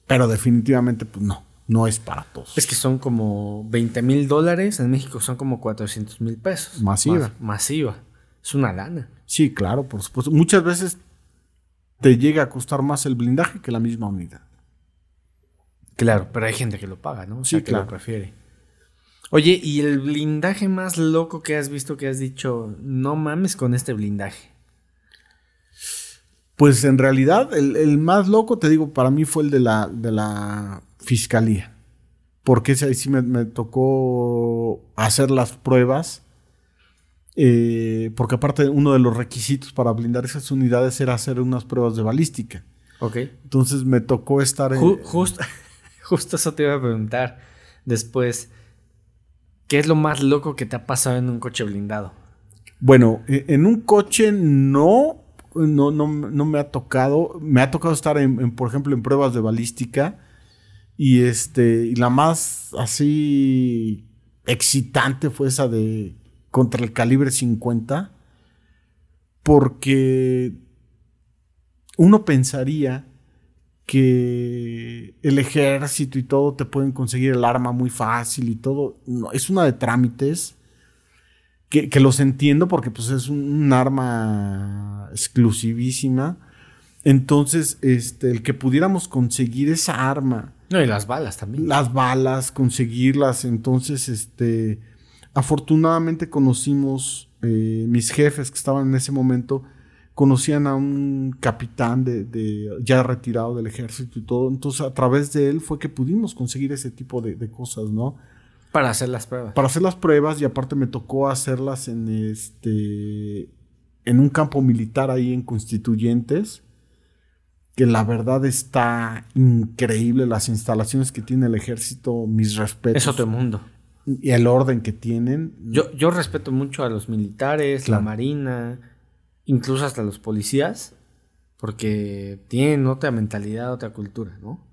Pero definitivamente, pues no, no es para todos. Es que son como 20 mil dólares. En México son como 400 mil pesos. Masiva. Mas- masiva. Es una lana. Sí, claro, por supuesto. Muchas veces te llega a costar más el blindaje que la misma unidad. Claro, pero hay gente que lo paga, ¿no? O sea, Sí, que claro. lo prefiere. Oye, ¿y el blindaje más loco que has visto que has dicho, no mames con este blindaje? Pues en realidad, el, el más loco, te digo, para mí fue el de la, de la fiscalía. Porque ese ahí sí me, me tocó hacer las pruebas. eh, porque aparte, uno de los requisitos para blindar esas unidades era hacer unas pruebas de balística. Ok. Entonces me tocó estar en. Ju- justo, justo eso te iba a preguntar después. ¿Qué es lo más loco que te ha pasado en un coche blindado? Bueno, e- en un coche no, no, no, no me ha tocado. Me ha tocado estar, en, por ejemplo, en pruebas de balística. Y este, la más así excitante fue esa de contra el calibre 50. Porque uno pensaría que el ejército y todo te pueden conseguir el arma muy fácil y todo. No, es una de trámites que, que los entiendo porque pues es un, arma exclusivísima. Entonces, este, el que pudiéramos conseguir esa arma, No, y las balas también. las balas, conseguirlas, entonces, este, afortunadamente conocimos, eh, mis jefes que estaban en ese momento, conocían a un capitán de, de- ya retirado del ejército y todo, entonces a través de él fue que pudimos conseguir ese tipo de, de cosas, ¿no? Para hacer las pruebas. para hacer las pruebas y aparte me tocó hacerlas en este en un campo militar ahí en Constituyentes que la verdad está increíble las instalaciones que tiene el ejército mis respetos Es otro mundo. y el orden que tienen Yo, yo respeto mucho a los militares, Claro. la marina, incluso hasta los policías, porque tienen otra mentalidad, otra cultura, ¿no?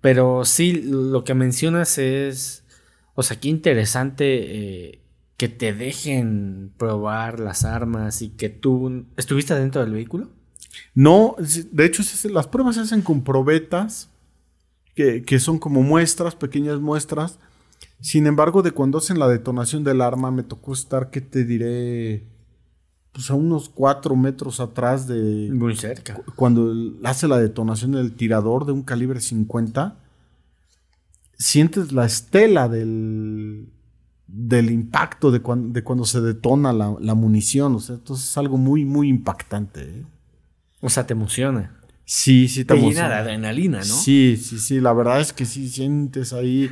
Pero sí, lo que mencionas es, o sea, qué interesante eh, que te dejen probar las armas y que tú estuviste dentro del vehículo. no de hecho las pruebas se hacen con probetas que, que son como muestras pequeñas muestras sin embargo de cuando hacen la detonación del arma me tocó estar que te diré pues a unos cuatro metros atrás de, Muy cerca. cu- cuando hace la detonación del tirador de un calibre 50, sientes la estela del, del impacto de, cuan- de cuando se detona la, la munición. O sea, entonces es algo muy, muy impactante. ¿eh? O sea, te emociona. Sí, sí, Te llena emociona. de adrenalina, ¿no? Sí, sí, sí, la verdad es que sí sientes ahí.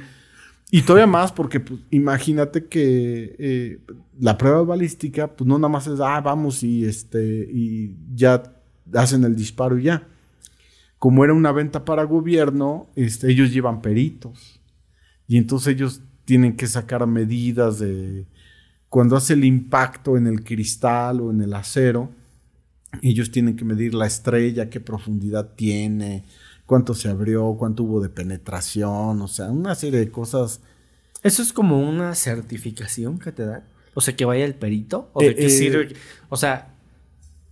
Y todavía más porque pues, imagínate que eh, la prueba balística, pues no nada más es, ah, vamos y, este, y ya hacen el disparo y ya. Como era una venta para gobierno, este, ellos llevan peritos. Y entonces ellos tienen que sacar medidas de cuando hace el impacto en el cristal o en el acero, ellos tienen que medir la estrella, qué profundidad tiene, cuánto se abrió, cuánto hubo de penetración, o sea, una serie de cosas. ¿Eso es como una certificación que te dan? O sea, que vaya el perito. ¿O de Eh, qué eh, sirve? O sea,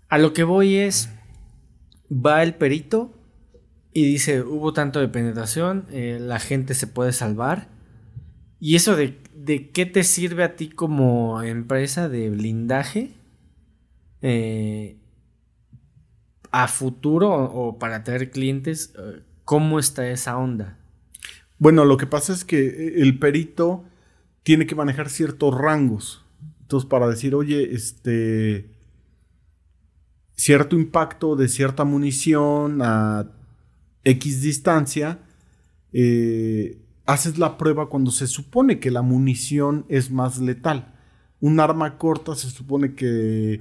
a lo que voy es. Va el perito y dice: hubo tanto de penetración, eh, la gente se puede salvar. ¿Y eso de, de qué te sirve a ti como empresa de blindaje? Eh, a futuro o, para tener clientes, eh, ¿cómo está esa onda? Bueno, lo que pasa es que el perito tiene que manejar ciertos rangos. Entonces, para decir, oye, este. cierto impacto de cierta munición a X distancia, eh, haces la prueba cuando se supone que la munición es más letal. Un arma corta se supone que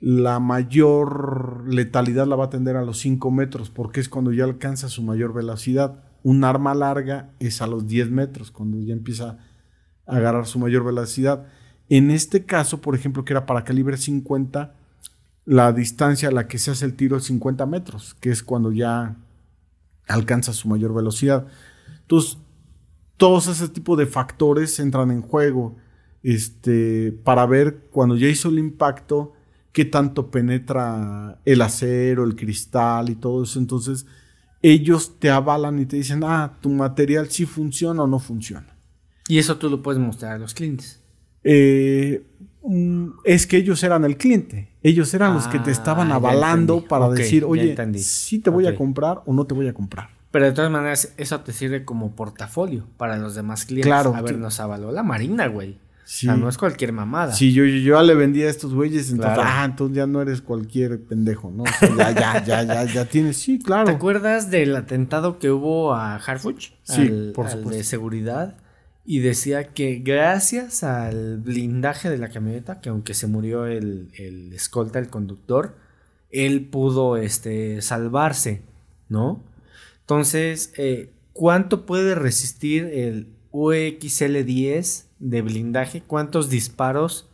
la mayor letalidad la va a tender a los 5 metros, porque es cuando ya alcanza su mayor velocidad. Un arma larga es a los 10 metros, cuando ya empieza a agarrar su mayor velocidad. En este caso, por ejemplo, que era para calibre 50, la distancia a la que se hace el tiro es 50 metros, que es cuando ya alcanza su mayor velocidad. Entonces, todos ese tipo de factores entran en juego este, para ver cuando ya hizo el impacto, qué tanto penetra el acero, el cristal y todo eso. Entonces, ellos te avalan y te dicen, ah, tu material sí funciona o no funciona. Y eso tú lo puedes mostrar a los clientes. Eh, es que ellos eran el cliente. Ellos eran los que te estaban Ah, avalando para decir, oye, sí te voy a comprar o no te voy a comprar. Pero de todas maneras, eso te sirve como portafolio para los demás clientes. Claro, A ver, nos avaló la Marina, güey. Sí. O sea, no es cualquier mamada. Sí, yo, yo, yo ya le vendía a estos güeyes, entonces, Claro. ah, entonces ya no eres cualquier pendejo, ¿no? O sea, ya, ya, ya, ya, ya tienes, sí, ¿Te claro. acuerdas del atentado que hubo a Harfuch? Sí, al, por al supuesto. de seguridad. Y decía que gracias al blindaje de la camioneta, que aunque se murió el, el escolta, el conductor, él pudo este, salvarse, ¿no? Entonces, eh, ¿cuánto puede resistir el UXL10 de blindaje? ¿Cuántos disparos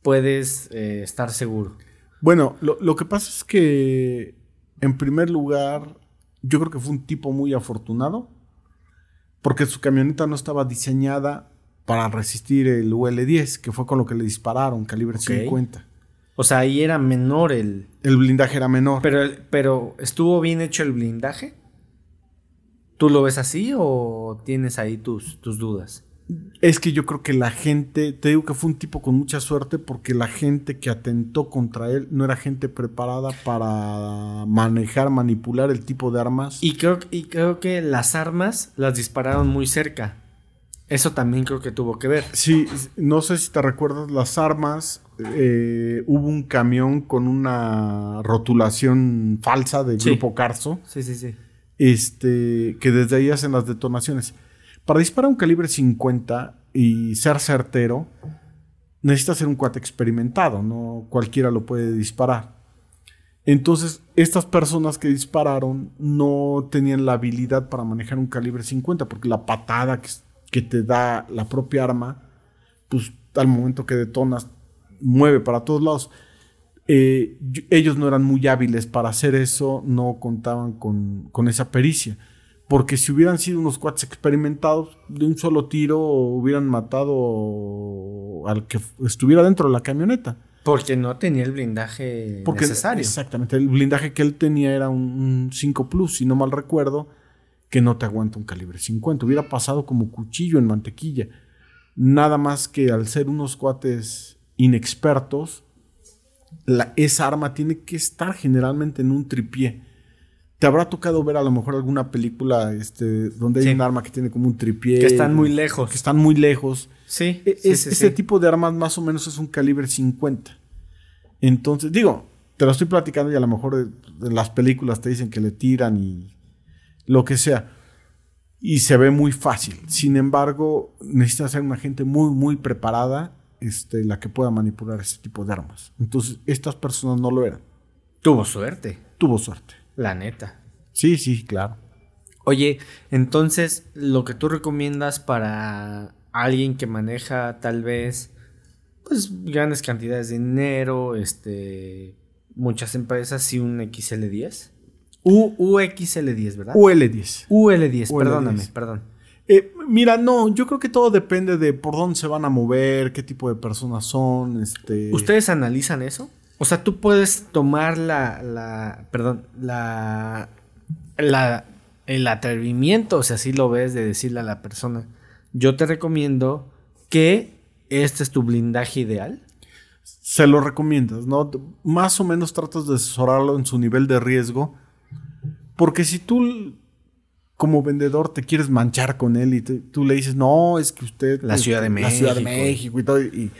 puedes eh, estar seguro? Bueno, lo, lo que pasa es que, en primer lugar, yo creo que fue un tipo muy afortunado, porque su camioneta no estaba diseñada para resistir el UL-10, que fue con lo que le dispararon, calibre Ok. 50. O sea, ahí era menor el, El blindaje era menor. Pero, pero, ¿estuvo bien hecho el blindaje? ¿Tú lo ves así o tienes ahí tus, tus dudas? Es que yo creo que la gente, te digo que fue un tipo con mucha suerte porque la gente que atentó contra él no era gente preparada para manejar, manipular el tipo de armas. Y creo, y creo que las armas las dispararon muy cerca. Eso también creo que tuvo que ver. Sí, no sé si te recuerdas las armas. eh, hubo un camión con una rotulación falsa de Sí. Grupo Carso, Sí, sí, sí. este, que desde ahí hacen las detonaciones. Para disparar un calibre 50 y ser certero, necesitas ser un cuate experimentado, no cualquiera lo puede disparar. Entonces, estas personas que dispararon no tenían la habilidad para manejar un calibre 50, porque la patada que, te da la propia arma, pues al momento que detonas, mueve para todos lados. Eh, ellos no eran muy hábiles para hacer eso, no contaban con, con esa pericia. Porque si hubieran sido unos cuates experimentados, de un solo tiro hubieran matado al que estuviera dentro de la camioneta. Porque no tenía el blindaje Porque, necesario. Exactamente. El blindaje que él tenía era un, un 5 Plus, si no mal recuerdo, que no te aguanta un calibre 50. Hubiera pasado como cuchillo en mantequilla. Nada más que al ser unos cuates inexpertos, la- esa arma tiene que estar generalmente en un tripié. Te habrá tocado ver a lo mejor alguna película este, donde hay Sí. un arma que tiene como un tripié. Que están muy lejos. Que están muy lejos. Sí, E- sí, es- sí, ese tipo de armas más o menos es un calibre 50. Entonces, digo, te lo estoy platicando y a lo mejor en las películas te dicen que le tiran y lo que sea. Y se ve muy fácil. Sin embargo, necesita ser una gente muy, muy preparada este, la que pueda manipular ese tipo de armas. Entonces, estas personas no lo eran. Tuvo suerte, Tuvo suerte. La neta. Sí, sí, claro. Oye, entonces lo que tú recomiendas para alguien que maneja tal vez pues grandes cantidades de dinero, este muchas empresas y un XL10. U, UXL10, ¿verdad? UL10. UL10, UL10. perdóname, perdón. Eh, mira, no, yo creo que todo depende de por dónde se van a mover, qué tipo de personas son, este... ¿Ustedes analizan eso? O sea, tú puedes tomar la, la, perdón, la, la, el atrevimiento, o sea, si lo ves, de decirle a la persona, yo te recomiendo que este es tu blindaje ideal. se lo recomiendas, ¿no? Más o menos tratas de asesorarlo en su nivel de riesgo, porque si tú como vendedor te quieres manchar con él y te- tú le dices, no, es que usted... La Ciudad de La Ciudad de México". México y todo, y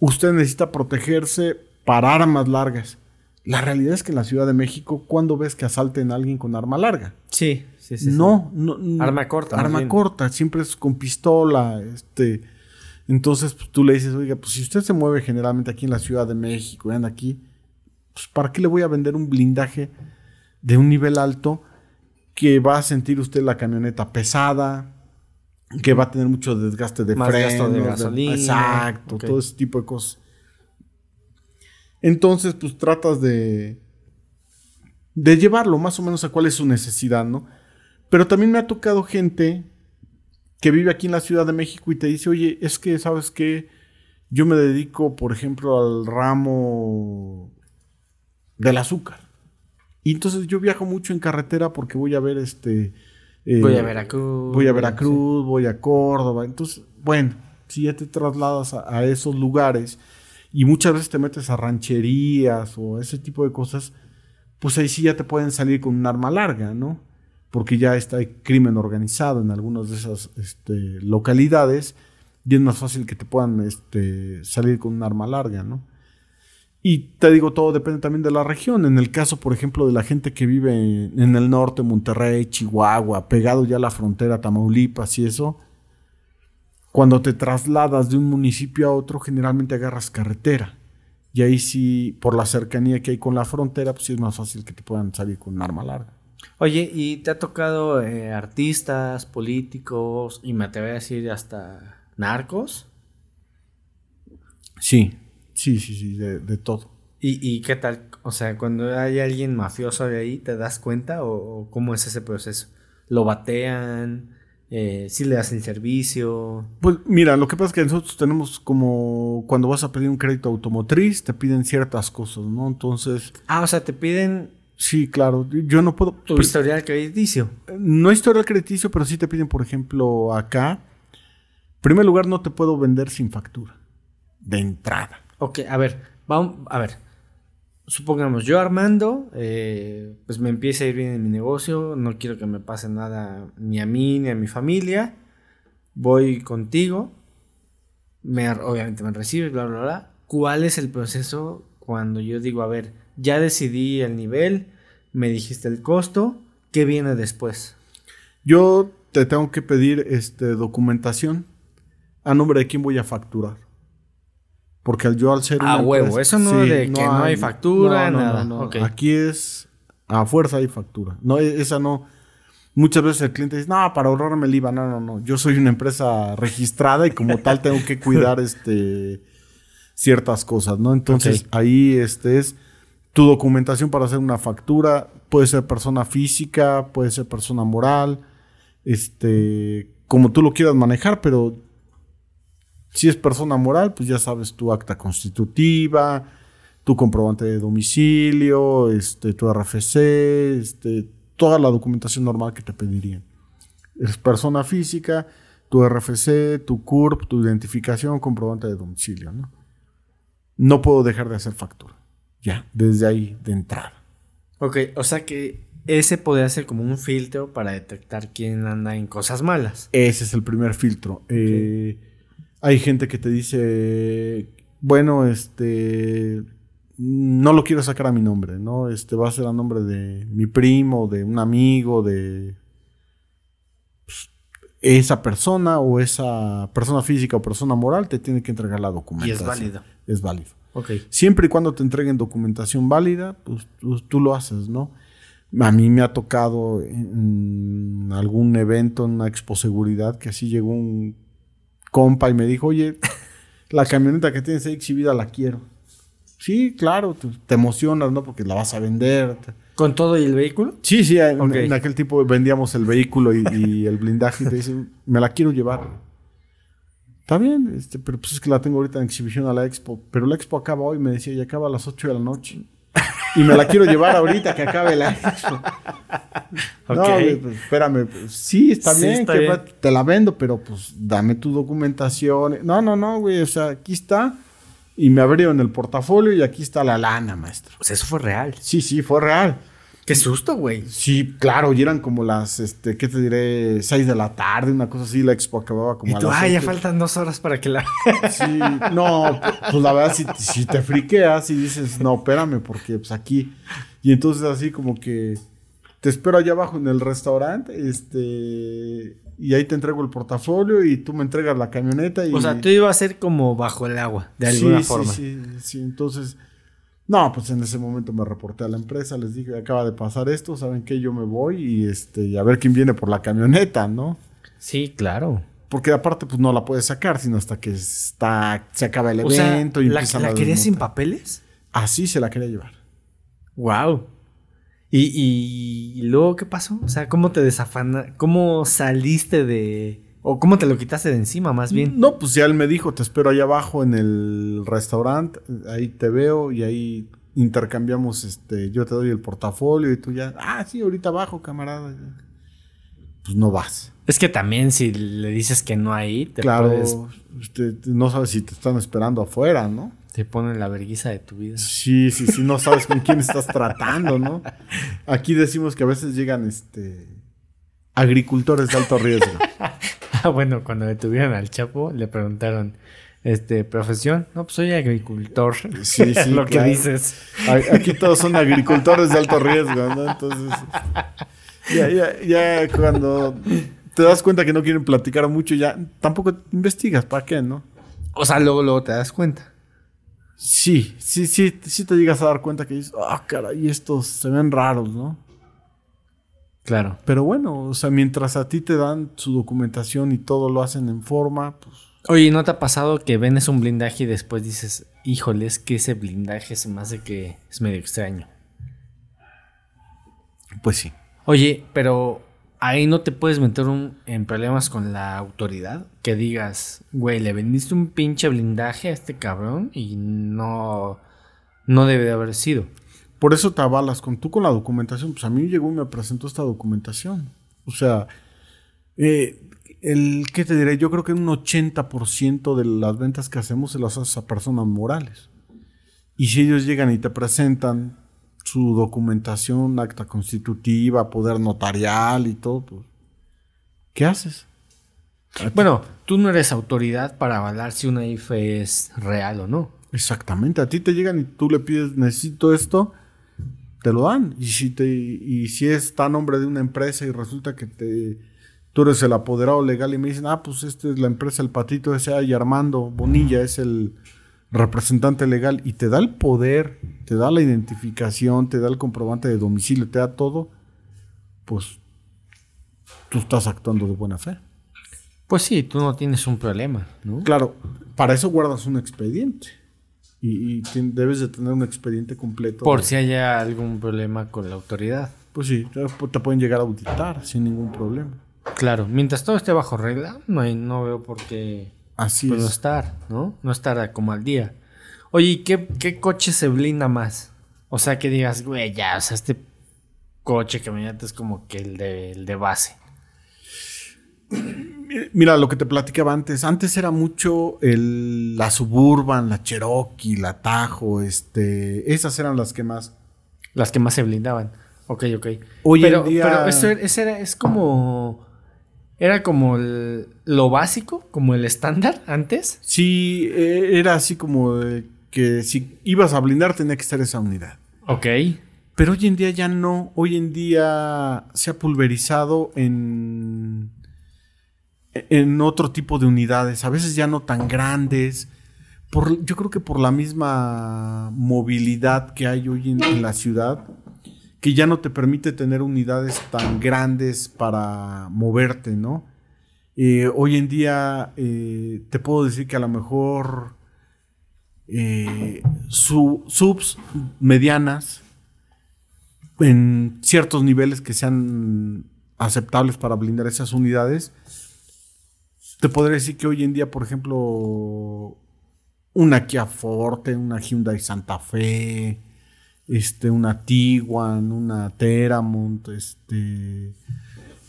usted necesita protegerse para armas largas. La realidad es que en la Ciudad de México, ¿cuándo ves que asalten a alguien con arma larga? Sí, sí, sí. no, no, no. Arma corta, Arma bien. corta, siempre es con pistola, este. Entonces, pues, tú le dices, oiga, pues si usted se mueve generalmente aquí en la Ciudad de México y anda aquí, pues ¿para qué le voy a vender un blindaje de un nivel alto que va a sentir usted la camioneta pesada, que va a tener mucho desgaste de Más frenos, gasto de gasolina. exacto, Ok. todo ese tipo de cosas. Entonces, pues tratas de de llevarlo más o menos a cuál es su necesidad, ¿no? Pero también me ha tocado gente que vive aquí en la Ciudad de México y te dice, oye, es que, ¿sabes qué? Yo me dedico, por ejemplo, al ramo del azúcar. Y entonces yo viajo mucho en carretera porque voy a ver este... eh, Voy a Veracruz. Voy a Veracruz, voy a Córdoba. Entonces, bueno, si ya te trasladas a, a esos lugares y muchas veces te metes a rancherías o ese tipo de cosas, pues ahí sí ya te pueden salir con un arma larga, ¿no? Porque ya está el crimen organizado en algunas de esas este, localidades y es más fácil que te puedan este, salir con un arma larga, ¿no? Y te digo, todo depende también de la región. En el caso, por ejemplo, de la gente que vive en, el norte, Monterrey, Chihuahua, pegado ya a la frontera, Tamaulipas y eso, cuando te trasladas de un municipio a otro, generalmente agarras carretera. Y ahí sí, por la cercanía que hay con la frontera, pues sí es más fácil que te puedan salir con un arma larga. Oye, ¿y te ha tocado eh, artistas, políticos y me atrevo a decir hasta narcos? Sí, sí, sí, sí, de, de todo. ¿Y, ¿Y qué tal? O sea, cuando hay alguien mafioso de ahí, ¿te das cuenta o, o cómo es ese proceso? ¿Lo batean? Eh, ¿Sí le hacen servicio? Pues mira, lo que pasa es que nosotros tenemos como cuando vas a pedir un crédito automotriz, te piden ciertas cosas, ¿no? Entonces, Ah, o sea, te piden sí, claro, yo no puedo... tu historial crediticio. No historial crediticio, pero sí te piden, por ejemplo, acá. En primer lugar, no te puedo vender sin factura. De entrada. Ok, a ver, vamos, a ver. Supongamos, yo Armando, eh, pues me empieza a ir bien en mi negocio, no quiero que me pase nada ni a mí ni a mi familia. Voy contigo, me, obviamente me recibes, bla, bla, bla. ¿Cuál es el proceso cuando yo digo, a ver, ya decidí el nivel, me dijiste el costo, ¿qué viene después? Yo te tengo que pedir este, documentación a nombre de quién voy a facturar. Porque al yo al ser Ah, una huevo, empresa- eso no de que no hay factura, nada. Ok. Aquí es a fuerza hay factura. No, e- esa no. Muchas veces el cliente dice, no, para ahorrarme el IVA. No, no, no. Yo soy una empresa registrada y como tal tengo que cuidar este ciertas cosas, ¿no? Entonces ahí este es tu documentación para hacer una factura. Puede ser persona física, puede ser persona moral, este, como tú lo quieras manejar, pero si es persona moral, pues ya sabes tu acta constitutiva, tu comprobante de domicilio, este, tu RFC, este, toda la documentación normal que te pedirían. Es persona física, tu RFC, tu CURP, tu identificación, comprobante de domicilio, ¿no? No puedo dejar de hacer factura. Ya, desde ahí, de entrada. Ok, o sea que ese podría ser como un filtro para detectar quién anda en cosas malas. Ese es el primer filtro. Eh, hay gente que te dice, bueno, este, no lo quiero sacar a mi nombre, ¿no? Este va a ser a nombre de mi primo, de un amigo, de pues, esa persona o esa persona física o persona moral te tiene que entregar la Y documentación. es válido. Es válido. Ok. Siempre y cuando te entreguen documentación válida, pues tú, tú lo haces, ¿no? A mí me ha tocado en algún evento, en una expo seguridad, que así llegó un compa y me dijo, oye, la camioneta que tienes ahí exhibida la quiero. Sí, claro, te, te emocionas, ¿no? Porque la vas a vender. te- ¿Con todo y el vehículo? Sí, sí, en, aquel tipo vendíamos el vehículo y, y el blindaje y te dicen, me la quiero llevar. Está bien, este, pero pues es que la tengo ahorita en exhibición a la expo. Pero la expo acaba hoy, me decía, y acaba a las 8 de la noche. Y me la quiero llevar ahorita que acabe la expo. No, pues, espérame. pues, sí, está Sí, bien, está que bien. te la vendo, pero pues dame tu documentación. No, no, no, güey, o sea, aquí está. Y me abrieron el portafolio y aquí está la lana, maestro. Pues eso fue real. Sí, sí, fue real. Qué susto, güey. Sí, claro, y eran como las, este, ¿qué te diré? Seis de la tarde, una cosa así, la expo acababa como Y a tú, las ah, ya faltan dos horas para que la... Sí, no, pues la verdad, si, si te friqueas y dices, no, espérame, porque pues aquí, y entonces así como que te espero allá abajo en el restaurante, este, y ahí te entrego el portafolio y tú me entregas la camioneta y... O sea, tú ibas a ser como bajo el agua, de Sí, alguna sí, forma. Sí, sí, entonces, no, pues en ese momento me reporté a la empresa, les dije, acaba de pasar esto, ¿saben qué? Yo me voy y este, y a ver quién viene por la camioneta, ¿no? Sí, claro. Porque aparte, pues no la puedes sacar, sino hasta que está, se acaba el O sea, evento y ¿la, empieza la la querías sin papeles? Así se la quería llevar. Wow. ¿Y, y, y luego qué pasó? O sea, ¿cómo te desafana? ¿Cómo saliste de... o cómo te lo quitaste de encima más bien? No, pues ya él me dijo, te espero allá abajo en el restaurante, ahí te veo y ahí intercambiamos, este, yo te doy el portafolio y tú ya, ah, sí, ahorita abajo, camarada. Pues no vas. Es que también si le dices que no ahí, te claro, puedes... este, no sabes si te están esperando afuera, ¿no? Te ponen la verguiza de tu vida. Sí, sí, sí, no sabes con quién estás tratando, ¿no? Aquí decimos que a veces llegan, este, agricultores de alto riesgo. Ah, bueno, cuando detuvieron al Chapo, le preguntaron, este, profesión. No, pues soy agricultor. Sí, sí, Lo que dices. Aquí todos son agricultores de alto riesgo, ¿no? Entonces, ya, ya, ya cuando te das cuenta que no quieren platicar mucho, ya tampoco investigas, ¿para qué, no? O sea, luego, luego te das cuenta. Sí, sí, sí, sí te llegas a dar cuenta que dices, ah, caray, estos se ven raros, ¿no? Claro. Pero bueno, o sea, mientras a ti te dan su documentación y todo lo hacen en forma, pues Oye, ¿no te ha pasado que vendes un blindaje y después dices, híjole, es que ese blindaje se me hace que es medio extraño? Pues sí. Oye, pero ahí no te puedes meter un- en problemas con la autoridad. Que digas, güey, le vendiste un pinche blindaje a este cabrón y no, no debe de haber sido. Por eso te avalas con tú con la documentación. Pues a mí llegó y me presentó esta documentación. O sea, eh, el, ¿qué te diré? Yo creo que un 80% de las ventas que hacemos se las haces a personas morales. Y si ellos llegan y te presentan su documentación, acta constitutiva, poder notarial y todo, pues, ¿qué haces? Bueno, tú no eres autoridad para avalar si una IFE es real o no. Exactamente, a ti te llegan y tú le pides, necesito esto, te lo dan. Y si, te, y si está a nombre de una empresa y resulta que te, tú eres el apoderado legal y me dicen, ah, pues esta es la empresa El Patito S.A. y Armando Bonilla es el representante legal y te da el poder, te da la identificación, te da el comprobante de domicilio, te da todo, pues tú estás actuando de buena fe. Pues sí, tú no tienes un problema, ¿no? Claro, para eso guardas un expediente. Y, y debes de tener un expediente completo. Por de- si haya algún problema con la autoridad. Pues sí, te, te pueden llegar a auditar sin ningún problema. Claro, mientras todo esté bajo regla, no, hay, no veo por qué Así pues, no es. estar, ¿no? No estar como al día. Oye, ¿y qué, qué coche se blinda más? O sea, que digas, güey, ya, o sea, este coche que me es como que el de, el de base. Mira, lo que te platicaba antes. Antes era mucho el, la Suburban, la Cherokee, la Tajo, este. Esas eran las que más. Las que más se blindaban. Ok, ok. Hoy pero, en día- pero eso, era- es como... Era como el- lo básico, como el estándar antes. Sí, eh, era así como de que si ibas a blindar tenía que estar esa unidad. Ok. Pero hoy en día ya no. Hoy en día se ha pulverizado en, en otro tipo de unidades. A veces ya no tan grandes. Por, yo creo que por la misma movilidad que hay hoy en, en la ciudad, que ya no te permite tener unidades tan grandes para moverte, ¿no? Eh, hoy en día eh, te puedo decir que a lo mejor eh, su- subs medianas en ciertos niveles que sean aceptables para blindar esas unidades. Te podría decir que hoy en día, por ejemplo, una Kia Forte, una Hyundai Santa Fe, este, una Tiguan, una Teramont, este,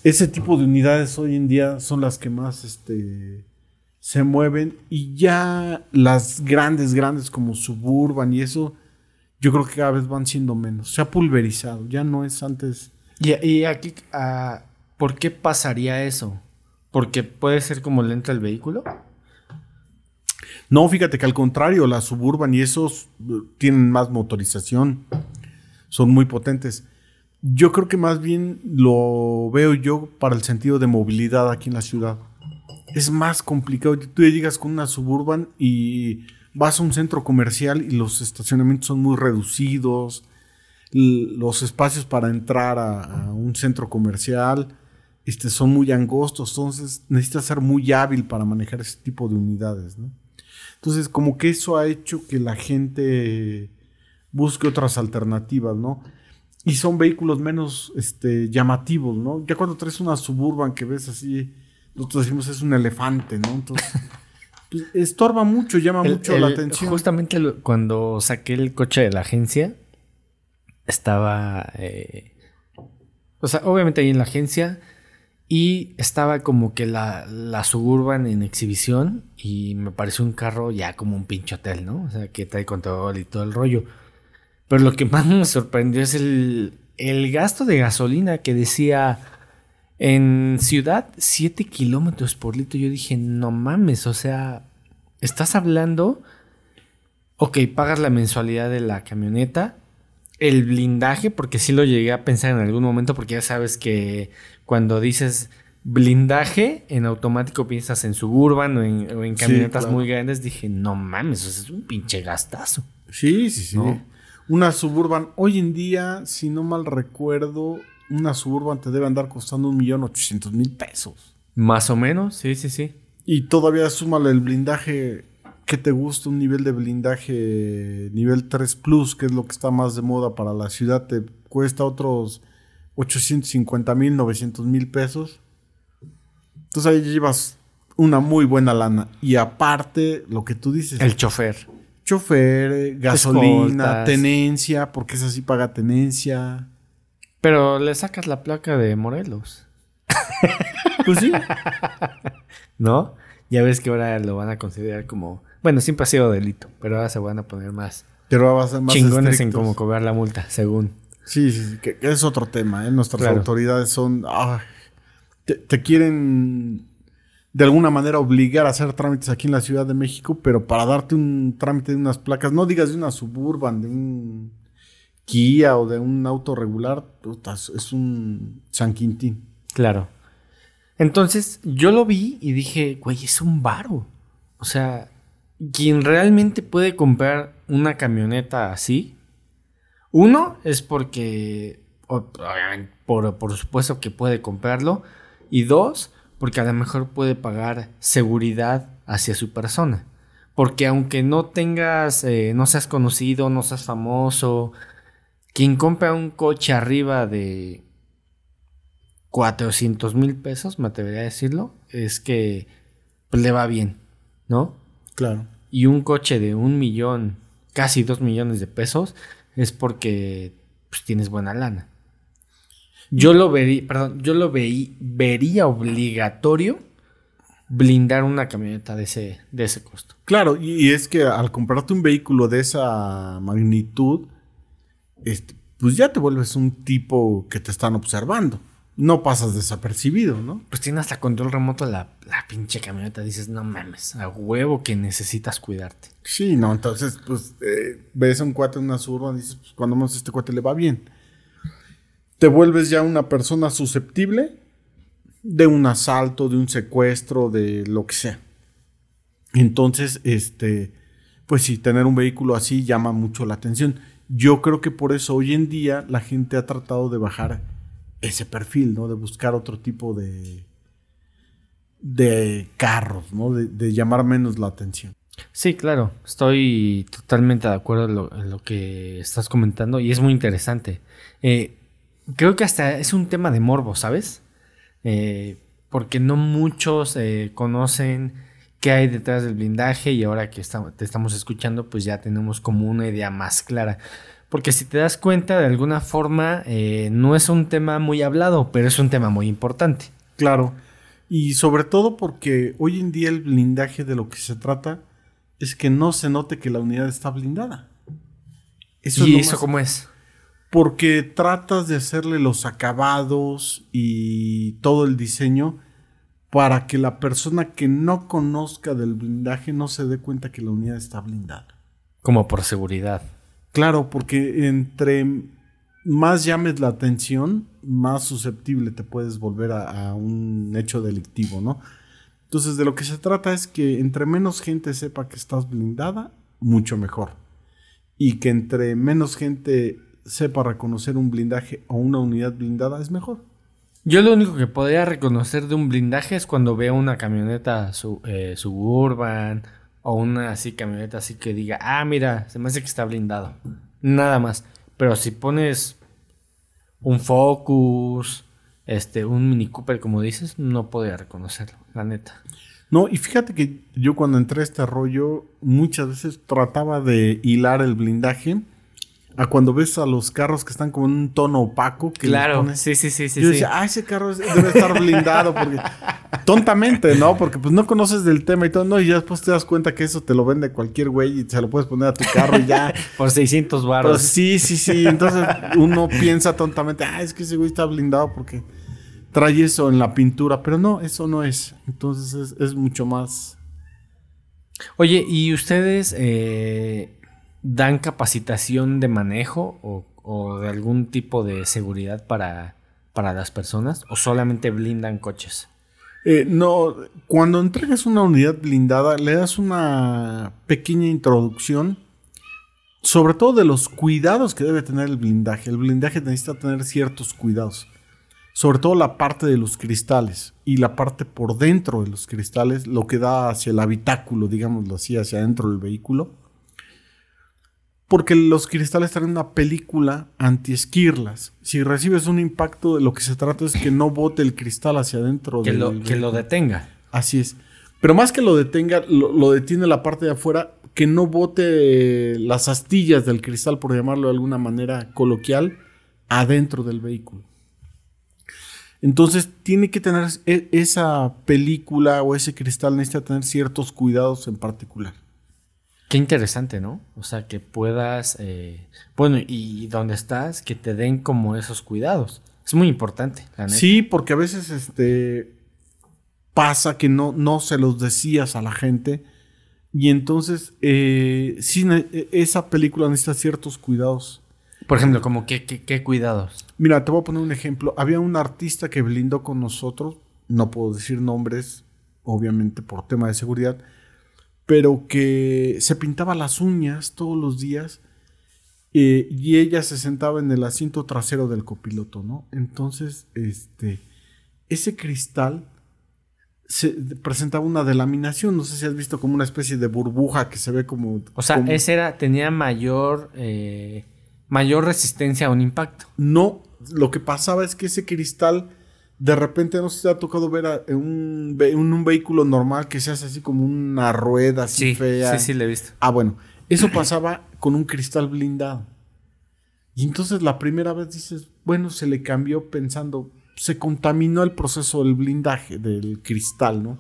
ese tipo de unidades hoy en día son las que más, este, se mueven y ya las grandes, grandes como Suburban y eso, yo creo que cada vez van siendo menos. Se ha pulverizado, ya no es antes. Y, aquí, ah, ¿por qué pasaría eso? ¿Porque puede ser como le entra el vehículo? No, fíjate que al contrario, las Suburban y esos eh, tienen más motorización, son muy potentes. Yo creo que más bien lo veo yo para el sentido de movilidad aquí en la ciudad. Es más complicado. Tú llegas con una Suburban y vas a un centro comercial y los estacionamientos son muy reducidos. Los espacios para entrar a, a un centro comercial este, son muy angostos. Entonces necesitas ser muy hábil para manejar ese tipo de unidades. ¿no? Entonces, como que eso ha hecho que la gente busque otras alternativas, ¿no? Y son vehículos menos este, llamativos, ¿no? Ya cuando traes una suburban que ves así, nosotros decimos es un elefante, ¿no? Entonces, pues, estorba mucho, llama El- mucho la atención. Justamente lo- cuando saqué el coche de la agencia, estaba. eh, o sea, obviamente ahí en la agencia. Y estaba como que la, la Suburban en exhibición. Y me pareció un carro ya como un pinche hotel, ¿no? O sea, que trae control y todo el rollo. Pero lo que más me sorprendió es el, el gasto de gasolina que decía. En ciudad, 7 kilómetros por litro. Yo dije, no mames, o sea, estás hablando. Ok, pagas la mensualidad de la camioneta. El blindaje, porque sí lo llegué a pensar en algún momento, porque ya sabes que cuando dices blindaje, en automático piensas en suburban o en, o en Sí, camionetas claro. muy grandes. Dije, no mames, o sea, es un pinche gastazo. Sí, sí, sí. ¿No? Una suburban, hoy en día, si no mal recuerdo, una suburban te debe andar costando un millón ochocientos mil pesos. Más o menos, sí, sí, sí. Y todavía súmale el blindaje. ¿Qué te gusta? Un nivel de blindaje nivel 3 Plus, que es lo que está más de moda para la ciudad, te cuesta otros 850 mil, 900 mil pesos. Entonces ahí llevas una muy buena lana. Y aparte, lo que tú dices, El chofer. chofer, eh, gasolina, Escoltas. tenencia, porque es así paga tenencia. Pero le sacas la placa de Morelos, Pues sí. ¿no? Ya ves que ahora lo van a considerar como... Bueno, siempre ha sido delito, pero ahora se van a poner más, Pero va a ser más chingones en cómo cobrar la multa, según. Sí, sí, sí, que, que es otro tema, ¿eh? Nuestras Claro. autoridades son... ay, te, te quieren de alguna manera obligar a hacer trámites aquí en la Ciudad de México, pero para darte un trámite de unas placas, no digas de una Suburban, de un Kia o de un auto regular, es un San Quintín. Claro. Entonces, yo lo vi y dije, güey, es un varo. O sea, quien realmente puede comprar una camioneta así, uno es porque, por, por supuesto que puede comprarlo, y dos, porque a lo mejor puede pagar seguridad hacia su persona. Porque aunque no tengas, eh, no seas conocido, no seas famoso, quien compra un coche arriba de 400 mil pesos, me atrevería a decirlo, es que pues, le va bien, ¿no? Claro. Y un coche de un millón, casi dos millones de pesos, es porque pues, tienes buena lana. Yo lo vería, perdón, yo lo veí, vería obligatorio blindar una camioneta de ese, de ese costo. Claro, y, es que al comprarte un vehículo de esa magnitud, este, pues ya te vuelves un tipo que te están observando. No pasas desapercibido, ¿no? Pues tiene hasta control remoto la, la pinche camioneta. Dices, no mames, a huevo que necesitas cuidarte. Sí, no, entonces, pues, eh, ves a un cuate en una surba y dices, pues, cuando menos este cuate le va bien. Te vuelves ya una persona susceptible de un asalto, de un secuestro, de lo que sea. Entonces, este, pues sí, tener un vehículo así llama mucho la atención. Yo creo que por eso hoy en día la gente ha tratado de bajar ese perfil, ¿no? De buscar otro tipo de, de carros, ¿no? De, de llamar menos la atención. Sí, claro, estoy totalmente de acuerdo en lo, que estás comentando y es muy interesante. Eh, creo que hasta es un tema de morbo, ¿sabes? Eh, porque no muchos eh, conocen qué hay detrás del blindaje y ahora que te estamos escuchando pues ya tenemos como una idea más clara. Porque si te das cuenta de alguna forma no es un tema muy hablado, pero es un tema muy importante. Claro. Y sobre todo porque hoy en día el blindaje de lo que se trata es que no se note que la unidad está blindada. Eso ¿Y eso cómo es? Porque tratas de hacerle los acabados y todo el diseño para que la persona que no conozca del blindaje no se dé cuenta que la unidad está blindada. Como por seguridad. Claro, porque entre más llames la atención, más susceptible te puedes volver a, un hecho delictivo, ¿no? Entonces, de lo que se trata es que entre menos gente sepa que estás blindada, mucho mejor. Y que entre menos gente sepa reconocer un blindaje o una unidad blindada, es mejor. Yo lo único que podría reconocer de un blindaje es cuando veo una camioneta eh, suburban o una así camioneta así que diga, ah, mira, se me hace que está blindado. Nada más. Pero si pones un Focus, este, un Mini Cooper, como dices, no podía reconocerlo, la neta. No, y fíjate que yo cuando entré a este rollo, muchas veces trataba de hilar el blindaje a cuando ves a los carros que están como en un tono opaco. Que claro, sí, sí, sí, sí. Yo decía, ah, ese carro debe estar blindado, porque tontamente, ¿no? Porque pues no conoces del tema y todo, no, y ya después te das cuenta que eso te lo vende cualquier güey y se lo puedes poner a tu carro y ya. Por 600 baros. sí, sí, sí. Entonces uno piensa tontamente, ah, es que ese güey está blindado porque trae eso en la pintura, pero no, eso no es. Entonces es, mucho más. Oye, ¿y ustedes eh, dan capacitación de manejo o, de algún tipo de seguridad para, para las personas o solamente blindan coches? Eh, no, cuando entregas una unidad blindada, le das una pequeña introducción, sobre todo de los cuidados que debe tener el blindaje. El blindaje necesita tener ciertos cuidados sobre todo la parte de los cristales y la parte por dentro de los cristales, lo que da hacia el habitáculo, digámoslo así, hacia adentro del vehículo. Porque los cristales traen una película anti-esquirlas. Si recibes un impacto, de lo que se trata es que no bote el cristal hacia adentro. Que, lo, que lo detenga. Así es. Pero más que lo detenga, lo, lo, detiene la parte de afuera, que no bote las astillas del cristal, por llamarlo de alguna manera coloquial, adentro del vehículo. Entonces tiene que tener esa película o ese cristal necesita tener ciertos cuidados en particular. Qué interesante, ¿no? O sea, que puedas, eh, bueno, y donde estás, que te den como esos cuidados. Es muy importante. Sí, porque a veces este pasa que no, no se los decías a la gente y entonces eh, sí, e, esa película necesita ciertos cuidados. Por ejemplo, como qué, qué, cuidados. Mira, te voy a poner un ejemplo. Había un artista que blindó con nosotros, no puedo decir nombres, obviamente por tema de seguridad, pero que se pintaba las uñas todos los días eh, y ella se sentaba en el asiento trasero del copiloto, ¿no? Entonces, este, ese cristal se presentaba una delaminación, no sé si has visto como una especie de burbuja que se ve como... O sea, ese era, tenía mayor... Eh mayor resistencia a un impacto. No, lo que pasaba es que ese cristal, de repente no se te ha tocado ver en un, un, vehículo normal que se hace así como una rueda así fea. Sí, sí, le he visto. Ah, bueno, eso pasaba con un cristal blindado. Y entonces la primera vez dices, bueno, se le cambió pensando, se contaminó el proceso del blindaje del cristal, ¿no?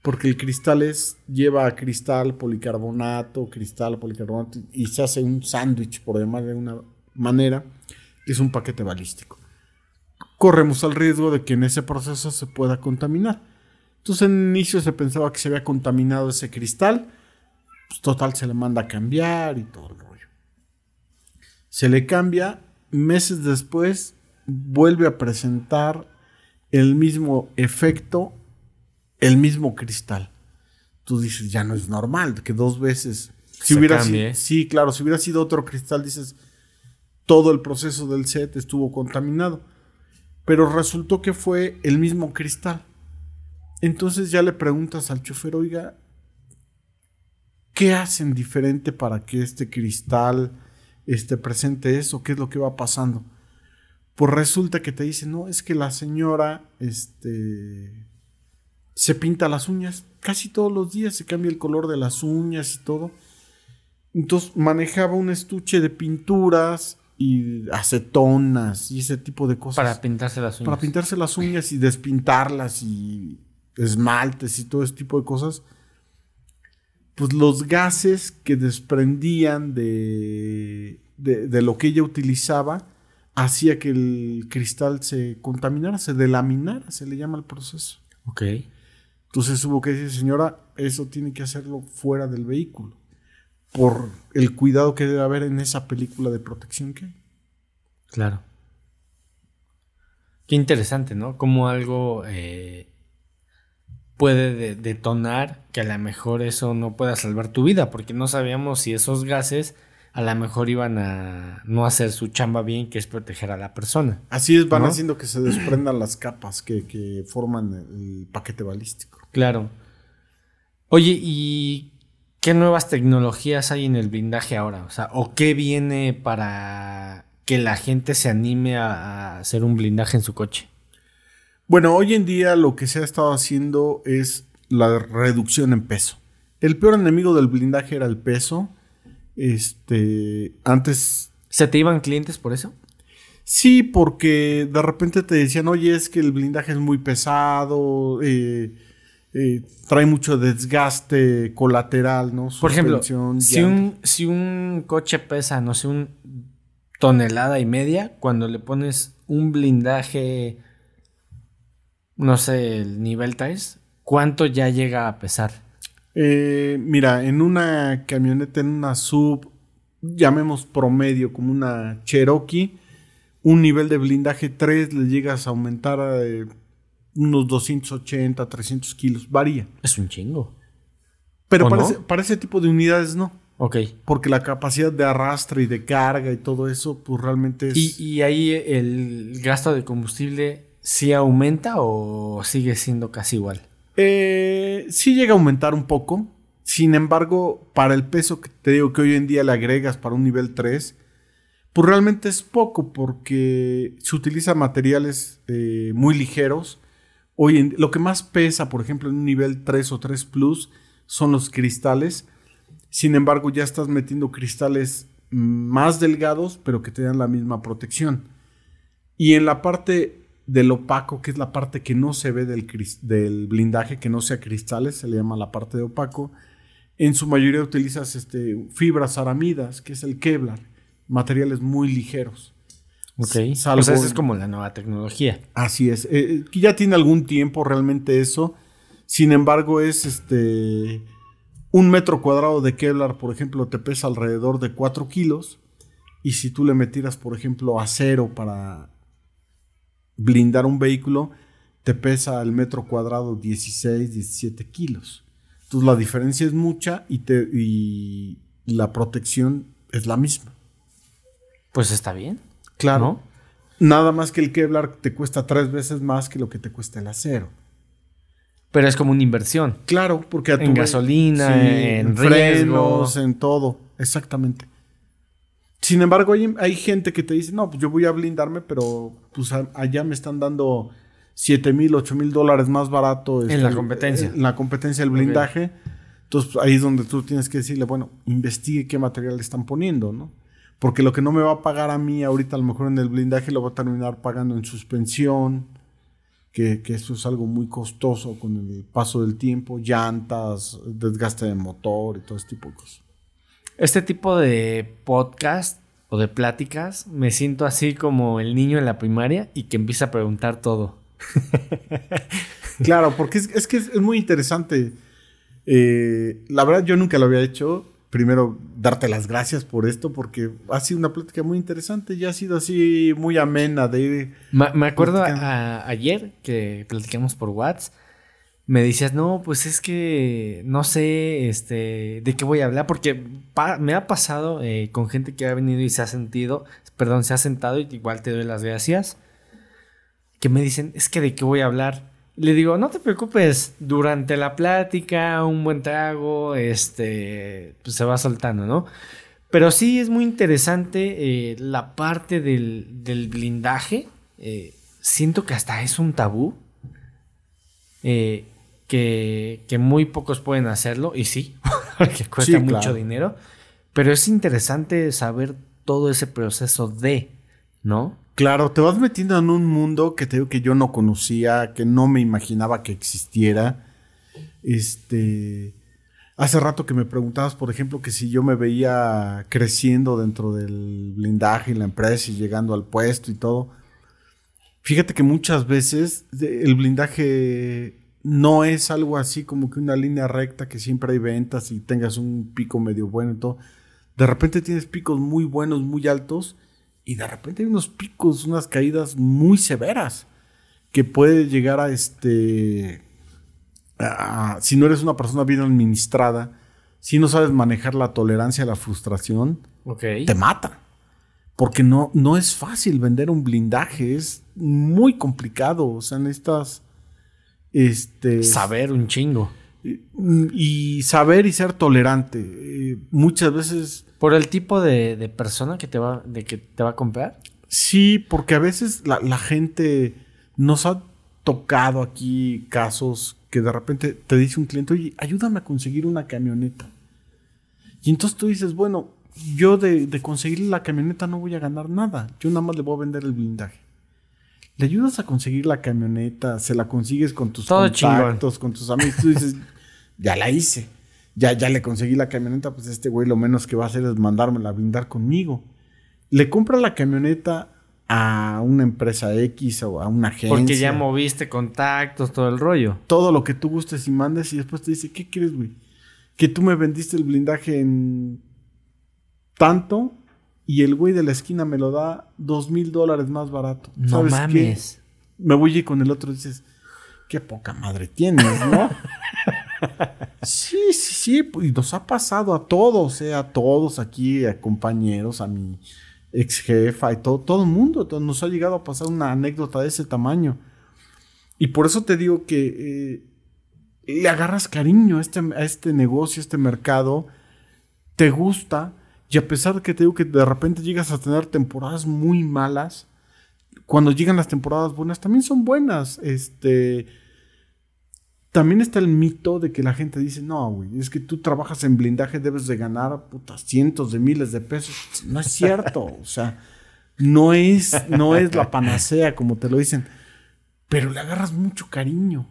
Porque el cristal es, lleva cristal, policarbonato, cristal, policarbonato, y se hace un sándwich, por demás de una manera, es un paquete balístico. Corremos el riesgo de que en ese proceso se pueda contaminar. Entonces en inicio se pensaba que se había contaminado ese cristal, pues total se le manda a cambiar y todo el rollo. Se le cambia, meses después vuelve a presentar el mismo efecto el mismo cristal. Tú dices, ya no es normal, que dos veces. Si hubiera sido, sí, claro, si hubiera sido otro cristal, dices, todo el proceso del set estuvo contaminado. Pero resultó que fue el mismo cristal. Entonces ya le preguntas al chofer, oiga, ¿qué hacen diferente para que este cristal esté presente eso? ¿Qué es lo que va pasando? Pues resulta que te dicen, no, es que la señora, este, se pinta las uñas casi todos los días, se cambia el color de las uñas y todo. Entonces manejaba un estuche de pinturas y acetonas y ese tipo de cosas. Para pintarse las uñas. Para pintarse las uñas y despintarlas y esmaltes y todo ese tipo de cosas. Pues los gases que desprendían de, de, de lo que ella utilizaba hacía que el cristal se contaminara, se delaminara, se le llama el proceso. Ok. Entonces hubo que decir, señora, eso tiene que hacerlo fuera del vehículo por el cuidado que debe haber en esa película de protección que hay. Claro. Qué interesante, ¿no? Como algo eh, puede de- detonar que a lo mejor eso no pueda salvar tu vida, porque no sabíamos si esos gases a lo mejor iban a no hacer su chamba bien, que es proteger a la persona. Así es, van ¿No? haciendo que se desprendan las capas que, que forman el paquete balístico. Claro. Oye, ¿y qué nuevas tecnologías hay en el blindaje ahora? O sea, ¿o qué viene para que la gente se anime a, hacer un blindaje en su coche? Bueno, hoy en día lo que se ha estado haciendo es la reducción en peso. El peor enemigo del blindaje era el peso. Este, antes ¿Se te iban clientes por eso? sí, porque de repente te decían, oye, es que el blindaje es muy pesado, eh, eh, trae mucho desgaste colateral, ¿no? Por ejemplo, si un, si un coche pesa, no sé, un tonelada y media, cuando le pones un blindaje, no sé, el nivel 3, ¿cuánto ya llega a pesar? Eh, mira, en una camioneta, en una sub, llamemos promedio como una Cherokee, un nivel de blindaje 3 le llegas a aumentar a eh, unos 280, 300 kilos, varía. Es un chingo. Pero ¿O para, no? ese, para ese tipo de unidades no, Ok. porque la capacidad de arrastre y de carga y todo eso, pues realmente es... ¿Y, y ahí el gasto de combustible sí aumenta o sigue siendo casi igual? Eh, sí llega a aumentar un poco. Sin embargo, para el peso que te digo que hoy en día le agregas para un nivel 3, pues realmente es poco porque se utilizan materiales eh, muy ligeros. Hoy en, lo que más pesa, por ejemplo, en un nivel 3 o 3 Plus son los cristales. Sin embargo, ya estás metiendo cristales más delgados, pero que te dan la misma protección. Y en la parte del opaco, que es la parte que no se ve del blindaje, que no sea cristales, se le llama la parte de opaco. En su mayoría utilizas este, fibras aramidas, que es el Kevlar, materiales muy ligeros. Ok. Salvo- o sea, esa es como la nueva tecnología. Así es. eh, que ya tiene algún tiempo realmente eso. Sin embargo, es este. Un metro cuadrado de Kevlar, por ejemplo, te pesa alrededor de 4 kilos. Y si tú le metieras, por ejemplo, acero para blindar un vehículo, te pesa el metro cuadrado 16, 17 kilos. Entonces la diferencia es mucha y, te, y la protección es la misma. Pues está bien. Claro. ¿No? Nada más que el Kevlar te cuesta tres veces más que lo que te cuesta el acero. Pero es como una inversión. Claro, porque a En gasolina, en frenos, en todo, exactamente. Sin embargo, hay, hay gente que te dice, no, pues yo voy a blindarme, pero pues a- allá me están dando 7 mil, 8 mil dólares más barato. este, la competencia. En la competencia del blindaje. Entonces ahí es donde tú tienes que decirle, bueno, investigue qué material le están poniendo, ¿no? Porque lo que no me va a pagar a mí ahorita, a lo mejor en el blindaje, lo va a terminar pagando en suspensión, que, que eso es algo muy costoso con el paso del tiempo, llantas, desgaste de motor y todo ese tipo de cosas. Este tipo de podcast o de pláticas, me siento así como el niño en la primaria y que empieza a preguntar todo. Claro, porque es, es que es, es muy interesante. Eh, la verdad, yo nunca lo había hecho. Primero, darte las gracias por esto, porque ha sido una plática muy interesante y ha sido así muy amena de ir. Me, acuerdo a- ayer que platicamos por WhatsApp, me decías, no, pues es que no sé este, de qué voy a hablar, porque me ha pasado eh, con gente que ha venido y se ha sentido, perdón, se ha sentado y igual te doy las gracias, que me dicen, es que de qué voy a hablar. Le digo, no te preocupes, durante la plática, un buen trago, este, pues se va soltando, ¿no? Pero sí es muy interesante eh, la parte del, del blindaje. Eh, siento que hasta es un tabú. Eh, que, que, muy pocos pueden hacerlo. Y sí, porque cuesta Sí, mucho claro. dinero. Pero es interesante saber todo ese proceso de, ¿no? Claro, te vas metiendo en un mundo que te digo que yo no conocía, que no me imaginaba que existiera. Este. Hace rato que me preguntabas, por ejemplo, que si yo me veía creciendo dentro del blindaje y la empresa y llegando al puesto y todo. Fíjate que muchas veces el blindaje no es algo así como que una línea recta que siempre hay ventas y tengas un pico medio bueno y todo. De repente tienes picos muy buenos, muy altos y de repente hay unos picos, unas caídas muy severas que puede llegar a este a- si no eres una persona bien administrada, si no sabes manejar la tolerancia a la frustración, Ok. te mata. Porque no, no es fácil vender un blindaje, es muy complicado. O sea, necesitas este, Saber un chingo. y saber y ser tolerante. Eh, muchas veces Por el tipo de, de persona que te va, de que te va a comprar. Sí, porque a veces la, la gente nos ha tocado aquí casos que de repente te dice un cliente, oye, ayúdame a conseguir una camioneta. Y entonces tú dices, bueno, yo de, de conseguir la camioneta no voy a ganar nada, yo nada más le voy a vender el blindaje. Le ayudas a conseguir la camioneta, se la consigues con tus Todo contactos, con tus amigos, tú dices, ya la hice, ya, ya le conseguí la camioneta, pues este güey lo menos que va a hacer es mandármela a blindar conmigo le compra la camioneta a una empresa X o a una agencia. Porque ya moviste contactos, todo el rollo. Todo lo que tú gustes y mandes y después te dice, ¿qué quieres, güey? Que tú me vendiste el blindaje en tanto y el güey de la esquina me lo da dos mil dólares más barato. No ¿Sabes qué? mames. Me voy ir con el otro y dices, qué poca madre tienes, ¿no? sí, sí, sí, pues, y nos ha pasado a todos, eh, a todos aquí, a compañeros, a mi ex jefa y todo, todo el mundo, todo- nos ha llegado a pasar una anécdota de ese tamaño. Y por eso te digo que eh, le agarras cariño a este, este negocio, a este mercado, te gusta, y a pesar de que te digo que de repente llegas a tener temporadas muy malas, cuando llegan las temporadas buenas también son buenas. Este. También está el mito de que la gente dice, no, güey, es que tú trabajas en blindaje, debes de ganar puta, cientos de miles de pesos. No es cierto. o sea, no es, no es la panacea, como te lo dicen. Pero le agarras mucho cariño.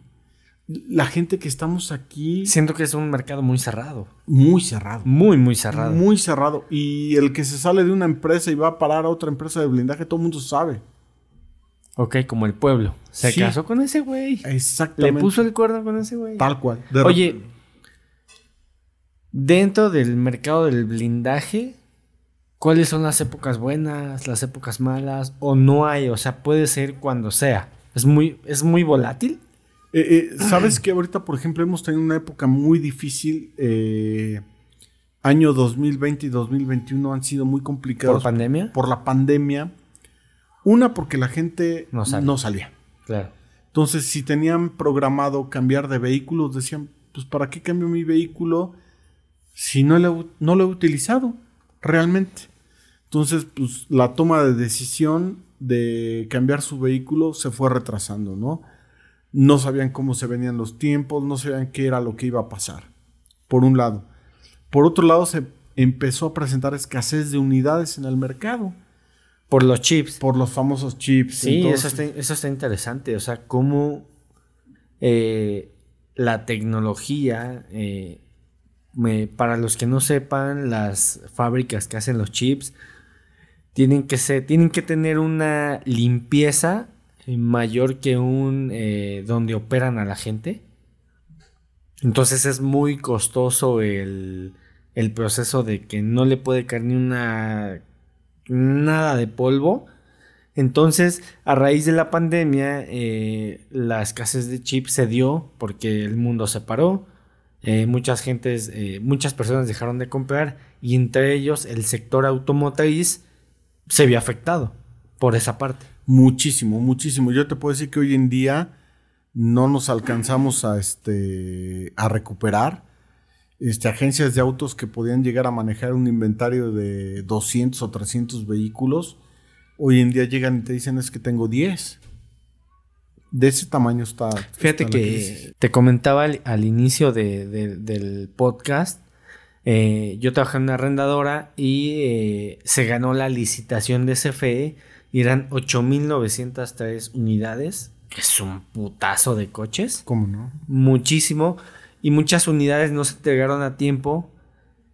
La gente que estamos aquí, Siento que es un mercado muy cerrado. muy cerrado. Muy, muy cerrado. Muy cerrado. Y el que se sale de una empresa y va a parar a otra empresa de blindaje, todo el mundo sabe. Ok, como el pueblo. Se Sí. casó con ese güey. Le Exactamente. puso el cuerno con ese güey. Tal cual. De Oye, dentro del mercado del blindaje, ¿cuáles son las épocas buenas, las épocas malas? ¿O no hay? O sea, puede ser cuando sea. ¿Es muy, es muy volátil? Eh, eh, Sabes que ahorita, por ejemplo, hemos tenido una época muy difícil. eh, año 2020 y 2021 han sido muy complicados ¿Por pandemia? por la pandemia. Una, porque la gente No no, salía. Claro. Entonces, si tenían programado cambiar de vehículos, decían, pues ¿para qué cambio mi vehículo si no lo, no lo he utilizado realmente? Entonces, pues la toma de decisión de cambiar su vehículo se fue retrasando, ¿no? No sabían cómo se venían los tiempos, no sabían qué era lo que iba a pasar, por un lado. Por otro lado, se empezó a presentar escasez de unidades en el mercado Por los chips. por los famosos chips. Sí, eso está, eso está interesante. O sea, cómo eh, la tecnología, eh, me- para los que no sepan, las fábricas que hacen los chips tienen que ser, tienen que tener una limpieza mayor que un eh, donde operan a la gente. Entonces es muy costoso el, el proceso de que no le puede caer ni una nada de polvo. Entonces, a raíz de la pandemia, eh, la escasez de chips se dio porque el mundo se paró. Eh, muchas gentes, eh, muchas personas dejaron de comprar y entre ellos el sector automotriz se vio afectado por esa parte. Muchísimo, muchísimo. Yo te puedo decir que hoy en día no nos alcanzamos a, este, a recuperar. Este, agencias de autos que podían llegar a manejar un inventario de 200 o 300 vehículos, hoy en día llegan y te dicen es que tengo 10. De ese tamaño está. Fíjate que te comentaba al, inicio del podcast. Eh, yo trabajé en una arrendadora y eh, se ganó la licitación de CFE y eran 8.903 unidades, que es un putazo de coches. ¿Cómo no? Muchísimo. Y muchas unidades no se entregaron a tiempo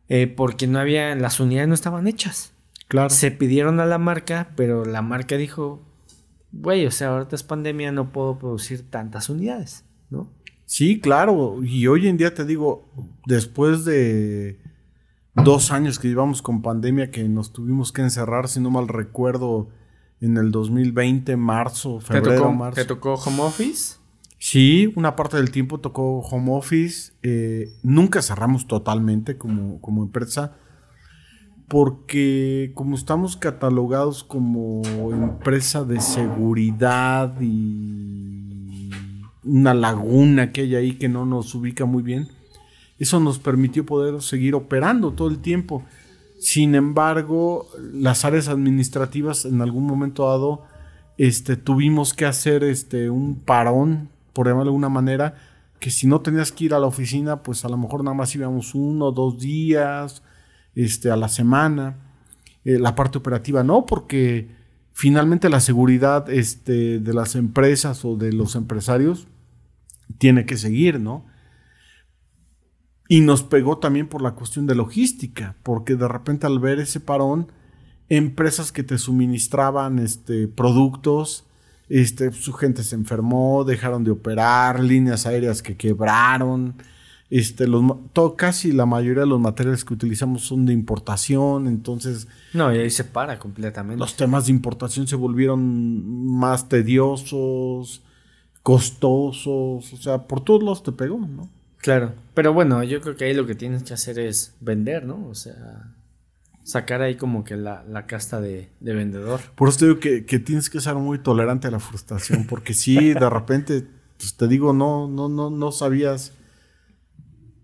eh, porque no había, las unidades no estaban hechas. Claro. Se pidieron a la marca, pero la marca dijo, güey, o sea, ahorita es pandemia, no puedo producir tantas unidades, ¿no? Sí, claro. Y hoy en día te digo, después de dos años que llevamos con pandemia, que nos tuvimos que encerrar, si no mal recuerdo, en el 2020, marzo, febrero, ¿Te tocó, marzo. ¿Te tocó home office? Sí, una parte del tiempo tocó home office. Eh, nunca cerramos totalmente como, como empresa porque como estamos catalogados como empresa de seguridad y una laguna que hay ahí que no nos ubica muy bien, eso nos permitió poder seguir operando todo el tiempo. Sin embargo, las áreas administrativas en algún momento dado este, tuvimos que hacer este, un parón, por llamarlo de alguna manera, que si no tenías que ir a la oficina, pues a lo mejor nada más íbamos uno o dos días este, a la semana. Eh, la parte operativa no, porque finalmente la seguridad este, de las empresas o de los empresarios tiene que seguir, ¿no? Y nos pegó también por la cuestión de logística, porque de repente al ver ese parón, empresas que te suministraban este, productos, este, su gente se enfermó, dejaron de operar, líneas aéreas que quebraron, este, los, todo, casi la mayoría de los materiales que utilizamos son de importación, entonces... No, y ahí se para completamente. Los temas de importación se volvieron más tediosos, costosos, o sea, por todos lados te pegó, ¿no? Claro, pero bueno, yo creo que ahí lo que tienes que hacer es vender, ¿no? O sea, sacar ahí como que la, la casta de, de, vendedor. Por eso te digo que, que, tienes que ser muy tolerante a la frustración, porque si de repente, pues te digo, no, no, no, no sabías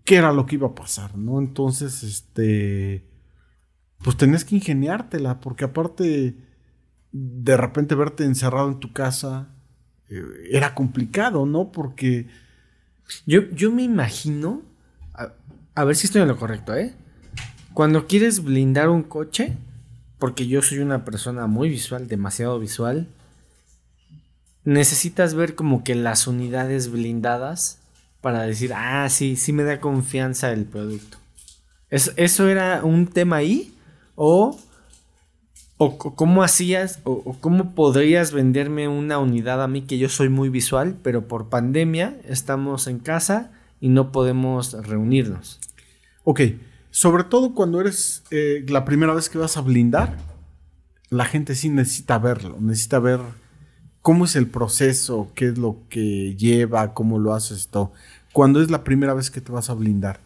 qué era lo que iba a pasar, ¿no? Entonces, este, pues tenías que ingeniártela, porque aparte, de repente verte encerrado en tu casa eh, era complicado, ¿no? Porque yo, yo me imagino, a, a, ver si estoy en lo correcto, ¿eh? Cuando quieres blindar un coche, porque yo soy una persona muy visual, demasiado visual, necesitas ver como que las unidades blindadas para decir, ah, sí, sí me da confianza el producto. ¿Es, ¿Eso era un tema ahí? ¿O, o cómo hacías, o, o, cómo podrías venderme una unidad a mí que yo soy muy visual, pero por pandemia estamos en casa y no podemos reunirnos? Ok, sobre todo cuando eres eh, la primera vez que vas a blindar, la gente sí necesita verlo, necesita ver cómo es el proceso, qué es lo que lleva, cómo lo haces todo. Cuando es la primera vez que te vas a blindar.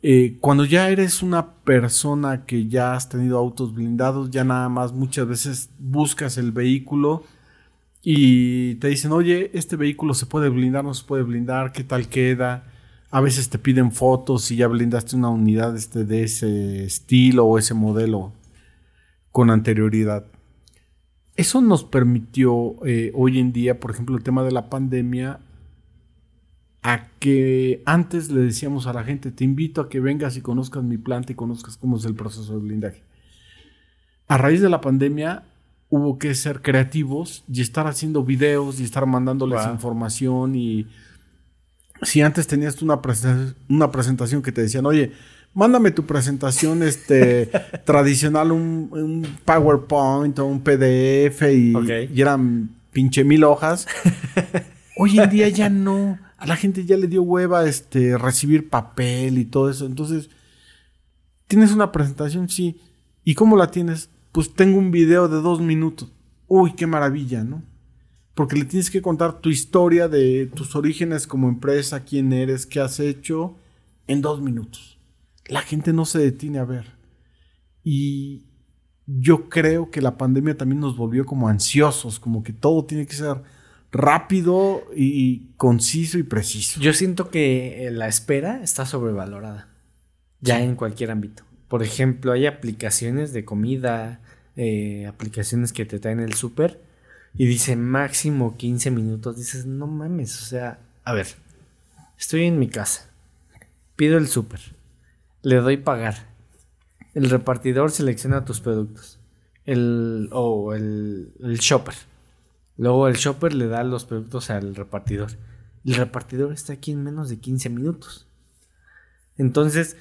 Eh, cuando ya eres una persona que ya has tenido autos blindados, ya nada más muchas veces buscas el vehículo y te dicen, oye, este vehículo se puede blindar, no se puede blindar, qué tal queda. A veces te piden fotos si ya blindaste una unidad este, de ese estilo o ese modelo con anterioridad. Eso nos permitió eh, hoy en día, por ejemplo, el tema de la pandemia, a que antes le decíamos a la gente, te invito a que vengas y conozcas mi planta y conozcas cómo es el proceso de blindaje. A raíz de la pandemia hubo que ser creativos y estar haciendo videos y estar mandándoles wow. información y si antes tenías una, una presentación que te decían, oye, mándame tu presentación este, tradicional, un, un, PowerPoint o un PDF y, okay. y eran pinche mil hojas. Hoy en día ya no. A la gente ya le dio hueva este, recibir papel y todo eso. Entonces, ¿tienes una presentación? Sí. ¿Y cómo la tienes? Pues tengo un video de dos minutos. Uy, qué maravilla, ¿no? Porque le tienes que contar tu historia de tus orígenes como empresa, quién eres, qué has hecho, en dos minutos. La gente no se detiene a ver. Y yo creo que la pandemia también nos volvió como ansiosos, como que todo tiene que ser rápido y conciso y preciso. Yo siento que eh, la espera está sobrevalorada. Ya en cualquier ámbito. Por ejemplo, hay aplicaciones de comida, eh, aplicaciones que te traen el súper y dice máximo 15 minutos. Dices, no mames, o sea, a ver, estoy en mi casa, pido el súper, le doy pagar. El repartidor selecciona tus productos. El, o el, el shopper. Luego el shopper le da los productos al repartidor. El repartidor está aquí en menos de 15 minutos. Entonces,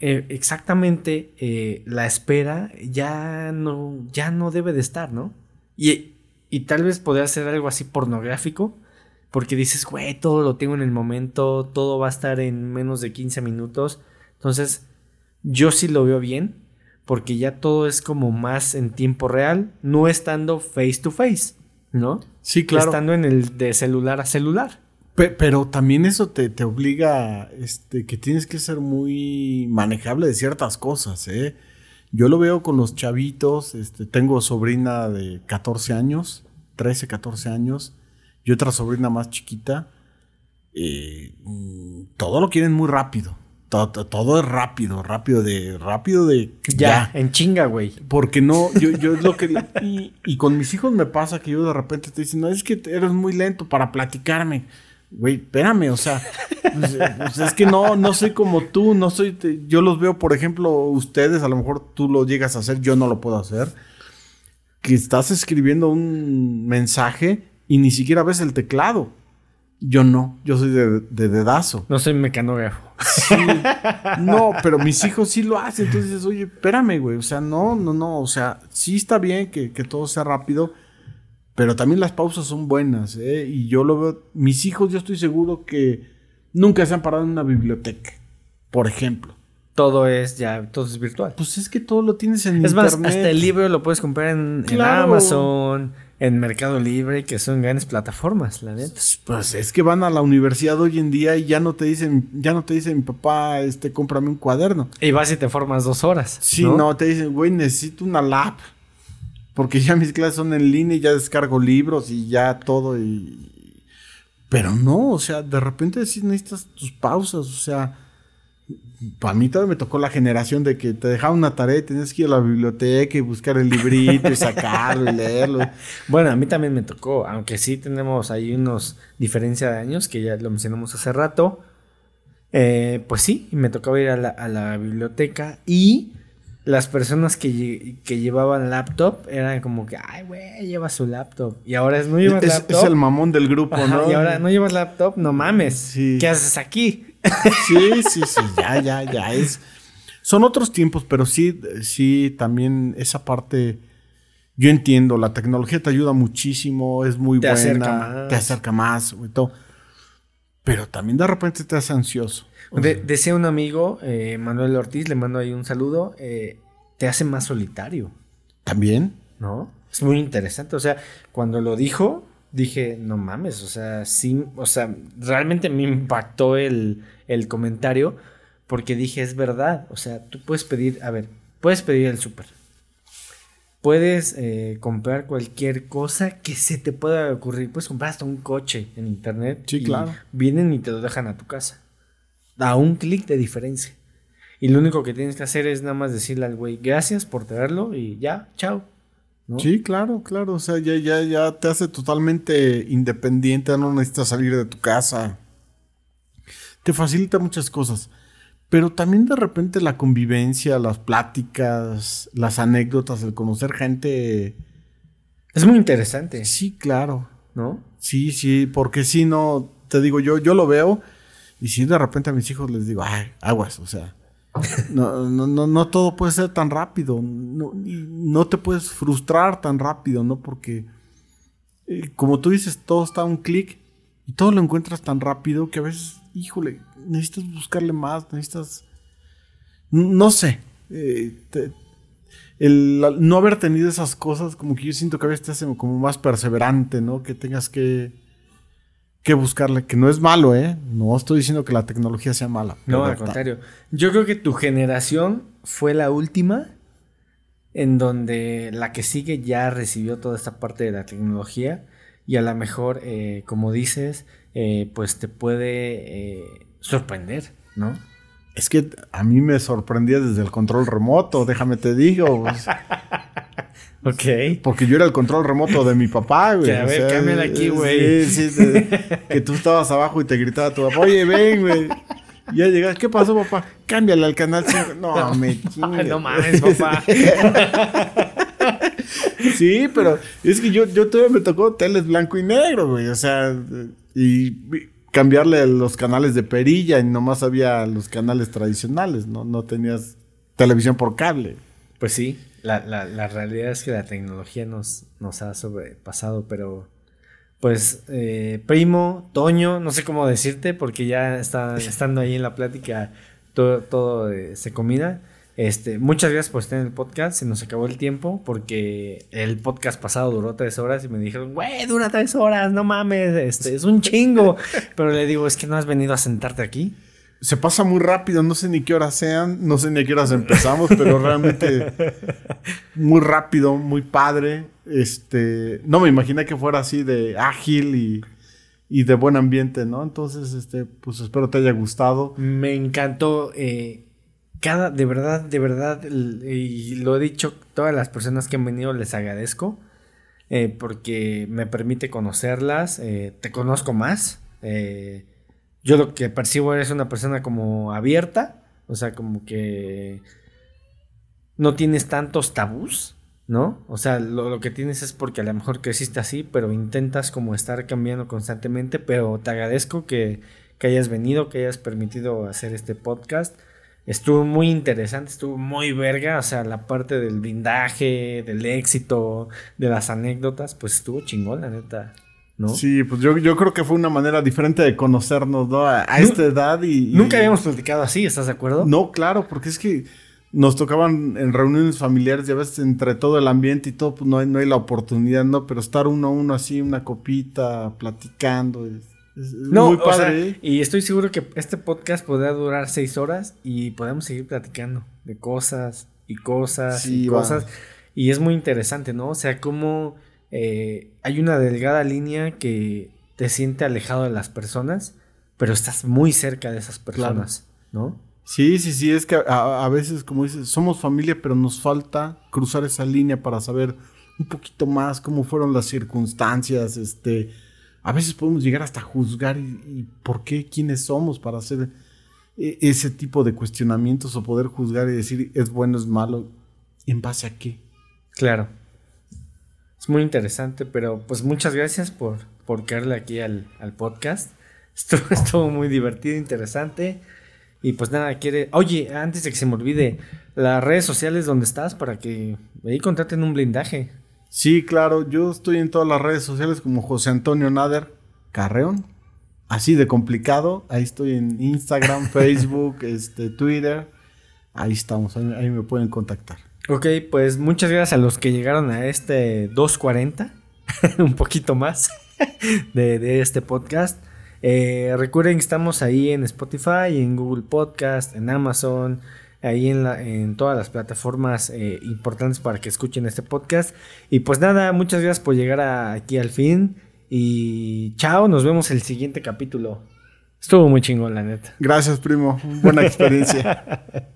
eh, exactamente eh, la espera ya no, ya no debe de estar, ¿no? Y, y tal vez podría ser algo así pornográfico, porque dices, güey, todo lo tengo en el momento, todo va a estar en menos de 15 minutos. Entonces, yo sí lo veo bien, porque ya todo es como más en tiempo real, no estando face to face, ¿no? Sí, claro. Estando en el de celular a celular. Pe- Pero también eso te, te obliga, este, que tienes que ser muy manejable de ciertas cosas, ¿eh? Yo lo veo con los chavitos, este, tengo sobrina de 14 años, 13, 14 años, y otra sobrina más chiquita, eh, mm, todo lo quieren muy rápido, todo, es rápido, rápido de, rápido de, Ya, en chinga, güey. porque no, yo, yo es lo que. Y, y con mis hijos me pasa que yo de repente te dicen, no, es que eres muy lento para platicarme. Güey, espérame, o sea, pues, pues, es que no, no soy como tú, no soy. te- yo los veo, por ejemplo, ustedes, a lo mejor tú lo llegas a hacer, yo no lo puedo hacer. Que estás escribiendo un mensaje y ni siquiera ves el teclado. Yo no, yo soy de, de dedazo. No soy mecanógrafo. Sí. No, pero mis hijos sí lo hacen. Entonces oye, espérame, güey. O sea, no, no, no. O sea, sí está bien que, que todo sea rápido, pero también las pausas son buenas, ¿eh? Y yo lo veo. Mis hijos, yo estoy seguro que nunca se han parado en una biblioteca, por ejemplo. Todo es ya, todo es virtual. Pues es que todo lo tienes en Es más, internet. hasta el libro lo puedes comprar en. Amazon, en Mercado Libre, que son grandes plataformas, la neta. Pues es que van a la universidad hoy en día y ya no te dicen, ya no te dicen, papá, este, cómprame un cuaderno. Y vas y te formas dos horas. Sí, no, te dicen, güey, necesito una lap. Porque ya mis clases son en línea y ya descargo libros y ya todo. Y... Pero no, o sea, de repente sí necesitas tus pausas. O sea, para mí todavía me tocó la generación de que te dejaba una tarea y tenías que ir a la biblioteca y buscar el librito y sacarlo y leerlo. Bueno, a mí también me tocó, aunque sí tenemos ahí unos diferencia de años, que ya lo mencionamos hace rato. Eh, pues sí, me tocaba ir a la, a la biblioteca y las personas que, que llevaban laptop eran como que, ay, güey, lleva su laptop. Y ahora es, no llevas Es, laptop. es el mamón del grupo, Ajá, ¿no? Y ahora no llevas laptop, no mames. Sí. ¿Qué haces aquí? Sí, sí, sí, ya, ya, ya es. Son otros tiempos, pero sí, sí, también esa parte. Yo entiendo, la tecnología te ayuda muchísimo, es muy Te buena, acerca más. te acerca más, y todo. Pero también de repente te hace ansioso. De- decía un amigo, eh, Manuel Ortiz, le mando ahí un saludo, eh, te hace más solitario, También. ¿no? Es muy interesante, o sea, cuando lo dijo, dije, no mames, o sea, sí, o sea, realmente me impactó el, el comentario, porque dije, es verdad, o sea, tú puedes pedir, a ver, puedes pedir el súper, puedes eh, comprar cualquier cosa que se te pueda ocurrir, puedes comprar hasta un coche en internet. Sí, y claro. Vienen y te lo dejan a tu casa. A un clic de diferencia. Y lo único que tienes que hacer es nada más decirle al güey, gracias por traerlo y ya, chao. ¿no? Sí, claro, claro. O sea, ya, ya, ya te hace totalmente independiente, no necesitas salir de tu casa. Te facilita muchas cosas. Pero también de repente la convivencia, las pláticas, las anécdotas, el conocer gente. Es muy interesante, Sí, claro. ¿no? Sí, sí, porque si no, te digo, yo, yo lo veo y si de repente a mis hijos les digo, ay, aguas, o sea, no, no, no, no todo puede ser tan rápido, no, no te puedes frustrar tan rápido, ¿no? Porque, eh, como tú dices, todo está a un clic y todo lo encuentras tan rápido que a veces, híjole, necesitas buscarle más, necesitas, no sé, eh, el no haber tenido esas cosas, como que yo siento que a veces te hace como más perseverante, ¿no? Que tengas que, que buscarle, que no es malo, ¿eh? No estoy diciendo que la tecnología sea mala. No, al contrario. Yo creo que tu generación fue la última en donde la que sigue ya recibió toda esta parte de la tecnología y a lo mejor, eh, como dices, eh, pues te puede eh, sorprender, ¿no? Es que a mí me sorprendía desde el control remoto, déjame te digo. pues. Ok. Porque yo era el control remoto de mi papá, güey. Que, a ver, cámbiala aquí, güey. Sí, sí, de- que tú estabas abajo y te gritaba tu papá, oye, ven, güey. Ya llegas, ¿qué pasó, papá? Cámbiale al canal 5. No, me chingas. no mames, papá. Sí, pero es que yo, yo todavía me tocó teles blanco y negro, güey. O sea, y cambiarle los canales de perilla y nomás había los canales tradicionales, ¿no? No tenías televisión por cable. Pues sí, la, la, la realidad es que la tecnología nos, nos ha sobrepasado, pero pues eh, primo, Toño, no sé cómo decirte porque ya está estando ahí en la plática todo, todo eh, se combina. Este, muchas gracias por estar en el podcast, se nos acabó el tiempo porque el podcast pasado duró tres horas y me dijeron, güey, dura tres horas, no mames, este, es un chingo. Pero le digo, es que no has venido a sentarte aquí. Se pasa muy rápido, no sé ni qué horas sean, no sé ni a qué horas empezamos, pero realmente muy rápido, muy padre. Este, no me imaginé que fuera así de ágil y, y de buen ambiente, ¿no? Entonces, este, pues espero te haya gustado. Me encantó. eh, cada, de verdad, de verdad, y lo he dicho, todas las personas que han venido les agradezco. eh, porque me permite conocerlas. eh, te conozco más. eh, yo lo que percibo eres una persona como abierta. O sea, como que no tienes tantos tabús, ¿no? O sea, lo, lo que tienes es porque a lo mejor creciste así, pero intentas como estar cambiando constantemente, pero te agradezco que, que hayas venido, que hayas permitido hacer este podcast. Estuvo muy interesante, estuvo muy verga, o sea, la parte del blindaje, del éxito, de las anécdotas, pues estuvo chingón, la neta, ¿no? Sí, pues yo, yo creo que fue una manera diferente de conocernos, ¿no? A, a esta edad y... y- Nunca habíamos platicado así, ¿estás de acuerdo? No, claro, porque es que nos tocaban en reuniones familiares, ya ves, entre todo el ambiente y todo, pues no hay, no hay la oportunidad, ¿no? Pero estar uno a uno así, una copita, platicando, es, No, muy o sea, padre. ¿eh? y estoy seguro que este podcast podrá durar seis horas y podemos seguir platicando de cosas y cosas Sí, y va. cosas. Y es muy interesante, ¿no? O sea, cómo eh, hay una delgada línea que te siente alejado de las personas, pero estás muy cerca de esas personas, ¿no? Sí, sí, sí, es que a, a veces, como dices, somos familia, pero nos falta cruzar esa línea para saber un poquito más cómo fueron las circunstancias, este... A veces podemos llegar hasta juzgar y, y por qué, quiénes somos para hacer e- ese tipo de cuestionamientos o poder juzgar y decir es bueno, es malo, ¿en base a qué? Claro. Es muy interesante, pero pues muchas gracias por, por caerle aquí al, al podcast. Estuvo, estuvo muy divertido, interesante. Y pues nada, quiere. Oye, antes de que se me olvide, las redes sociales donde estás para que ahí contraten un blindaje. Sí, claro, yo estoy en todas las redes sociales como José Antonio Nader Carreón. Así de complicado. Ahí estoy en Instagram, Facebook, este, Twitter. Ahí estamos, ahí, ahí me pueden contactar. Ok, pues muchas gracias a los que llegaron a este 240, un poquito más de, de este podcast. Eh, recuerden que estamos ahí en Spotify, en Google Podcast, en Amazon, ahí en, la, en todas las plataformas eh, importantes para que escuchen este podcast. Y pues nada, muchas gracias por llegar a- aquí al fin. Y chao, nos vemos el siguiente capítulo. Estuvo muy chingón, la neta. Gracias, primo. Buena experiencia.